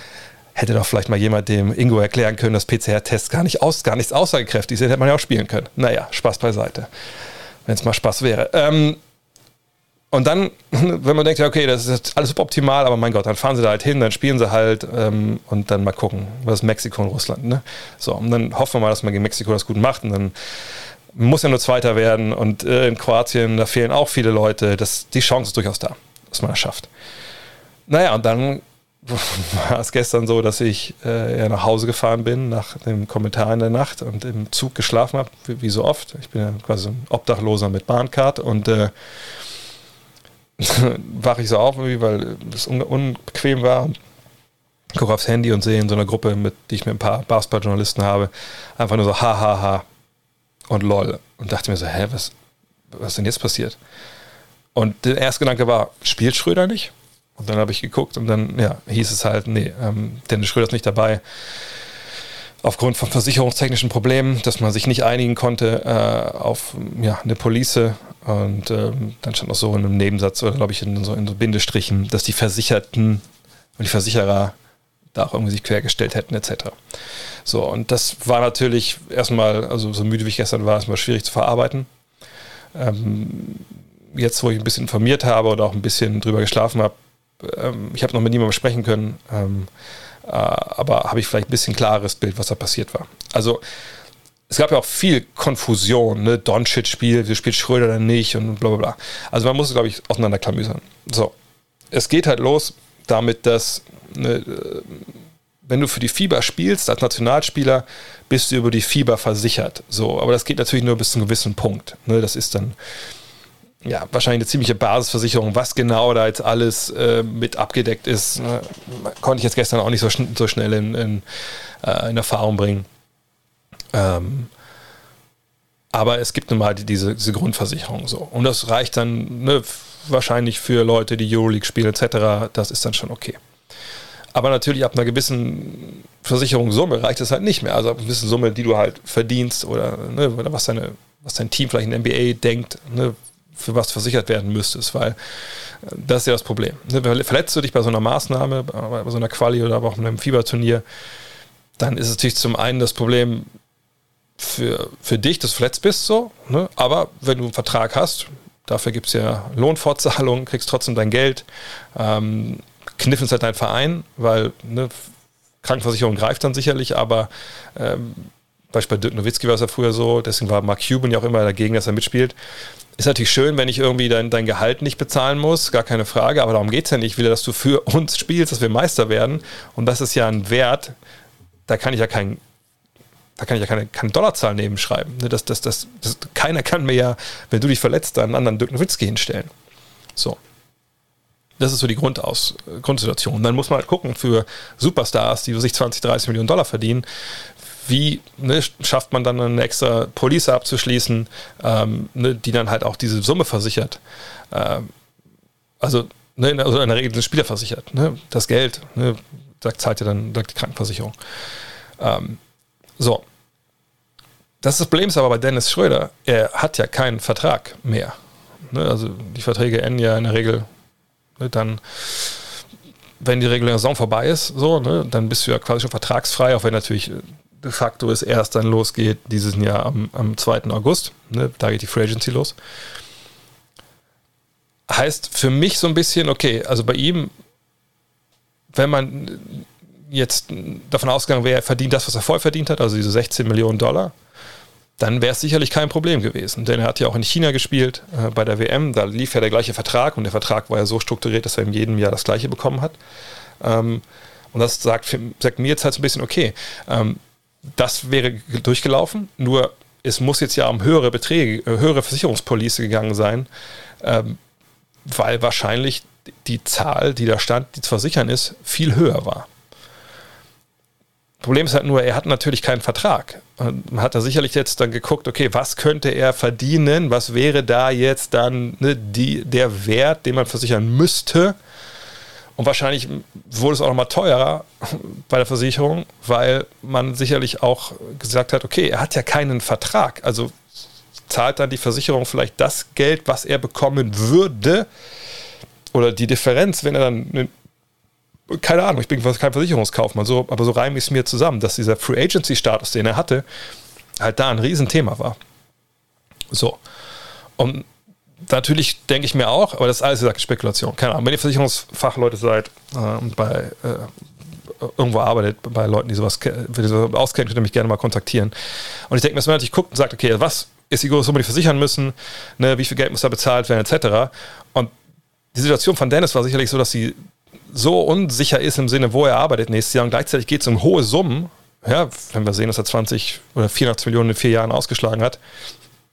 hätte doch vielleicht mal jemand dem Ingo erklären können, dass PCR-Tests gar, nicht aus, gar nichts aussagekräftig sind, hätte man ja auch spielen können. Naja, Spaß beiseite. Wenn es mal Spaß wäre. Ähm, und dann, wenn man denkt, ja, okay, das ist alles optimal, aber mein Gott, dann fahren sie da halt hin, dann spielen sie halt ähm, und dann mal gucken, was ist Mexiko und Russland. Ne? So, und dann hoffen wir mal, dass man gegen Mexiko das gut macht und dann muss ja nur Zweiter werden und äh, in Kroatien, da fehlen auch viele Leute. Das, die Chance ist durchaus da, dass man das schafft. Naja, und dann war es gestern so, dass ich äh, ja nach Hause gefahren bin, nach dem Kommentar in der Nacht und im Zug geschlafen habe, wie, wie, so oft. Ich bin ja quasi ein Obdachloser mit Bahncard und äh, wache ich so auf, weil es un unbequem war. Gucke aufs Handy und sehe in so einer Gruppe, mit die ich mit ein paar Basketball-Journalisten habe, einfach nur so ha, ha, ha und lol. Und dachte mir so, hä, was, was denn jetzt passiert? Und der erste Gedanke war, spielt Schröder nicht? Und dann habe ich geguckt und dann ja, hieß es halt, nee, ähm, Dennis Schröder ist nicht dabei. aufgrund von versicherungstechnischen Problemen, dass man sich nicht einigen konnte äh, auf ja, eine Police. Und ähm, dann stand noch so in einem Nebensatz oder glaube ich in so, in so Bindestrichen, dass die Versicherten und die Versicherer da auch irgendwie sich quergestellt hätten, etc. So, und das war natürlich erstmal, also so müde wie ich gestern war, erstmal schwierig zu verarbeiten. Ähm, jetzt, wo ich ein bisschen informiert habe oder auch ein bisschen drüber geschlafen habe, ähm, ich habe noch mit niemandem sprechen können, ähm, äh, aber habe ich vielleicht ein bisschen klares Bild, was da passiert war. Also es gab ja auch viel Konfusion, ne? Doncic spielt, wir spielt Schröder dann nicht und bla bla bla. Also man muss glaube ich, auseinanderklamüsern. So, es geht halt los damit, dass ne, äh, wenn du für die FIBA spielst als Nationalspieler, bist du über die FIBA versichert. So, aber das geht natürlich nur bis zu einem gewissen Punkt. Ne? Das ist dann ja, wahrscheinlich eine ziemliche Basisversicherung. Was genau da jetzt alles äh, mit abgedeckt ist, ne, konnte ich jetzt gestern auch nicht so, schn so schnell in, in, äh, in, Erfahrung bringen. Ähm, aber es gibt nun mal diese, diese Grundversicherung so. Und das reicht dann ne, wahrscheinlich für Leute, die Euroleague spielen etc. Das ist dann schon okay. Aber natürlich ab einer gewissen Versicherungssumme reicht es halt nicht mehr. Also ab einer gewissen Summe, die du halt verdienst oder, ne, oder was, deine, was dein Team vielleicht in der NBA denkt, ne, für was versichert werden müsstest, weil äh, das ist ja das Problem. Ne, verletzt du dich bei so einer Maßnahme, bei so einer Quali oder auch in einem Fieberturnier, dann ist es natürlich zum einen das Problem für, für dich, dass du verletzt bist, so, ne? aber wenn du einen Vertrag hast, dafür gibt es ja Lohnfortzahlungen, kriegst trotzdem dein Geld, ähm, kniffen ist halt dein Verein, weil ne, Krankenversicherung greift dann sicherlich, aber ähm, Beispiel bei Dirk Nowitzki war es ja früher so, deswegen war Mark Cuban ja auch immer dagegen, dass er mitspielt. Ist natürlich schön, wenn ich irgendwie dein, dein Gehalt nicht bezahlen muss, gar keine Frage, aber darum geht es ja nicht. Ich will, dass du für uns spielst, dass wir Meister werden. Und das ist ja ein Wert, da kann ich ja kein, da kann ich ja keine, keine Dollarzahl nebenschreiben. Das, das, das, das, keiner kann mir ja, wenn du dich verletzt, einen anderen Dirk Nowitzki hinstellen. So. Das ist so die Grundaus Grundsituation. Dann muss man halt gucken für Superstars, die sich 20, 30 Millionen Dollar verdienen, wie ne, schafft man dann eine extra Police abzuschließen, ähm, ne, die dann halt auch diese Summe versichert. Ähm, also, ne, also in der Regel den Spieler versichert. Ne, das Geld, ne, da zahlt ja dann die Krankenversicherung. Ähm, so. Das, Problem ist aber bei Dennis Schröder, er hat ja keinen Vertrag mehr. Ne, also die Verträge enden ja in der Regel ne, dann wenn die reguläre Saison vorbei ist, so, ne, dann bist du ja quasi schon vertragsfrei, auch wenn natürlich de facto es erst dann losgeht, dieses Jahr am, am 2. August. Da geht die Free Agency los. Heißt für mich so ein bisschen, okay, also bei ihm, wenn man jetzt davon ausgegangen wäre, er verdient das, was er vorher verdient hat, also diese 16 Millionen Dollar, dann wäre es sicherlich kein Problem gewesen. Denn er hat ja auch in China gespielt äh, bei der WM, da lief ja der gleiche Vertrag und der Vertrag war ja so strukturiert, dass er in jedem Jahr das gleiche bekommen hat. Ähm, und das sagt, sagt, mir jetzt halt so ein bisschen, okay, ähm, das wäre durchgelaufen, nur es muss jetzt ja um höhere Beträge, äh, höhere Versicherungspolice gegangen sein, ähm, weil wahrscheinlich die Zahl, die da stand, die zu versichern ist, viel höher war. Problem ist halt nur, er hat natürlich keinen Vertrag. Man hat da sicherlich jetzt dann geguckt, okay, was könnte er verdienen? Was wäre da jetzt dann ne, die, der Wert, den man versichern müsste? Und wahrscheinlich wurde es auch nochmal teurer bei der Versicherung, weil man sicherlich auch gesagt hat, okay, er hat ja keinen Vertrag. Also zahlt dann die Versicherung vielleicht das Geld, was er bekommen würde, oder die Differenz, wenn er dann, keine Ahnung, ich bin kein Versicherungskaufmann, so, aber so reime ich es mir zusammen, dass dieser Free Agency-Status, den er hatte, halt da ein Riesenthema war. So. Und natürlich denke ich mir auch, aber das ist alles gesagt Spekulation. Keine Ahnung, wenn ihr Versicherungsfachleute seid äh, und bei äh, irgendwo arbeitet, bei Leuten, die sowas die so auskennen, könnt ihr mich gerne mal kontaktieren. Und ich denke mir, dass man natürlich guckt und sagt, okay, was ist die große Summe, die versichern müssen, ne, wie viel Geld muss da bezahlt werden, etc. Und die Situation von Dennis war sicherlich so, dass sie so unsicher ist im Sinne, wo er arbeitet nächstes Jahr und gleichzeitig geht es um hohe Summen. Ja, wenn wir sehen, dass er 20 oder 84 Millionen in vier Jahren ausgeschlagen hat,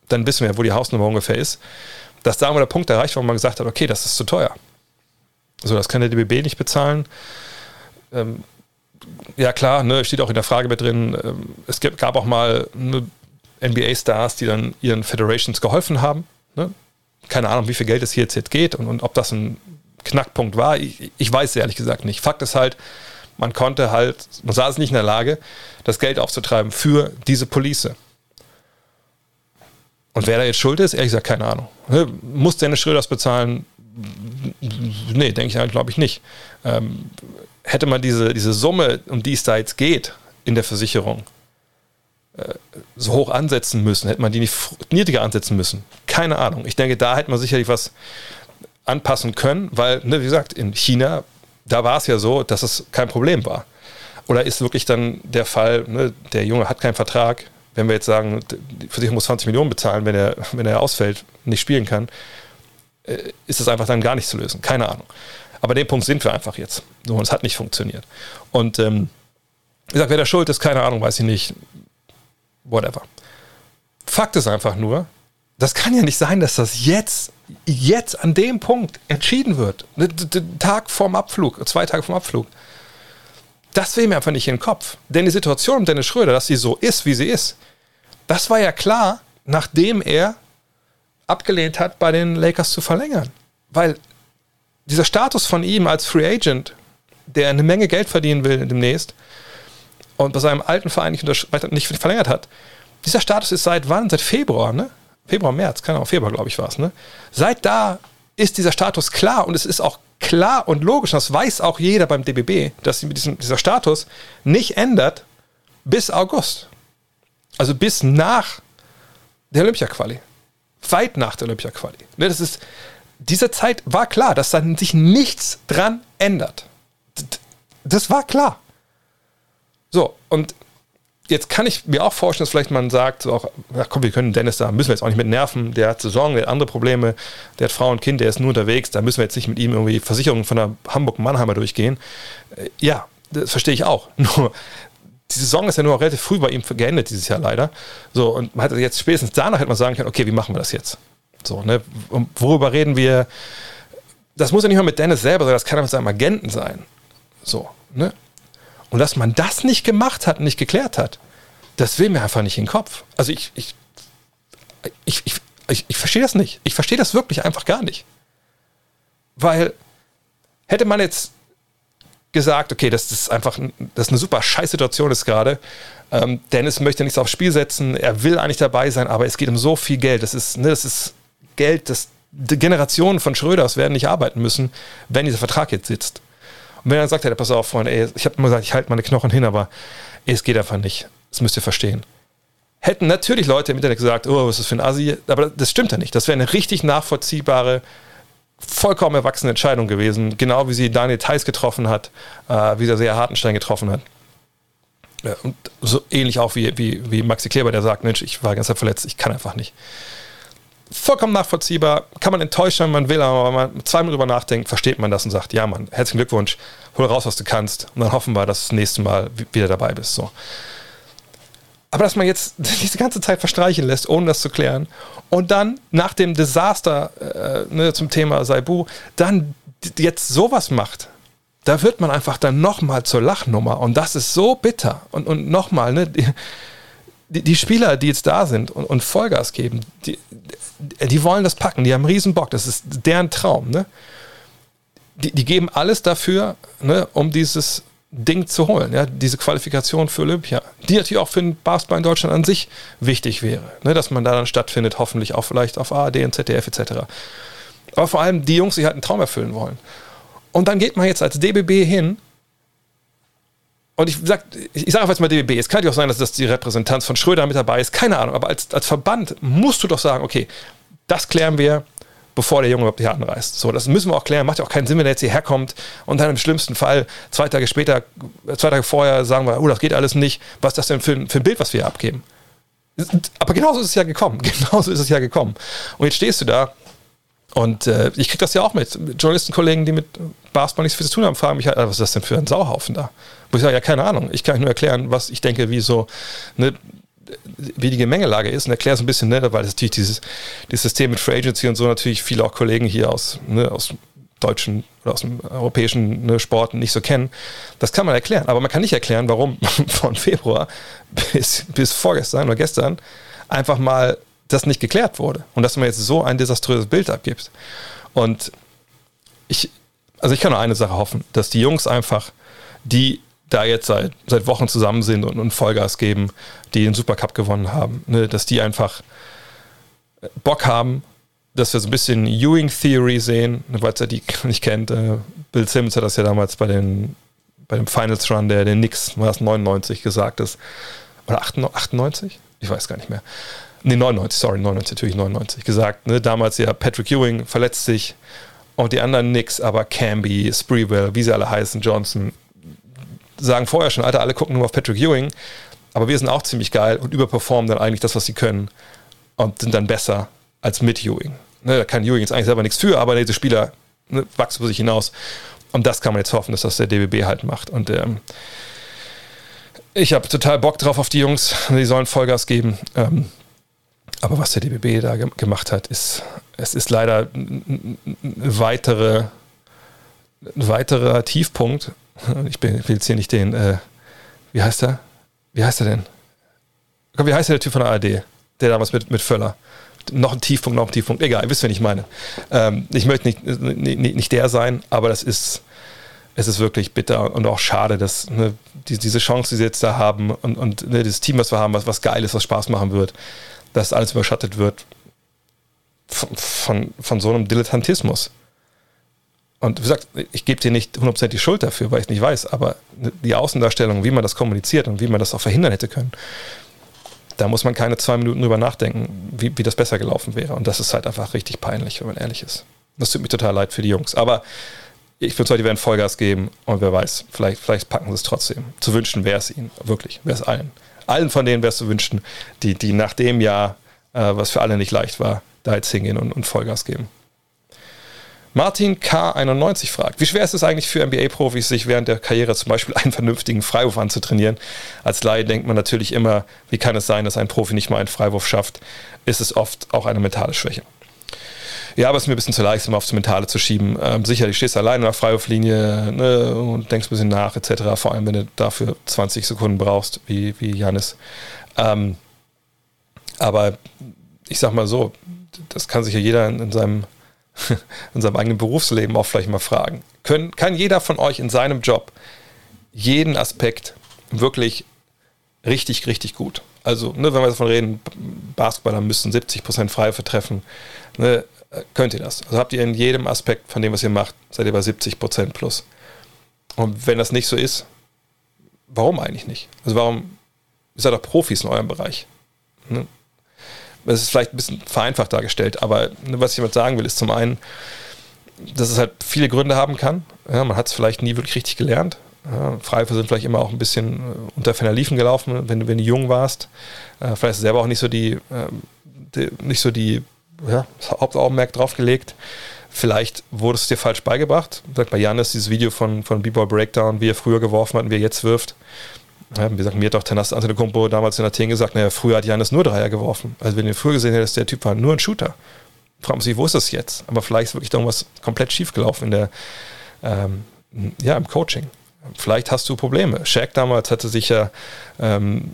dann wissen wir, wo die Hausnummer ungefähr ist dass da mal der Punkt erreicht, wo man gesagt hat, okay, das ist zu teuer. So, das kann der DBB nicht bezahlen. Ähm, ja klar, ne, steht auch in der Frage mit drin, ähm, es gab auch mal ne, NBA-Stars, die dann ihren Federations geholfen haben. Ne? Keine Ahnung, wie viel Geld es hier jetzt geht und, und ob das ein Knackpunkt war. Ich, ich weiß ehrlich gesagt nicht. Fakt ist halt, Man konnte halt, man es nicht in der Lage, das Geld aufzutreiben für diese Police. Und wer da jetzt schuld ist, ehrlich gesagt, keine Ahnung. Muss Dennis Schröder das bezahlen? Nee, denke ich halt, glaube ich nicht. Ähm, hätte man diese, diese Summe, um die es da jetzt geht, in der Versicherung, äh, so hoch ansetzen müssen, hätte man die nicht niedriger ansetzen müssen. Keine Ahnung. Ich denke, da hätte man sicherlich was anpassen können, weil, ne, wie gesagt, in China, da war es ja so, dass es kein Problem war. Oder ist wirklich dann der Fall, ne, der Junge hat keinen Vertrag, wenn wir jetzt sagen, die Versicherung muss 20 Millionen bezahlen, wenn er, wenn er ausfällt, nicht spielen kann, äh, ist es einfach dann gar nicht zu lösen. Keine Ahnung. Aber den Punkt sind wir einfach jetzt. So, und es hat nicht funktioniert. Und ähm, wie gesagt, wer da schuld ist, keine Ahnung, weiß ich nicht. Whatever. Fakt ist einfach nur, das kann ja nicht sein, dass das jetzt, jetzt an dem Punkt entschieden wird. Tag vorm Abflug, zwei Tage vorm Abflug. Das will mir einfach nicht in den Kopf. Denn die Situation um Dennis Schröder, dass sie so ist, wie sie ist, das war ja klar, nachdem er abgelehnt hat, bei den Lakers zu verlängern. Weil dieser Status von ihm als Free Agent, der eine Menge Geld verdienen will demnächst und bei seinem alten Verein nicht, nicht verlängert hat, dieser Status ist seit wann? Seit Februar, ne? Februar, März, keine Ahnung, Februar, glaube ich, war es, ne? Seit da ist dieser Status klar und es ist auch klar und logisch, das weiß auch jeder beim DBB, dass sich mit diesem, dieser Status nicht ändert bis August. Also bis nach der Olympia-Quali. Weit nach der Olympia-Quali. Ne, das ist, diese Zeit war klar, dass dann sich nichts dran ändert. Das war klar. So, und jetzt kann ich mir auch vorstellen, dass vielleicht man sagt, so auch, ach komm, wir können Dennis da, müssen wir jetzt auch nicht mit nerven, der hat Saison, der hat andere Probleme, der hat Frau und Kind, der ist nur unterwegs, da müssen wir jetzt nicht mit ihm irgendwie Versicherungen von der Hamburg-Mannheimer durchgehen. Äh, ja, das verstehe ich auch. Nur, die Saison ist ja nur relativ früh bei ihm geendet dieses Jahr leider. So, und man hätte jetzt spätestens danach hätte man sagen können, okay, wie machen wir das jetzt? So, ne, worüber reden wir? Das muss ja nicht mal mit Dennis selber sein, das kann auch mit seinem Agenten sein. So, ne? Und dass man das nicht gemacht hat nicht geklärt hat, das will mir einfach nicht in den Kopf. Also ich, ich, ich, ich, ich, ich verstehe das nicht. Ich verstehe das wirklich einfach gar nicht. Weil hätte man jetzt gesagt, okay, das ist einfach das ist eine super Scheißsituation ist gerade. Ähm, Dennis möchte nichts aufs Spiel setzen, er will eigentlich dabei sein, aber es geht um so viel Geld. Das ist, ne, das ist Geld, das Generationen von Schröders werden nicht arbeiten müssen, wenn dieser Vertrag jetzt sitzt. Und wenn er dann sagt, hey, pass auf, Freunde, ey, ich habe immer gesagt, ich halte meine Knochen hin, aber ey, es geht einfach nicht. Das müsst ihr verstehen. Hätten natürlich Leute im Internet gesagt, oh, was ist das für ein Asi? Aber das stimmt ja nicht. Das wäre eine richtig nachvollziehbare, vollkommen erwachsene Entscheidung gewesen. Genau wie sie Daniel Theiss getroffen hat, äh, wie sie sehr Hartenstein getroffen hat. Ja, und so ähnlich auch wie, wie, wie Maxi Kleber, der sagt, Mensch, ich war ganz verletzt, ich kann einfach nicht vollkommen nachvollziehbar, kann man enttäuschen, wenn man will, aber wenn man zweimal drüber nachdenkt, versteht man das und sagt, ja Mann, herzlichen Glückwunsch, hol raus, was du kannst und dann hoffen wir, dass du das nächste Mal wieder dabei bist. So. Aber dass man jetzt diese ganze Zeit verstreichen lässt, ohne das zu klären und dann nach dem Desaster äh, ne, zum Thema Saibu dann jetzt sowas macht, da wird man einfach dann nochmal zur Lachnummer und das ist so bitter und, und nochmal, ne, die, die, Spieler, die jetzt da sind und, und Vollgas geben, die, die wollen das packen, die haben riesen Bock, das ist deren Traum. Ne? Die, die geben alles dafür, ne, um dieses Ding zu holen, ja, diese Qualifikation für Olympia, die natürlich auch für den Basketball in Deutschland an sich wichtig wäre, ne, dass man da dann stattfindet, hoffentlich auch vielleicht auf ARD und ZDF etc. Aber vor allem die Jungs, die halt einen Traum erfüllen wollen. Und dann geht man jetzt als DBB hin und ich sage ich sag einfach jetzt mal DBB. Es kann ja auch sein, dass das die Repräsentanz von Schröder mit dabei ist. Keine Ahnung. Aber als, als Verband musst du doch sagen, okay, das klären wir, bevor der Junge überhaupt hier anreist. So, das müssen wir auch klären. Macht ja auch keinen Sinn, wenn er jetzt hierher kommt und dann im schlimmsten Fall zwei Tage später, zwei Tage vorher sagen wir, oh, das geht alles nicht. Was ist das denn für, für ein Bild, was wir hier abgeben? Aber genauso ist es ja gekommen. Genauso ist es ja gekommen. Und jetzt stehst du da und äh, ich kriege das ja auch mit. Journalistenkollegen, die mit Basketball nichts zu tun haben, fragen mich halt, was ist das denn für ein Sauhaufen da? Wo ich sage, ja, keine Ahnung. Ich kann euch nur erklären, was ich denke, wie so, ne, wie die Gemengelage ist und erkläre es ein bisschen netter, weil natürlich dieses, dieses System mit Free Agency und so natürlich viele auch Kollegen hier aus, ne, aus deutschen oder aus dem europäischen ne, Sport nicht so kennen. Das kann man erklären, aber man kann nicht erklären, warum von Februar bis, bis vorgestern oder gestern einfach mal das nicht geklärt wurde und dass man jetzt so ein desaströses Bild abgibt. Und ich, also ich kann nur eine Sache hoffen, dass die Jungs einfach die da jetzt seit, seit Wochen zusammen sind und, und Vollgas geben, die den Supercup gewonnen haben, ne, dass die einfach Bock haben, dass wir so ein bisschen Ewing Theory sehen, falls ihr die nicht kennt. Äh, Bill Simmons hat das ja damals bei, den, bei dem Finals Run der, der Knicks, war das 99 gesagt ist. Oder 98? Ich weiß gar nicht mehr. Nee, 99, sorry, 99, natürlich 99 gesagt. Ne? Damals ja Patrick Ewing verletzt sich und die anderen Knicks, aber Camby, Spreewell, wie sie alle heißen, Johnson, sagen vorher schon, Alter, alle gucken nur auf Patrick Ewing, aber wir sind auch ziemlich geil und überperformen dann eigentlich das, was sie können und sind dann besser als mit Ewing. Ne, da kann Ewing jetzt eigentlich selber nichts für, aber diese Spieler ne, wachsen für sich hinaus. Und das kann man jetzt hoffen, dass das der DBB halt macht. Und ähm, ich habe total Bock drauf auf die Jungs. Die sollen Vollgas geben. Ähm, aber was der DBB da ge gemacht hat, ist, es ist leider ein weitere, ein weiterer Tiefpunkt. Ich, will jetzt hier nicht den, äh, wie heißt er? Wie heißt er denn? Wie heißt der Typ von der ARD? Der damals mit, mit Völler noch ein Tiefpunkt, noch ein Tiefpunkt. Egal, ihr wisst, wen ich meine. Ähm, ich möchte nicht, nicht, nicht der sein, aber das ist, es ist wirklich bitter und auch schade, dass ne, die, diese Chance, die sie jetzt da haben und, und ne, das Team, was wir haben, was, was geil ist, was Spaß machen wird, dass alles überschattet wird von, von, von so einem Dilettantismus. Und wie gesagt, ich gebe dir nicht 100% die Schuld dafür, weil ich es nicht weiß, aber die Außendarstellung, wie man das kommuniziert und wie man das auch verhindern hätte können, da muss man keine zwei Minuten drüber nachdenken, wie, wie das besser gelaufen wäre. Und das ist halt einfach richtig peinlich, wenn man ehrlich ist. Das tut mir total leid für die Jungs. Aber ich würde sagen, die werden Vollgas geben und wer weiß, vielleicht, vielleicht packen sie es trotzdem. Zu wünschen wäre es ihnen, wirklich, wäre es allen. Allen von denen wäre es zu wünschen, die, die nach dem Jahr, äh, was für alle nicht leicht war, da jetzt hingehen und, und Vollgas geben. Martin K91 fragt, wie schwer ist es eigentlich für NBA-Profis, sich während der Karriere zum Beispiel einen vernünftigen Freiwurf anzutrainieren? Als Laie denkt man natürlich immer, wie kann es sein, dass ein Profi nicht mal einen Freiwurf schafft? Ist es oft auch eine mentale Schwäche. Ja, aber es ist mir ein bisschen zu leicht, immer aufs Mentale zu schieben. Ähm, sicher, du stehst alleine in der Freiwurflinie ne, und denkst ein bisschen nach, etc. Vor allem, wenn du dafür 20 Sekunden brauchst, wie, wie Janis. Ähm, aber ich sag mal so, das kann sich ja jeder in, in seinem in seinem eigenen Berufsleben auch vielleicht mal fragen. Können, kann jeder von euch in seinem Job jeden Aspekt wirklich richtig, richtig gut? Also, ne, wenn wir davon reden, Basketballer müssen 70% Freiwürfe treffen, ne, könnt ihr das? Also habt ihr in jedem Aspekt von dem, was ihr macht, seid ihr bei 70% plus. Und wenn das nicht so ist, warum eigentlich nicht? Also warum, ihr seid doch Profis in eurem Bereich. Ne? Das ist vielleicht ein bisschen vereinfacht dargestellt, aber was ich damit sagen will, ist zum einen, dass es halt viele Gründe haben kann. Ja, man hat es vielleicht nie wirklich richtig gelernt. Ja, Freiwürfe sind vielleicht immer auch ein bisschen äh, unter Ferner Liefen gelaufen, wenn, wenn du jung warst. Äh, vielleicht selber auch nicht so die, äh, die nicht so die ja, Hauptaugenmerk drauf gelegt. Vielleicht wurde es dir falsch beigebracht. Bei Janis dieses Video von, von B-Boy Breakdown, wie er früher geworfen hat und wie er jetzt wirft. Ja, wie gesagt, mir hat doch Tanas Antetokounmpo damals in Athen gesagt, naja, früher hat Janis nur Dreier geworfen. Also wenn ihr früher gesehen hättet, der Typ war nur ein Shooter. Fragt man sich, wo ist das jetzt? Aber vielleicht ist wirklich da irgendwas komplett schief gelaufen in der, ähm, ja, im Coaching. Vielleicht hast du Probleme. Shaq damals hatte sich ja ähm,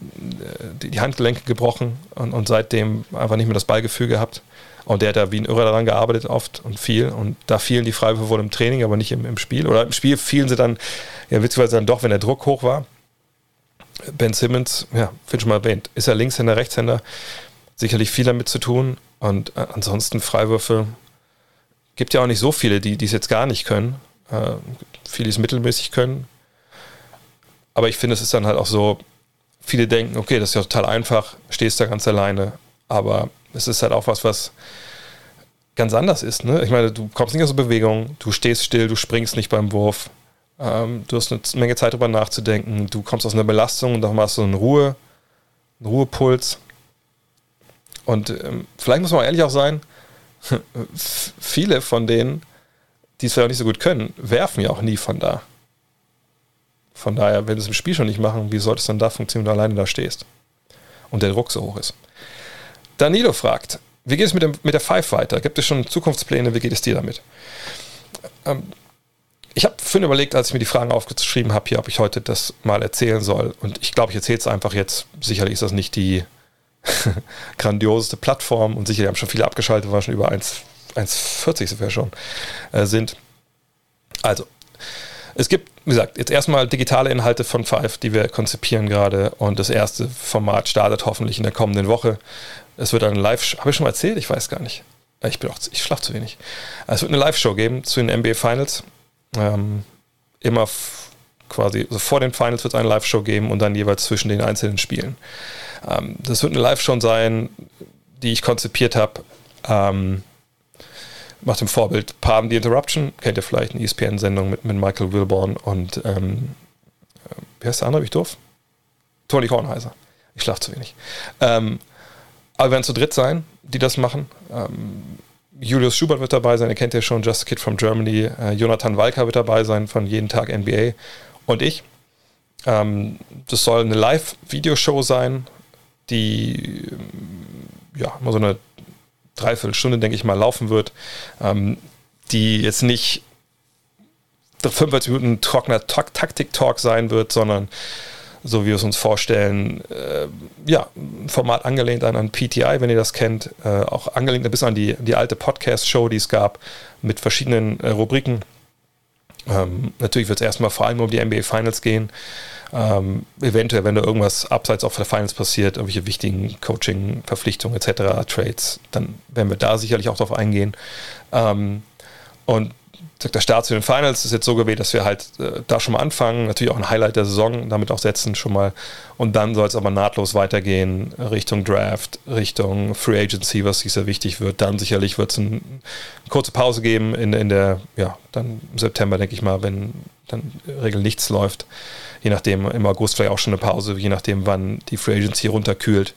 die Handgelenke gebrochen und, und seitdem einfach nicht mehr das Ballgefühl gehabt. Und der hat da wie ein Irrer daran gearbeitet, oft und viel. Und da fielen die Freiwürfe wohl im Training, aber nicht im, im Spiel. Oder im Spiel fielen sie dann, ja, witzigerweise dann doch, wenn der Druck hoch war. Ben Simmons, ja, finde schon mal erwähnt, ist er Linkshänder, Rechtshänder, sicherlich viel damit zu tun. Und äh, ansonsten Freiwürfe gibt ja auch nicht so viele, die es jetzt gar nicht können. Äh, viele, die es mittelmäßig können. Aber ich finde, es ist dann halt auch so, viele denken, okay, das ist ja total einfach, stehst da ganz alleine. Aber es ist halt auch was, was ganz anders ist. Ne? Ich meine, du kommst nicht aus der Bewegung, du stehst still, du springst nicht beim Wurf. Ähm, du hast eine Menge Zeit darüber nachzudenken. Du kommst aus einer Belastung und dann machst du eine Ruhe, einen Ruhepuls. Und ähm, vielleicht muss man ehrlich auch sein, viele von denen, die es vielleicht nicht so gut können, werfen ja auch nie von da. Von daher, wenn du es im Spiel schon nicht machen, wie sollte es dann da funktionieren, wenn du alleine da stehst? Und der Druck so hoch ist. Danilo fragt, wie geht es mit, dem, mit der Five weiter? Gibt es schon Zukunftspläne? Wie geht es dir damit? Ähm, ich habe vorhin überlegt, als ich mir die Fragen aufgeschrieben habe, hier, ob ich heute das mal erzählen soll. Und ich glaube, ich erzähle es einfach jetzt. Sicherlich ist das nicht die grandioseste Plattform und sicherlich haben schon viele abgeschaltet, war schon über 1,40 sogar schon äh, sind. Also, Es gibt, wie gesagt, jetzt erstmal digitale Inhalte von Five, die wir konzipieren gerade. Und das erste Format startet hoffentlich in der kommenden Woche. Es wird eine Live, habe ich schon mal erzählt? Ich weiß gar nicht. Ich bin auch, ich schlafe zu wenig. Es wird eine Live-Show geben zu den NBA Finals. Ähm, immer quasi, also vor den Finals wird es eine Live-Show geben und dann jeweils zwischen den einzelnen Spielen. Ähm, das wird eine Live-Show sein, die ich konzipiert habe. Ähm, nach dem Vorbild Palm the Interruption, kennt ihr vielleicht, eine ESPN-Sendung mit, mit Michael Wilborn und ähm, äh, wie heißt der andere, bin ich doof? Tony Kornheiser. Ich schlafe zu wenig. Ähm, aber wir werden zu dritt sein, die das machen. Ähm, Julius Schubert wird dabei sein, ihr kennt ja schon, Just a Kid from Germany. Äh, Jonathan Walker wird dabei sein von Jeden Tag NBA und ich. Ähm, das soll eine Live-Videoshow sein, die ja immer so eine Dreiviertelstunde, denke ich mal, laufen wird, ähm, die jetzt nicht 45 Minuten trockener Taktik-Talk sein wird, sondern so wie wir es uns vorstellen, äh, ja, Format angelehnt an, an PTI, wenn ihr das kennt, äh, auch angelehnt ein bisschen an die, die alte Podcast-Show, die es gab, mit verschiedenen äh, Rubriken. Ähm, natürlich wird es erstmal vor allem um die NBA Finals gehen. Ähm, eventuell, wenn da irgendwas abseits auch der Finals passiert, irgendwelche wichtigen Coaching, Verpflichtungen etc., Trades, dann werden wir da sicherlich auch drauf eingehen. Ähm, und der Start zu den Finals ist jetzt so gewählt, dass wir halt äh, da schon mal anfangen, natürlich auch ein Highlight der Saison damit auch setzen schon mal. Und dann soll es aber nahtlos weitergehen Richtung Draft, Richtung Free Agency, was sehr wichtig wird. Dann sicherlich wird es eine kurze Pause geben in, in der, ja, dann im September, denke ich mal, wenn dann Regel nichts läuft. Je nachdem, im August vielleicht auch schon eine Pause, je nachdem, wann die Free Agency runterkühlt.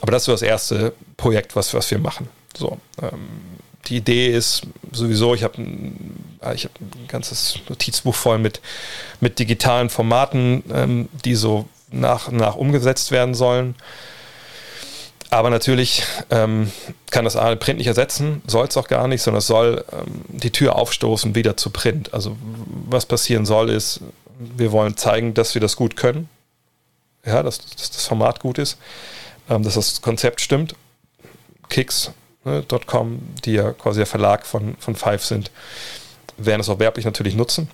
Aber das ist das erste Projekt, was, was wir machen. So, ähm, die Idee ist sowieso, ich habe ein, ich hab ein ganzes Notizbuch voll mit, mit digitalen Formaten, ähm, die so nach und nach umgesetzt werden sollen. Aber natürlich ähm, kann das A Print nicht ersetzen, soll es auch gar nicht, sondern es soll ähm, die Tür aufstoßen wieder zu Print. Also was passieren soll, ist, wir wollen zeigen, dass wir das gut können. Ja, dass, dass das Format gut ist, ähm, dass das Konzept stimmt. Kicks ne, .com, die ja quasi der Verlag von, von Five sind, werden es auch werblich natürlich nutzen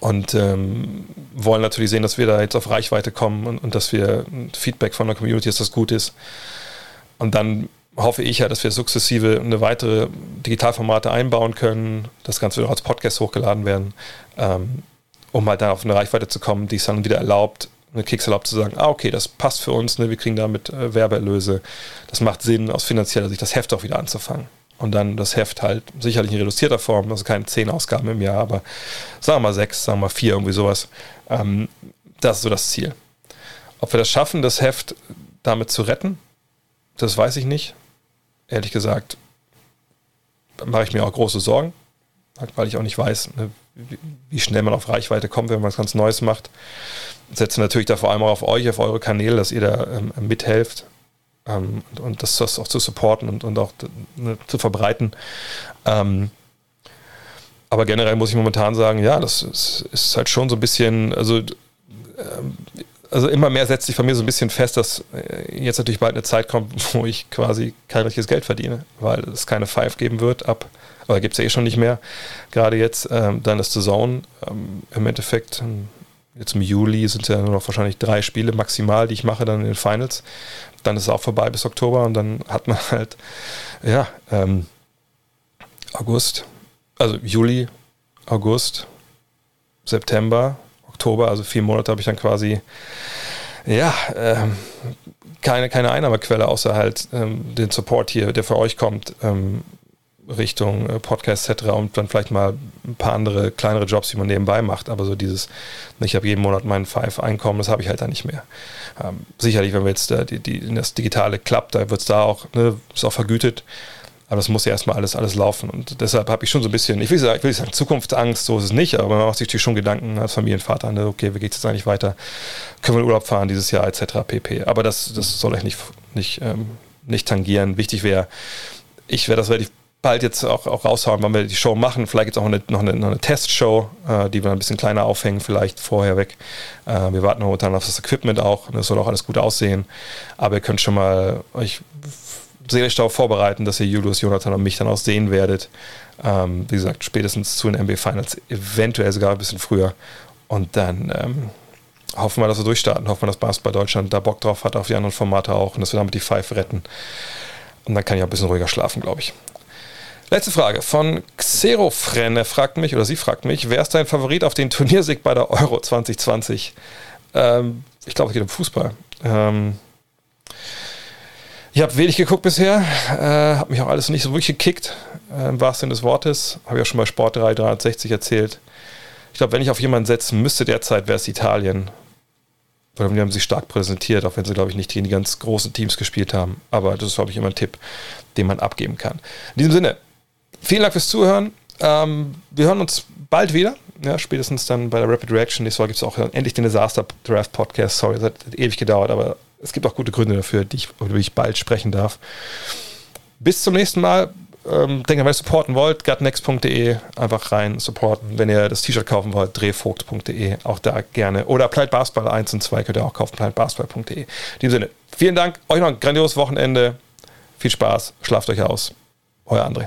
und ähm, wollen natürlich sehen, dass wir da jetzt auf Reichweite kommen und, und, dass wir Feedback von der Community, dass das gut ist. Und dann hoffe ich ja, dass wir sukzessive eine weitere Digitalformate einbauen können, das Ganze auch als Podcast hochgeladen werden, ähm, um halt dann auf eine Reichweite zu kommen, die es dann wieder erlaubt, eine erlaubt zu sagen, ah, okay, das passt für uns, ne, wir kriegen damit äh, Werbeerlöse. Das macht Sinn, aus finanzieller Sicht das Heft auch wieder anzufangen. Und dann das Heft halt sicherlich in reduzierter Form, also keine zehn Ausgaben im Jahr, aber sagen wir mal sechs, sagen wir mal vier, irgendwie sowas. Ähm, das ist so das Ziel. Ob wir das schaffen, das Heft damit zu retten, das weiß ich nicht. Ehrlich gesagt, mache ich mir auch große Sorgen, weil ich auch nicht weiß, ne, wie schnell man auf Reichweite kommt, wenn man was ganz Neues macht setze natürlich da vor allem auch auf euch, auf eure Kanäle, dass ihr da ähm, mithelft ähm, und, und, das, auch zu supporten und, und auch ne, zu verbreiten. Ähm, aber generell muss ich momentan sagen, ja, das ist, ist halt schon so ein bisschen, also, ähm, also immer mehr setzt sich bei mir so ein bisschen fest, dass äh, jetzt natürlich bald eine Zeit kommt, wo ich quasi kein richtiges Geld verdiene, weil es keine Five geben wird ab, aber gibt es ja eh schon nicht mehr. Gerade jetzt, ähm, dann ist The Zone im Endeffekt Jetzt im Juli sind ja nur noch wahrscheinlich drei Spiele maximal, die ich mache dann in den Finals. Dann ist es auch vorbei bis Oktober und dann hat man halt, ja, ähm, August, also Juli, August, September, Oktober, also vier Monate habe ich dann quasi, ja, ähm, keine, keine Einnahmequelle, außer halt ähm, den Support hier, der für euch kommt. Ähm, Richtung äh, Podcast etc. und dann vielleicht mal ein paar andere kleinere Jobs, die man nebenbei macht. Aber so dieses, ich habe jeden Monat mein Five-Einkommen, das habe ich halt da nicht mehr. Ähm, sicherlich, wenn wir jetzt äh, die, die, das Digitale klappt, da wird es da auch, ne, ist auch vergütet. Aber das muss ja erstmal alles, alles laufen. Und deshalb habe ich schon so ein bisschen, ich will, sagen, will sagen, Zukunftsangst, so ist es nicht, aber man macht sich natürlich schon Gedanken als Familienvater, ne, okay, wie geht es jetzt eigentlich weiter? Können wir in Urlaub fahren dieses Jahr, etc. pp. Aber das, das soll euch nicht, nicht, ähm, nicht tangieren. Wichtig wäre, ich werde das relativ bald jetzt auch, auch raushauen, wann wir die Show machen. Vielleicht gibt es auch eine, noch eine, noch eine Testshow, äh, die wir ein bisschen kleiner aufhängen, vielleicht vorher weg. Äh, wir warten momentan auf das Equipment auch. Das soll auch alles gut aussehen. Aber ihr könnt schon mal euch seelisch darauf vorbereiten, dass ihr Julius, Jonathan und mich dann auch sehen werdet. Ähm, wie gesagt, spätestens zu den NBA Finals, eventuell sogar ein bisschen früher. Und dann ähm, hoffen wir, dass wir durchstarten. Hoffen wir, dass Basketball Deutschland da Bock drauf hat, auf die anderen Formate auch und dass wir damit die Five retten. Und dann kann ich auch ein bisschen ruhiger schlafen, glaube ich. Letzte Frage von Xerofren. Er fragt mich, oder sie fragt mich, wer ist dein Favorit auf den Turniersieg bei der Euro 2020? Ähm, ich glaube, es geht um Fußball. Ähm, ich habe wenig geguckt bisher, äh, habe mich auch alles nicht so wirklich gekickt, äh, im wahrsten Sinne des Wortes. Habe ich auch schon bei Sport 3 360 erzählt. Ich glaube, wenn ich auf jemanden setzen müsste derzeit, wäre es Italien. Weil die haben sich stark präsentiert, auch wenn sie, glaube ich, nicht gegen die ganz großen Teams gespielt haben. Aber das ist, glaube ich, immer ein Tipp, den man abgeben kann. In diesem Sinne, vielen Dank fürs Zuhören. Ähm, wir hören uns bald wieder. Ja, spätestens dann bei der Rapid Reaction. Nächste Woche gibt es auch endlich den Disaster Draft Podcast. Sorry, es hat ewig gedauert, aber es gibt auch gute Gründe dafür, die ich, über die ich bald sprechen darf. Bis zum nächsten Mal. Ähm, denke, wenn ihr supporten wollt, gutnext.de einfach rein supporten. Wenn ihr das T-Shirt kaufen wollt, drehvogt.de, auch da gerne. Oder Applied Basketball 1 und 2 könnt ihr auch kaufen, appliedbasketball.de. In diesem Sinne, vielen Dank, euch noch ein grandioses Wochenende. Viel Spaß, schlaft euch aus. Euer André.